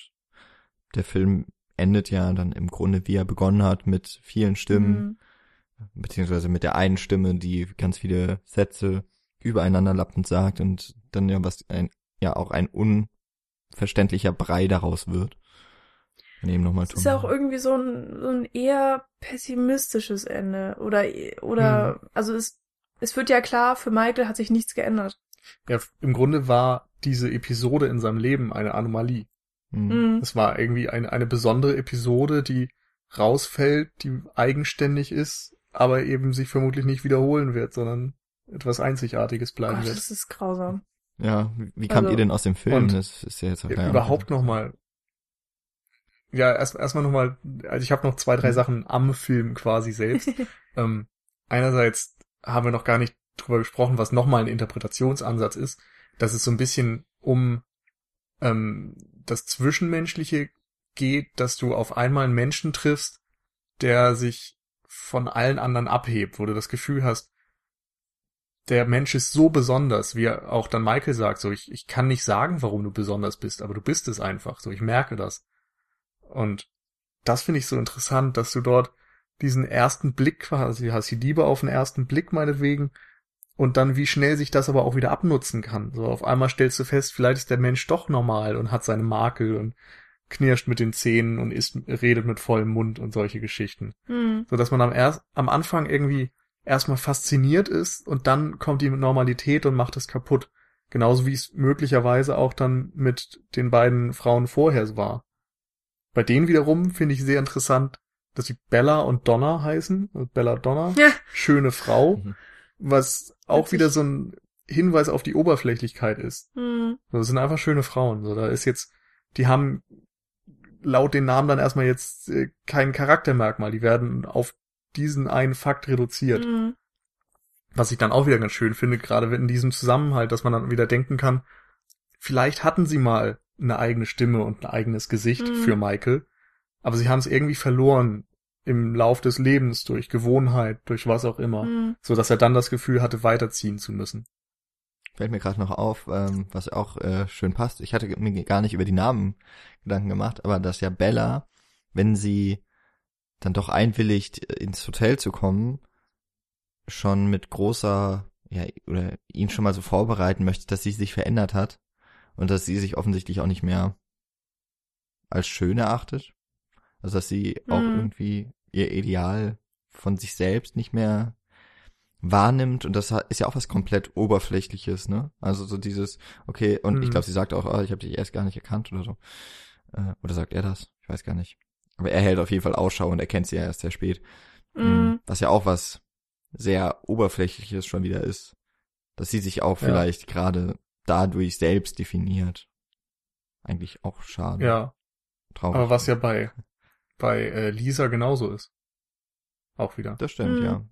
der Film endet ja dann im Grunde, wie er begonnen hat, mit vielen Stimmen, Mhm. beziehungsweise mit der einen Stimme, die ganz viele Sätze übereinander lappend sagt und dann ja was ein, ja auch ein unverständlicher Brei daraus wird. Nehmen nochmal Es ist ja auch irgendwie so ein, so ein eher pessimistisches Ende. Oder, oder, also es, es wird ja klar, für Michael hat sich nichts geändert. Ja, im Grunde war diese Episode in seinem Leben eine Anomalie. Hm. Mhm. Es war irgendwie eine, eine besondere Episode, die rausfällt, die eigenständig ist, aber eben sich vermutlich nicht wiederholen wird, sondern etwas Einzigartiges bleiben Gott, wird. das ist grausam. Ja, wie, kamt Also- ihr denn aus dem Film? Das ist ja jetzt auch überhaupt noch mal. Ja, erst erstmal noch mal. Also ich habe noch zwei, drei Mhm. Sachen am Film quasi selbst. *laughs* ähm, einerseits haben wir noch gar nicht drüber gesprochen, was noch mal ein Interpretationsansatz ist, dass es so ein bisschen um ähm, das Zwischenmenschliche geht, dass du auf einmal einen Menschen triffst, der sich von allen anderen abhebt, wo du das Gefühl hast, der Mensch ist so besonders, wie auch dann Michael sagt, so ich, ich kann nicht sagen, warum du besonders bist, aber du bist es einfach, so ich merke das. Und das finde ich so interessant, dass du dort diesen ersten Blick quasi hast, die Liebe auf den ersten Blick meinetwegen, und dann wie schnell sich das aber auch wieder abnutzen kann. So auf einmal stellst du fest, vielleicht ist der Mensch doch normal und hat seine Makel und knirscht mit den Zähnen und isst, redet mit vollem Mund und solche Geschichten Hm. so dass man am, erst, am Anfang irgendwie erstmal fasziniert ist und dann kommt die Normalität und macht es kaputt. Genauso wie es möglicherweise auch dann mit den beiden Frauen vorher war. Bei denen wiederum finde ich sehr interessant, dass sie Bella und Donna heißen. Also Bella Donna, Ja. schöne Frau, Mhm. was auch Witzig. wieder so ein Hinweis auf die Oberflächlichkeit ist. Hm. So, Das sind einfach schöne Frauen. So, da ist jetzt, die haben laut den Namen dann erstmal jetzt äh, kein Charaktermerkmal. Die werden auf diesen einen Fakt reduziert. Hm. Was ich dann auch wieder ganz schön finde, gerade in diesem Zusammenhalt, dass man dann wieder denken kann, vielleicht hatten sie mal eine eigene Stimme und ein eigenes Gesicht Mhm. für Michael, aber sie haben es irgendwie verloren im Lauf des Lebens durch Gewohnheit, durch was auch immer, Hm. so dass er dann das Gefühl hatte, weiterziehen zu müssen. Fällt mir gerade noch auf, ähm, was auch äh, schön passt. Ich hatte mir gar nicht über die Namen Gedanken gemacht, aber dass ja Bella, wenn sie dann doch einwilligt, äh, ins Hotel zu kommen, schon mit großer, ja, oder ihn schon mal so vorbereiten möchte, dass sie sich verändert hat und dass sie sich offensichtlich auch nicht mehr als schön erachtet. Also dass sie auch Mhm. irgendwie ihr Ideal von sich selbst nicht mehr wahrnimmt und das ist ja auch was komplett oberflächliches, ne? Also so dieses okay und ich Mhm. glaube, sie sagt auch, ah, ich habe dich erst gar nicht erkannt oder so. Äh, oder sagt er das? Ich weiß gar nicht. Aber er hält auf jeden Fall Ausschau und erkennt sie ja erst sehr spät. Hm. Mhm. Was ja auch was sehr oberflächliches schon wieder ist, dass sie sich auch Ja. vielleicht gerade dadurch selbst definiert. Eigentlich auch schade. Ja, Traurig. aber was ja bei, bei äh, Lisa genauso ist. Auch wieder. Das stimmt, Mhm. ja.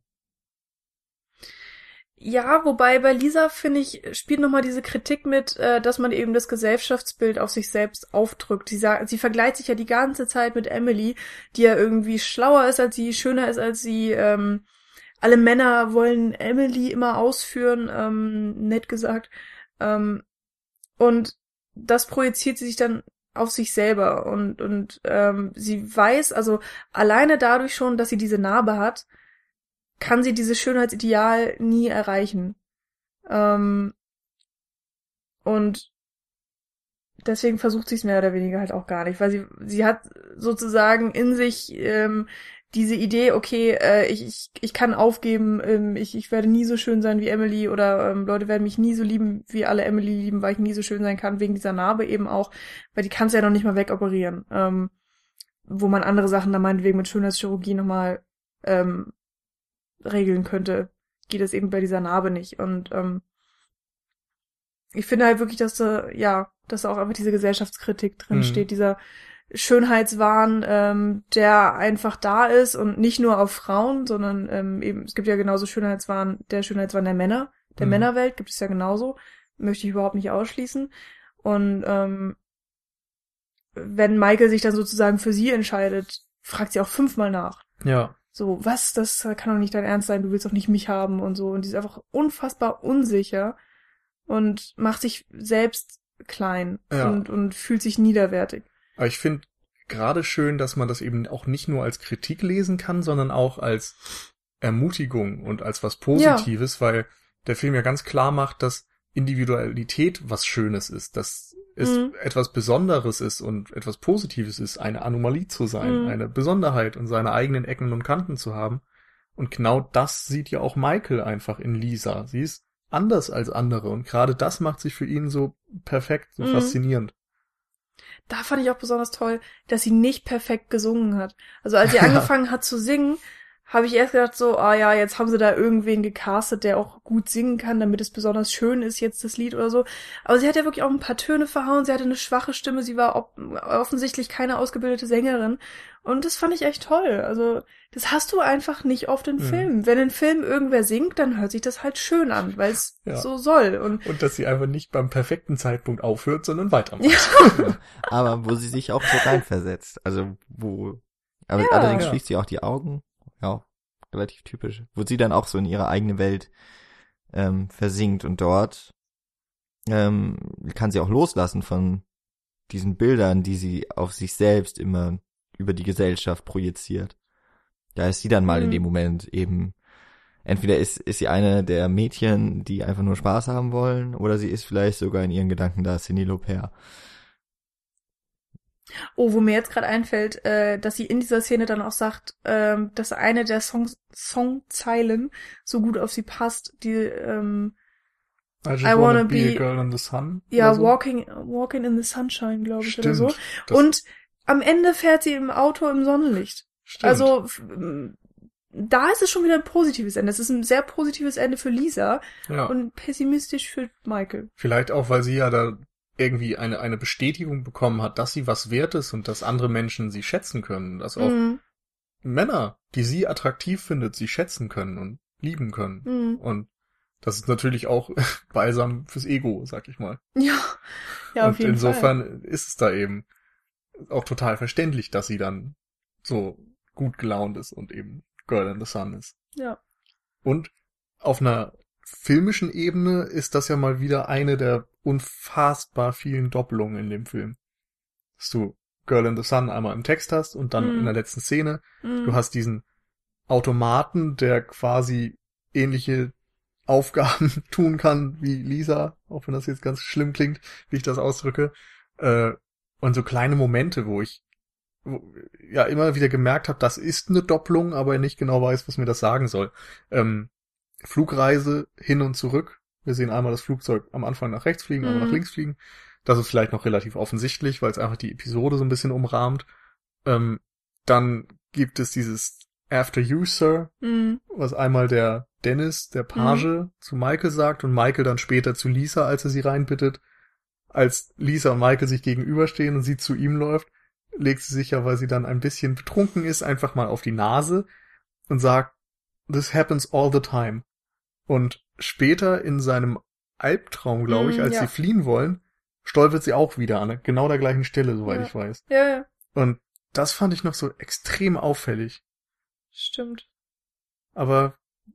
Ja, wobei bei Lisa, finde ich, spielt nochmal diese Kritik mit, äh, dass man eben das Gesellschaftsbild auf sich selbst aufdrückt. Sie, sagt, sie vergleicht sich ja die ganze Zeit mit Emily, die ja irgendwie schlauer ist als sie, schöner ist als sie. Ähm, alle Männer wollen Emily immer ausführen, ähm, nett gesagt. Ähm, und das projiziert sie sich dann auf sich selber und und ähm, sie weiß also alleine dadurch schon, dass sie diese Narbe hat, kann sie dieses Schönheitsideal nie erreichen. Ähm, und deswegen versucht sie es mehr oder weniger halt auch gar nicht, weil sie sie hat sozusagen in sich ähm, diese Idee, okay, äh, ich, ich, ich kann aufgeben, ähm, ich, ich werde nie so schön sein wie Emily oder ähm, Leute werden mich nie so lieben, wie alle Emily lieben, weil ich nie so schön sein kann, wegen dieser Narbe eben auch, weil die kannst du ja noch nicht mal wegoperieren. Ähm, wo man andere Sachen dann meinetwegen mit Schönheitschirurgie nochmal ähm, regeln könnte, geht es eben bei dieser Narbe nicht. Und ähm, ich finde halt wirklich, dass da, ja, dass da auch einfach diese Gesellschaftskritik drin Mhm. steht, dieser Schönheitswahn, ähm, der einfach da ist und nicht nur auf Frauen, sondern ähm, eben, es gibt ja genauso Schönheitswahn, der Schönheitswahn der Männer, der Mhm. Männerwelt gibt es ja genauso, möchte ich überhaupt nicht ausschließen. Und ähm, wenn Michael sich dann sozusagen für sie entscheidet, fragt sie auch fünfmal nach. Ja. So, was, das kann doch nicht dein Ernst sein, du willst doch nicht mich haben und so. Und die ist einfach unfassbar unsicher und macht sich selbst klein Ja. und, und fühlt sich niederwertig. Aber ich finde gerade schön, dass man das eben auch nicht nur als Kritik lesen kann, sondern auch als Ermutigung und als was Positives, weil der Film ja ganz klar macht, dass Individualität was Schönes ist, dass es Mhm. etwas Besonderes ist und etwas Positives ist, eine Anomalie zu sein, Mhm. eine Besonderheit und seine eigenen Ecken und Kanten zu haben. Und genau das sieht ja auch Michael einfach in Lisa. Sie ist anders als andere und gerade das macht sich für ihn so perfekt, so Mhm. faszinierend. Da fand ich auch besonders toll, dass sie nicht perfekt gesungen hat. Also als sie *laughs* angefangen hat zu singen, habe ich erst gedacht so, ah ja, jetzt haben sie da irgendwen gecastet, der auch gut singen kann, damit es besonders schön ist jetzt das Lied oder so. Aber sie hat ja wirklich auch ein paar Töne verhauen, sie hatte eine schwache Stimme, sie war offensichtlich keine ausgebildete Sängerin. Und das fand ich echt toll. Also, das hast du einfach nicht oft in Mhm. Filmen. Wenn in Film irgendwer singt, dann hört sich das halt schön an, weil es Ja. so soll. Und Und dass sie einfach nicht beim perfekten Zeitpunkt aufhört, sondern weitermacht. ja, *laughs* Aber wo sie sich auch so reinversetzt. Also wo. Aber Ja. allerdings Ja. schließt sie auch die Augen. Ja, relativ typisch. Wo sie dann auch so in ihre eigene Welt ähm, versinkt und dort ähm, kann sie auch loslassen von diesen Bildern, die sie auf sich selbst immer über die Gesellschaft projiziert. Da ist sie dann mal in Mhm. dem Moment eben entweder ist, ist sie eine der Mädchen, die einfach nur Spaß haben wollen, oder sie ist vielleicht sogar in ihren Gedanken da Cindy Lauper. Oh, wo mir jetzt gerade einfällt, äh, dass sie in dieser Szene dann auch sagt, ähm, dass eine der Songs, Songzeilen so gut auf sie passt, die ähm, I just I wanna, wanna be, be- a girl in the sun. ja oder so. Walking Walking in the Sunshine, glaube ich, oder Stimmt. so. Das Und am Ende fährt sie im Auto im Sonnenlicht. stimmt. Also da ist es schon wieder ein positives Ende. Es ist ein sehr positives Ende für Lisa ja. und pessimistisch für Michael. Vielleicht auch, weil sie ja da irgendwie eine, eine Bestätigung bekommen hat, dass sie was wert ist und dass andere Menschen sie schätzen können. Dass auch Mhm. Männer, die sie attraktiv findet, sie schätzen können und lieben können. Mhm. Und das ist natürlich auch *laughs* balsam fürs Ego, sag ich mal. *laughs* Ja, ja auf und jeden insofern Fall. ist es da eben auch total verständlich, dass sie dann so gut gelaunt ist und eben Girl in the Sun ist. Ja. Und auf einer filmischen Ebene ist das ja mal wieder eine der unfassbar vielen Doppelungen in dem Film. Dass du Girl in the Sun einmal im Text hast und dann Mhm. in der letzten Szene. Mhm. Du hast diesen Automaten, der quasi ähnliche Aufgaben *laughs* tun kann wie Lisa, auch wenn das jetzt ganz schlimm klingt, wie ich das ausdrücke. Äh, und so kleine Momente, wo ich ja immer wieder gemerkt habe, das ist eine Doppelung, aber nicht genau weiß, was mir das sagen soll. Ähm, Flugreise hin und zurück. Wir sehen einmal das Flugzeug am Anfang nach rechts fliegen, einmal Mhm. nach links fliegen. Das ist vielleicht noch relativ offensichtlich, weil es einfach die Episode so ein bisschen umrahmt. Ähm, dann gibt es dieses After You, Sir, Mhm. was einmal der Dennis, der Page, zu Michael sagt und Michael dann später zu Lisa, als er sie reinbittet. Als Lisa und Michael sich gegenüberstehen und sie zu ihm läuft, legt sie sich ja, weil sie dann ein bisschen betrunken ist, einfach mal auf die Nase und sagt, This happens all the time. Und später in seinem Albtraum, glaube ich, Mm, als ja. sie fliehen wollen, stolpert sie auch wieder an genau der gleichen Stelle, soweit Ja. ich weiß. Ja, ja, Und das fand ich noch so extrem auffällig. stimmt. Aber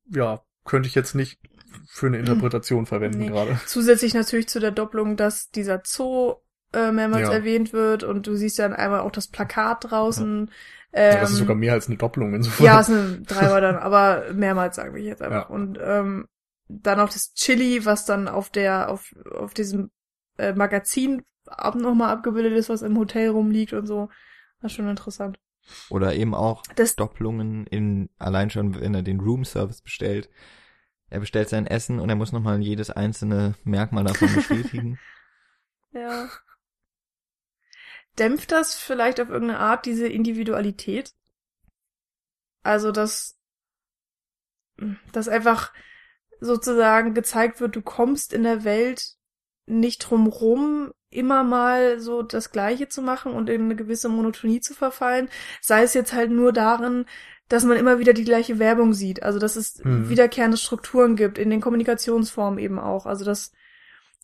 ja, könnte ich jetzt nicht für eine Interpretation verwenden Nee. gerade. Zusätzlich natürlich zu der Doppelung, dass dieser Zoo äh, mehrmals Ja. erwähnt wird und du siehst dann einmal auch das Plakat draußen. Ja, Ähm, das ist sogar mehr als eine Doppelung insofern. ja, es sind dreimal dann, aber mehrmals sagen wir jetzt einfach. Ja. Und ähm, dann auch das Chili, was dann auf der, auf, auf diesem äh, Magazin ab nochmal abgebildet ist, was im Hotel rumliegt und so. Das ist schon interessant. Oder eben auch Das, Doppelungen in, allein schon, wenn er den Room Service bestellt. Er bestellt sein Essen und er muss nochmal jedes einzelne Merkmal davon *laughs* bestätigen. ja. Dämpft das vielleicht auf irgendeine Art diese Individualität? Also, dass, dass einfach sozusagen gezeigt wird, du kommst in der Welt nicht drum rum, immer mal so das Gleiche zu machen und in eine gewisse Monotonie zu verfallen. Sei es jetzt halt nur darin, dass man immer wieder die gleiche Werbung sieht. Also, dass es Mhm. wiederkehrende Strukturen gibt, in den Kommunikationsformen eben auch. Also, dass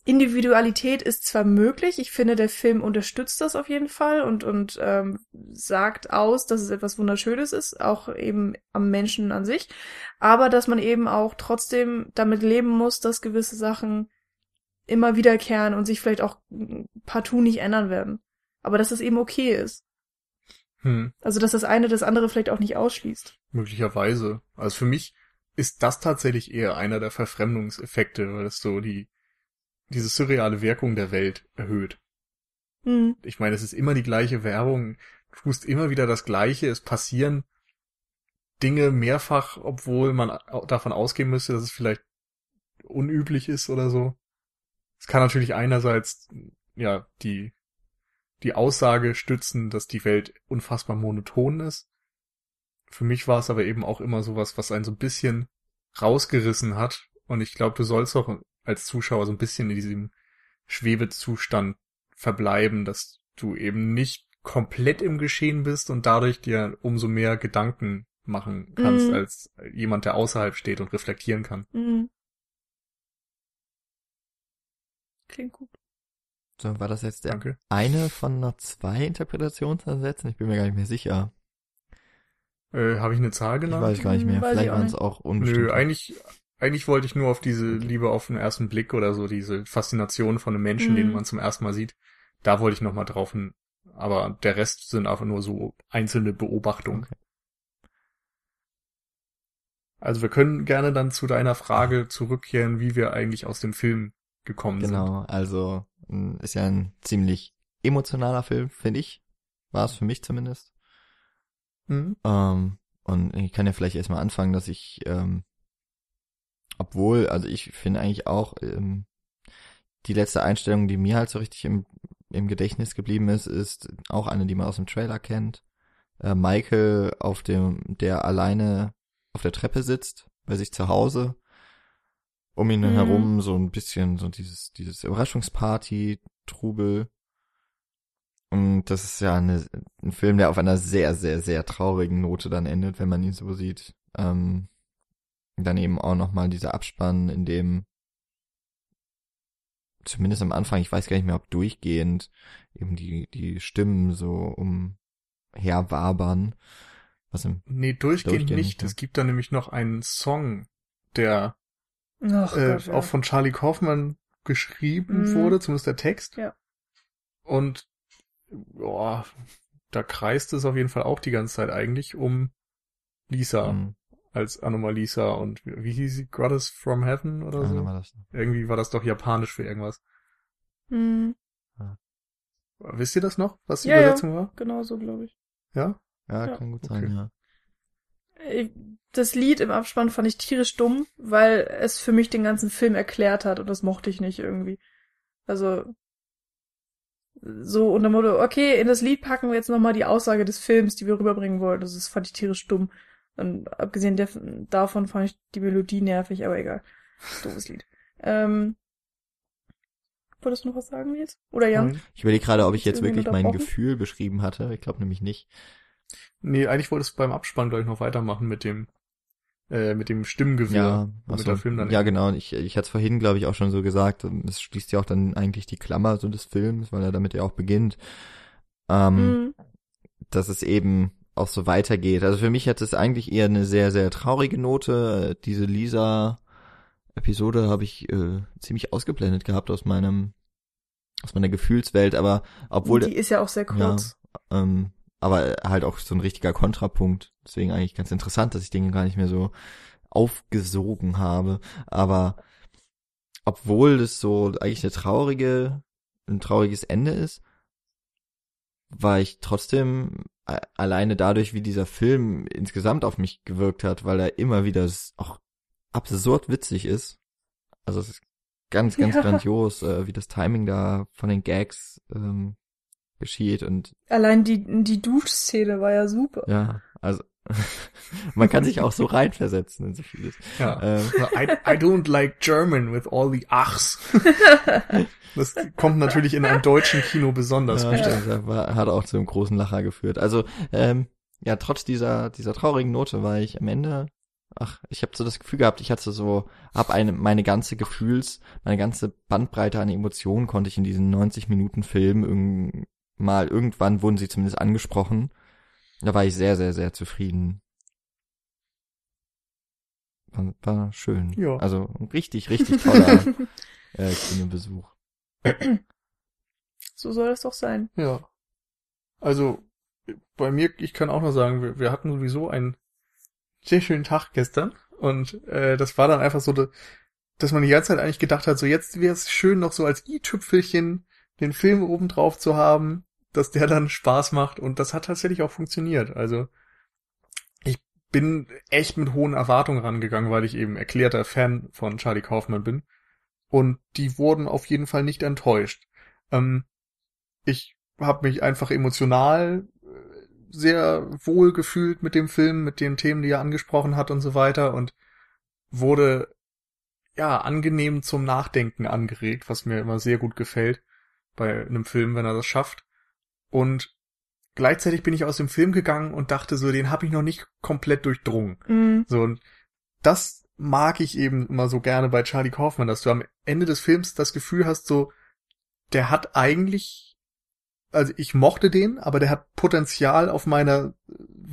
Individualität ist zwar möglich, ich finde, der Film unterstützt das auf jeden Fall und, und ähm, sagt aus, dass es etwas Wunderschönes ist, auch eben am Menschen an sich, aber dass man eben auch trotzdem damit leben muss, dass gewisse Sachen immer wiederkehren und sich vielleicht auch partout nicht ändern werden. Aber dass es eben okay ist. Hm, Also dass das eine das andere vielleicht auch nicht ausschließt. möglicherweise. Also für mich ist das tatsächlich eher einer der Verfremdungseffekte, weil es so die diese surreale Wirkung der Welt erhöht. Hm. Ich meine, es ist immer die gleiche Werbung, du tust immer wieder das Gleiche, es passieren Dinge mehrfach, obwohl man davon ausgehen müsste, dass es vielleicht unüblich ist oder so. Es kann natürlich einerseits, ja, die, die Aussage stützen, dass die Welt unfassbar monoton ist. Für mich war es aber eben auch immer sowas, was einen so ein bisschen rausgerissen hat. Und ich glaube, du sollst auch als Zuschauer so ein bisschen in diesem Schwebezustand verbleiben, dass du eben nicht komplett im Geschehen bist und dadurch dir umso mehr Gedanken machen kannst, Mhm. als jemand, der außerhalb steht und reflektieren kann. Hm. Klingt gut. So, war das jetzt der Danke. eine von noch zwei Interpretationsansätzen? Ich bin mir gar nicht mehr sicher. Äh, Habe ich eine Zahl Ich genannt? weiß gar nicht mehr. Hm, weiß ich Vielleicht waren es auch unbestimmt. Nö, eigentlich, eigentlich wollte ich nur auf diese Liebe auf den ersten Blick oder so, diese Faszination von einem Menschen, Mhm. den man zum ersten Mal sieht. Da wollte ich nochmal drauf. Aber der Rest sind einfach nur so einzelne Beobachtungen. Okay. Also wir können gerne dann zu deiner Frage zurückkehren, wie wir eigentlich aus dem Film gekommen Genau, also m, ist ja ein ziemlich emotionaler Film, finde ich. War es für mich zumindest. sind. Mhm. Ähm, und ich kann ja vielleicht erstmal anfangen, dass ich, ähm, obwohl, also ich finde eigentlich auch, ähm, die letzte Einstellung, die mir halt so richtig im, im Gedächtnis geblieben ist, ist auch eine, die man aus dem Trailer kennt. Äh, Michael auf dem, der alleine auf der Treppe sitzt, bei sich zu Hause. Um ihn Mhm. herum so ein bisschen so dieses, dieses Überraschungsparty, Trubel. Und das ist ja eine, ein Film, der auf einer sehr, sehr, sehr traurigen Note dann endet, wenn man ihn so sieht. Ähm, dann eben auch nochmal dieser Abspann, in dem zumindest am Anfang, ich weiß gar nicht mehr, ob durchgehend, eben die, die Stimmen so umherwabern. Was im, Nee, durchgehend, Durchgehend nicht. Es gibt da nämlich noch einen Song, der Ach äh, Gott, ja. auch von Charlie Kaufman geschrieben Mhm. wurde, zumindest der Text. Ja. Und ja, da kreist es auf jeden Fall auch die ganze Zeit eigentlich um Lisa ähm, als Anomalisa und wie, wie hieß sie? Goddess from Heaven oder so? dann das. Irgendwie war das doch japanisch für irgendwas. Hm. Wisst ihr das noch, was die Ja, ja. Übersetzung war? Genau so, glaube ich. Ja? Ja, Ja, kann gut okay. sein, ja. Ich- Das Lied im Abspann fand ich tierisch dumm, weil es für mich den ganzen Film erklärt hat und das mochte ich nicht irgendwie. Also so unter dem Motto, okay, in das Lied packen wir jetzt nochmal die Aussage des Films, die wir rüberbringen wollen. Das ist, fand ich tierisch dumm. Und abgesehen der, davon fand ich die Melodie nervig, aber egal. Doofes Lied. Ähm, wolltest du noch was sagen jetzt? Oder Jan? Nein. Ich überlege gerade, ob ich jetzt wirklich mein? Gefühl beschrieben hatte. Ich glaube nämlich nicht. Nee, eigentlich wolltest du beim Abspann gleich noch weitermachen mit dem äh, mit dem Stimmgewirr, Ja, ach der. Film dann ja genau. Ich, ich hatte es vorhin, glaube ich, auch schon so gesagt. Es schließt ja auch dann eigentlich die Klammer so des Films, weil er damit ja auch beginnt. Ähm, Mhm. dass es eben auch so weitergeht. Also für mich hat es eigentlich eher eine sehr, sehr traurige Note. Diese Lisa-Episode habe ich äh, ziemlich ausgeblendet gehabt aus meinem, aus meiner Gefühlswelt, aber obwohl, die ist ja auch sehr kurz. ähm, aber halt auch so ein richtiger Kontrapunkt. Deswegen eigentlich ganz interessant, dass ich den gar nicht mehr so aufgesogen habe. Aber obwohl das so eigentlich eine traurige, ein trauriges Ende ist, war ich trotzdem alleine dadurch, wie dieser Film insgesamt auf mich gewirkt hat, weil er immer wieder auch absurd witzig ist. Also es ist ganz, ganz Ja. grandios, äh, wie das Timing da von den Gags ähm, geschieht und Allein die, die Duschszene war ja super. ja, also *laughs* man kann sich auch so reinversetzen in so vieles. Ja. Ähm, I, I don't like German with all the Achs. *laughs* Das kommt natürlich in einem deutschen Kino besonders ja, gut. das war, hat auch zu einem großen Lacher geführt. Also ähm, ja, trotz dieser dieser traurigen Note war ich am Ende Ach, ich habe so das Gefühl gehabt, ich hatte so, hab eine, meine ganze Gefühls, meine ganze Bandbreite an Emotionen konnte ich in diesen 90 Minuten Film irgend, mal irgendwann wurden sie zumindest angesprochen. Da war ich sehr, sehr, sehr zufrieden. War, war schön. Ja. Also ein richtig, richtig toller *laughs* äh, Kinobesuch. so soll es doch sein. Ja. Also, bei mir, ich kann auch noch sagen, wir, wir hatten sowieso einen sehr schönen Tag gestern. Und äh, das war dann einfach so, dass man die ganze Zeit eigentlich gedacht hat, so jetzt wäre es schön noch so als i-Tüpfelchen den Film obendrauf zu haben, dass der dann Spaß macht und das hat tatsächlich auch funktioniert. Also ich bin echt mit hohen Erwartungen rangegangen, weil ich eben erklärter Fan von Charlie Kaufman bin und die wurden auf jeden Fall nicht enttäuscht. Ähm, ich habe mich einfach emotional äh, sehr wohl gefühlt mit dem Film, mit den Themen, die er angesprochen hat und so weiter und wurde ja angenehm zum Nachdenken angeregt, was mir immer sehr gut gefällt bei einem Film, wenn er das schafft. Und gleichzeitig bin ich aus dem Film gegangen und dachte so, den habe ich noch nicht komplett durchdrungen. Mhm. So und das mag ich eben immer so gerne bei Charlie Kaufman, dass du am Ende des Films das Gefühl hast, so der hat eigentlich also ich mochte den, aber der hat Potenzial auf meiner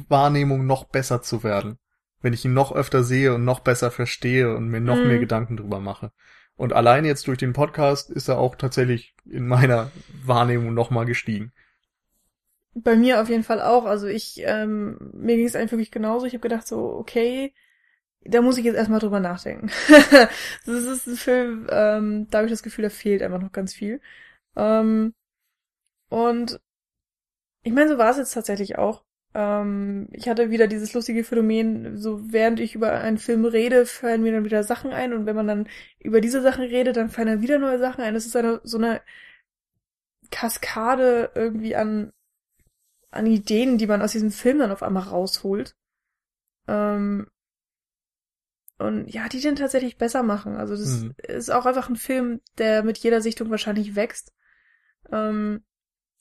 Wahrnehmung noch besser zu werden. Wenn ich ihn noch öfter sehe und noch besser verstehe und mir noch Mhm. mehr Gedanken drüber mache. Und alleine jetzt durch den Podcast ist er auch tatsächlich in meiner Wahrnehmung noch mal gestiegen. Bei mir auf jeden Fall auch. Also ich, ähm, mir ging es eigentlich wirklich genauso. Ich habe gedacht so, okay, da muss ich jetzt erstmal drüber nachdenken. *laughs* das ist ein Film, ähm, da habe ich das Gefühl, da fehlt einfach noch ganz viel. Ähm, und ich meine, so war es jetzt tatsächlich auch. Ähm, ich hatte wieder dieses lustige Phänomen, so während ich über einen Film rede, fallen mir dann wieder Sachen ein und wenn man dann über diese Sachen redet, dann fallen dann wieder neue Sachen ein. Es ist eine, so eine Kaskade irgendwie an, an Ideen, die man aus diesem Film dann auf einmal rausholt. Ähm, und ja, die den tatsächlich besser machen. Also das Mhm. ist auch einfach ein Film, der mit jeder Sichtung wahrscheinlich wächst. Ähm,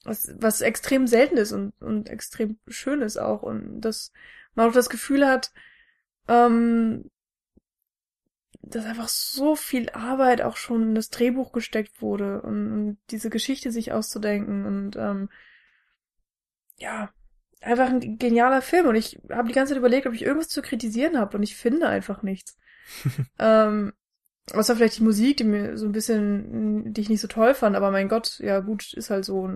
was, was extrem selten ist und, und extrem schön ist auch. Und dass man auch das Gefühl hat, ähm, dass einfach so viel Arbeit auch schon in das Drehbuch gesteckt wurde und, und diese Geschichte sich auszudenken und ähm, ja, einfach ein genialer Film und ich habe die ganze Zeit überlegt, ob ich irgendwas zu kritisieren habe und ich finde einfach nichts. *laughs* ähm, außer vielleicht die Musik, die mir so ein bisschen, die ich nicht so toll fand, aber mein Gott, ja gut, ist halt so,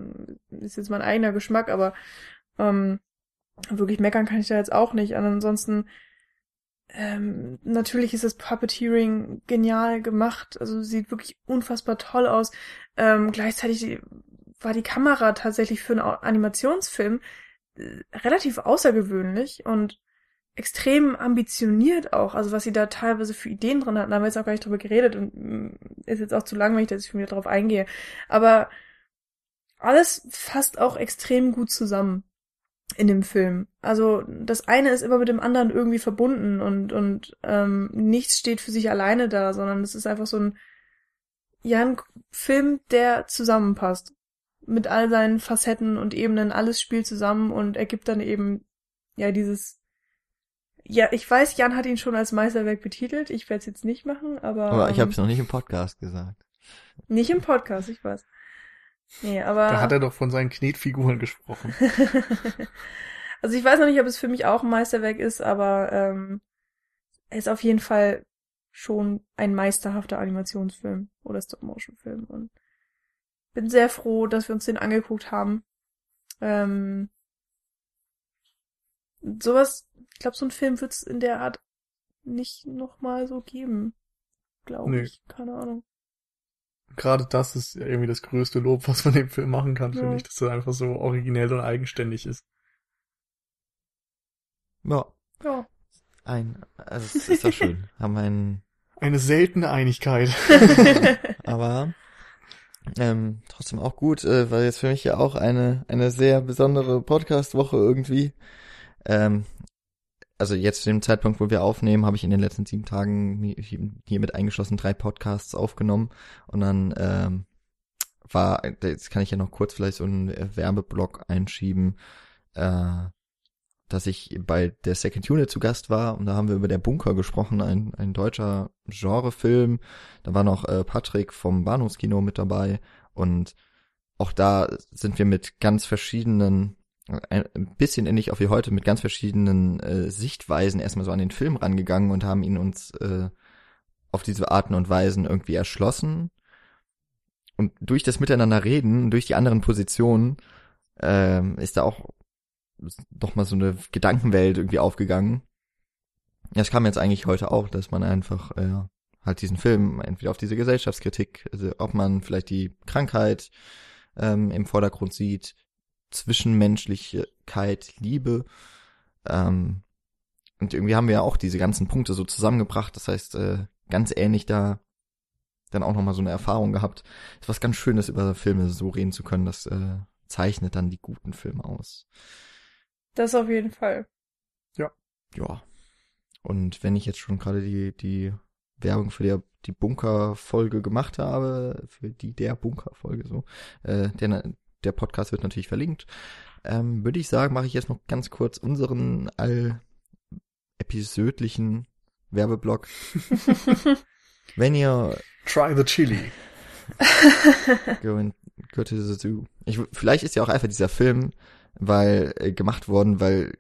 ist jetzt mein eigener Geschmack, aber ähm, wirklich meckern kann ich da jetzt auch nicht. Und ansonsten, ähm, natürlich ist das Puppeteering genial gemacht, also sieht wirklich unfassbar toll aus. Ähm, gleichzeitig war die Kamera tatsächlich für einen Animationsfilm äh, relativ außergewöhnlich und extrem ambitioniert auch, also was sie da teilweise für Ideen drin hatten, da haben wir jetzt auch gar nicht drüber geredet und mm, ist jetzt auch zu langweilig, dass ich schon wieder drauf eingehe. Aber alles fasst auch extrem gut zusammen in dem Film. Also das eine ist immer mit dem anderen irgendwie verbunden und und ähm, nichts steht für sich alleine da, sondern es ist einfach so ein ja ein Film, der zusammenpasst mit all seinen Facetten und Ebenen. Alles spielt zusammen und ergibt dann eben ja dieses ja, ich weiß, Jan hat ihn schon als Meisterwerk betitelt. Ich werde es jetzt nicht machen, aber. Aber ich ähm, habe es noch nicht im Podcast gesagt. Nicht im Podcast, ich weiß. Nee, aber. Da hat er doch von seinen Knetfiguren gesprochen. *laughs* also ich weiß noch nicht, ob es für mich auch ein Meisterwerk ist, aber ähm, er ist auf jeden Fall schon ein meisterhafter Animationsfilm oder Stop-Motion-Film und bin sehr froh, dass wir uns den angeguckt haben. Ähm, sowas, ich glaube, so ein Film wird es in der Art nicht nochmal so geben. Glaube Nee. ich. Keine Ahnung. Gerade das ist ja irgendwie das größte Lob, was man dem Film machen kann, Ja. finde ich, dass er einfach so originell und eigenständig ist. Ja, Ja. ein, also es ist doch schön. *laughs* Haben einen, Eine seltene Einigkeit. *laughs* aber ähm, trotzdem auch gut, äh, weil jetzt für mich ja auch eine eine sehr besondere Podcast-Woche irgendwie. Ähm, also jetzt zu dem Zeitpunkt, wo wir aufnehmen, habe ich in den letzten sieben Tagen hier mit eingeschlossen drei Podcasts aufgenommen und dann ähm, war, jetzt kann ich ja noch kurz vielleicht so einen Werbeblock einschieben, äh, dass ich bei der Second Unit zu Gast war und da haben wir über der Bunker gesprochen, ein, ein deutscher Genrefilm. Da war noch äh, Patrick vom Bahnhofskino mit dabei und auch da sind wir mit ganz verschiedenen, ein bisschen ähnlich auch wie heute, mit ganz verschiedenen äh, Sichtweisen erstmal so an den Film rangegangen und haben ihn uns äh, auf diese Arten und Weisen irgendwie erschlossen. Und durch das Miteinander reden, durch die anderen Positionen, ähm, ist da auch doch mal so eine Gedankenwelt irgendwie aufgegangen. Ja, es kam jetzt eigentlich heute auch, dass man einfach äh, halt diesen Film entweder auf diese Gesellschaftskritik, also ob man vielleicht die Krankheit ähm, im Vordergrund sieht, Zwischenmenschlichkeit, Liebe. Ähm, und irgendwie haben wir ja auch diese ganzen Punkte so zusammengebracht. Das heißt, äh, ganz ähnlich da dann auch nochmal so eine Erfahrung gehabt. Ist was ganz Schönes, über Filme so reden zu können. Das äh, zeichnet dann die guten Filme aus. Das auf jeden Fall. Ja. Und wenn ich jetzt schon gerade die, die Werbung für die, die Bunker-Folge gemacht habe, für die der Bunker-Folge so, äh, der, der Podcast wird natürlich verlinkt, ähm, würde ich sagen, mache ich jetzt noch ganz kurz unseren all episödlichen Werbeblock. *laughs* wenn ihr Try the chili. go, in, go to the zoo. Ich, vielleicht ist ja auch einfach dieser Film, weil äh, gemacht worden, weil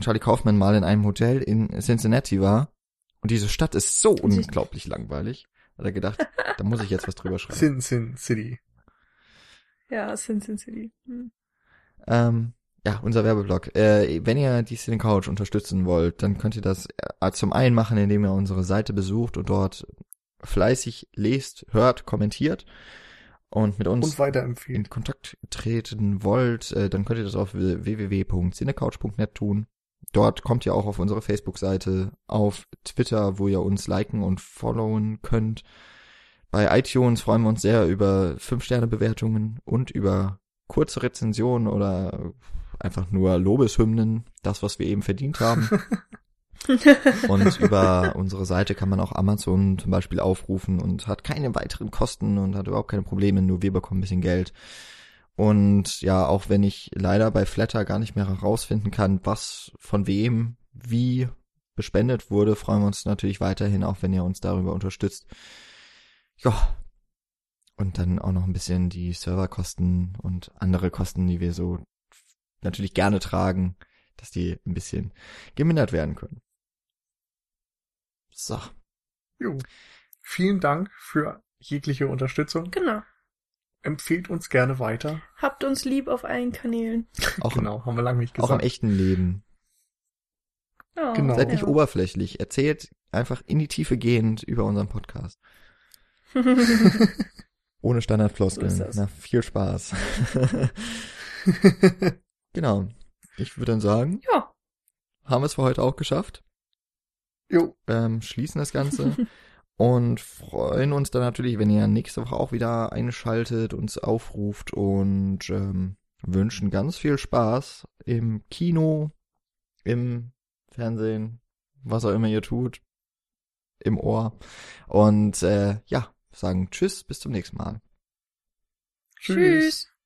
Charlie Kaufman mal in einem Hotel in Cincinnati war und diese Stadt ist so unglaublich langweilig. Hat er gedacht, da muss ich jetzt was drüber schreiben. Sin Sin City. Ja, Sin Sin City. Hm. Ähm, ja, unser Werbeblock. Äh, wenn ihr die Cine Couch unterstützen wollt, dann könnt ihr das äh, zum einen machen, indem ihr unsere Seite besucht und dort fleißig lest, hört, kommentiert und mit uns Und weiterempfehlen. in Kontakt treten wollt, äh, dann könnt ihr das auf www.cinecouch.net tun. Dort kommt ihr auch auf unsere Facebook-Seite, auf Twitter, wo ihr uns liken und followen könnt. Bei iTunes freuen wir uns sehr über 5-Sterne-Bewertungen und über kurze Rezensionen oder einfach nur Lobeshymnen, das, was wir eben verdient haben. *laughs* *laughs* Und über unsere Seite kann man auch Amazon zum Beispiel aufrufen und hat keine weiteren Kosten und hat überhaupt keine Probleme, nur wir bekommen ein bisschen Geld. Und ja, auch wenn ich leider bei Flatter gar nicht mehr herausfinden kann, was von wem wie bespendet wurde, freuen wir uns natürlich weiterhin, auch wenn ihr uns darüber unterstützt. Ja. Und dann auch noch ein bisschen die Serverkosten und andere Kosten, die wir so natürlich gerne tragen, dass die ein bisschen gemindert werden können. So. Jo. Vielen Dank für jegliche Unterstützung. Genau. Empfehlt uns gerne weiter. Habt uns lieb auf allen Kanälen. Auch, genau, haben wir lange nicht im, auch im gesagt. echten Leben. Oh, Genau. Seid nicht ja. oberflächlich. Erzählt einfach in die Tiefe gehend über unseren Podcast. *laughs* Ohne Standardfloskeln. So. Na, viel Spaß. *laughs* genau. Ich würde dann sagen, ja. haben wir es für heute auch geschafft. Jo, Ähm, schließen das Ganze. *laughs* und freuen uns dann natürlich, wenn ihr nächste Woche auch wieder einschaltet, uns aufruft und ähm, wünschen ganz viel Spaß im Kino, im Fernsehen, was auch immer ihr tut, im Ohr. Und äh, ja, sagen Tschüss, bis zum nächsten Mal. Tschüss. Tschüss.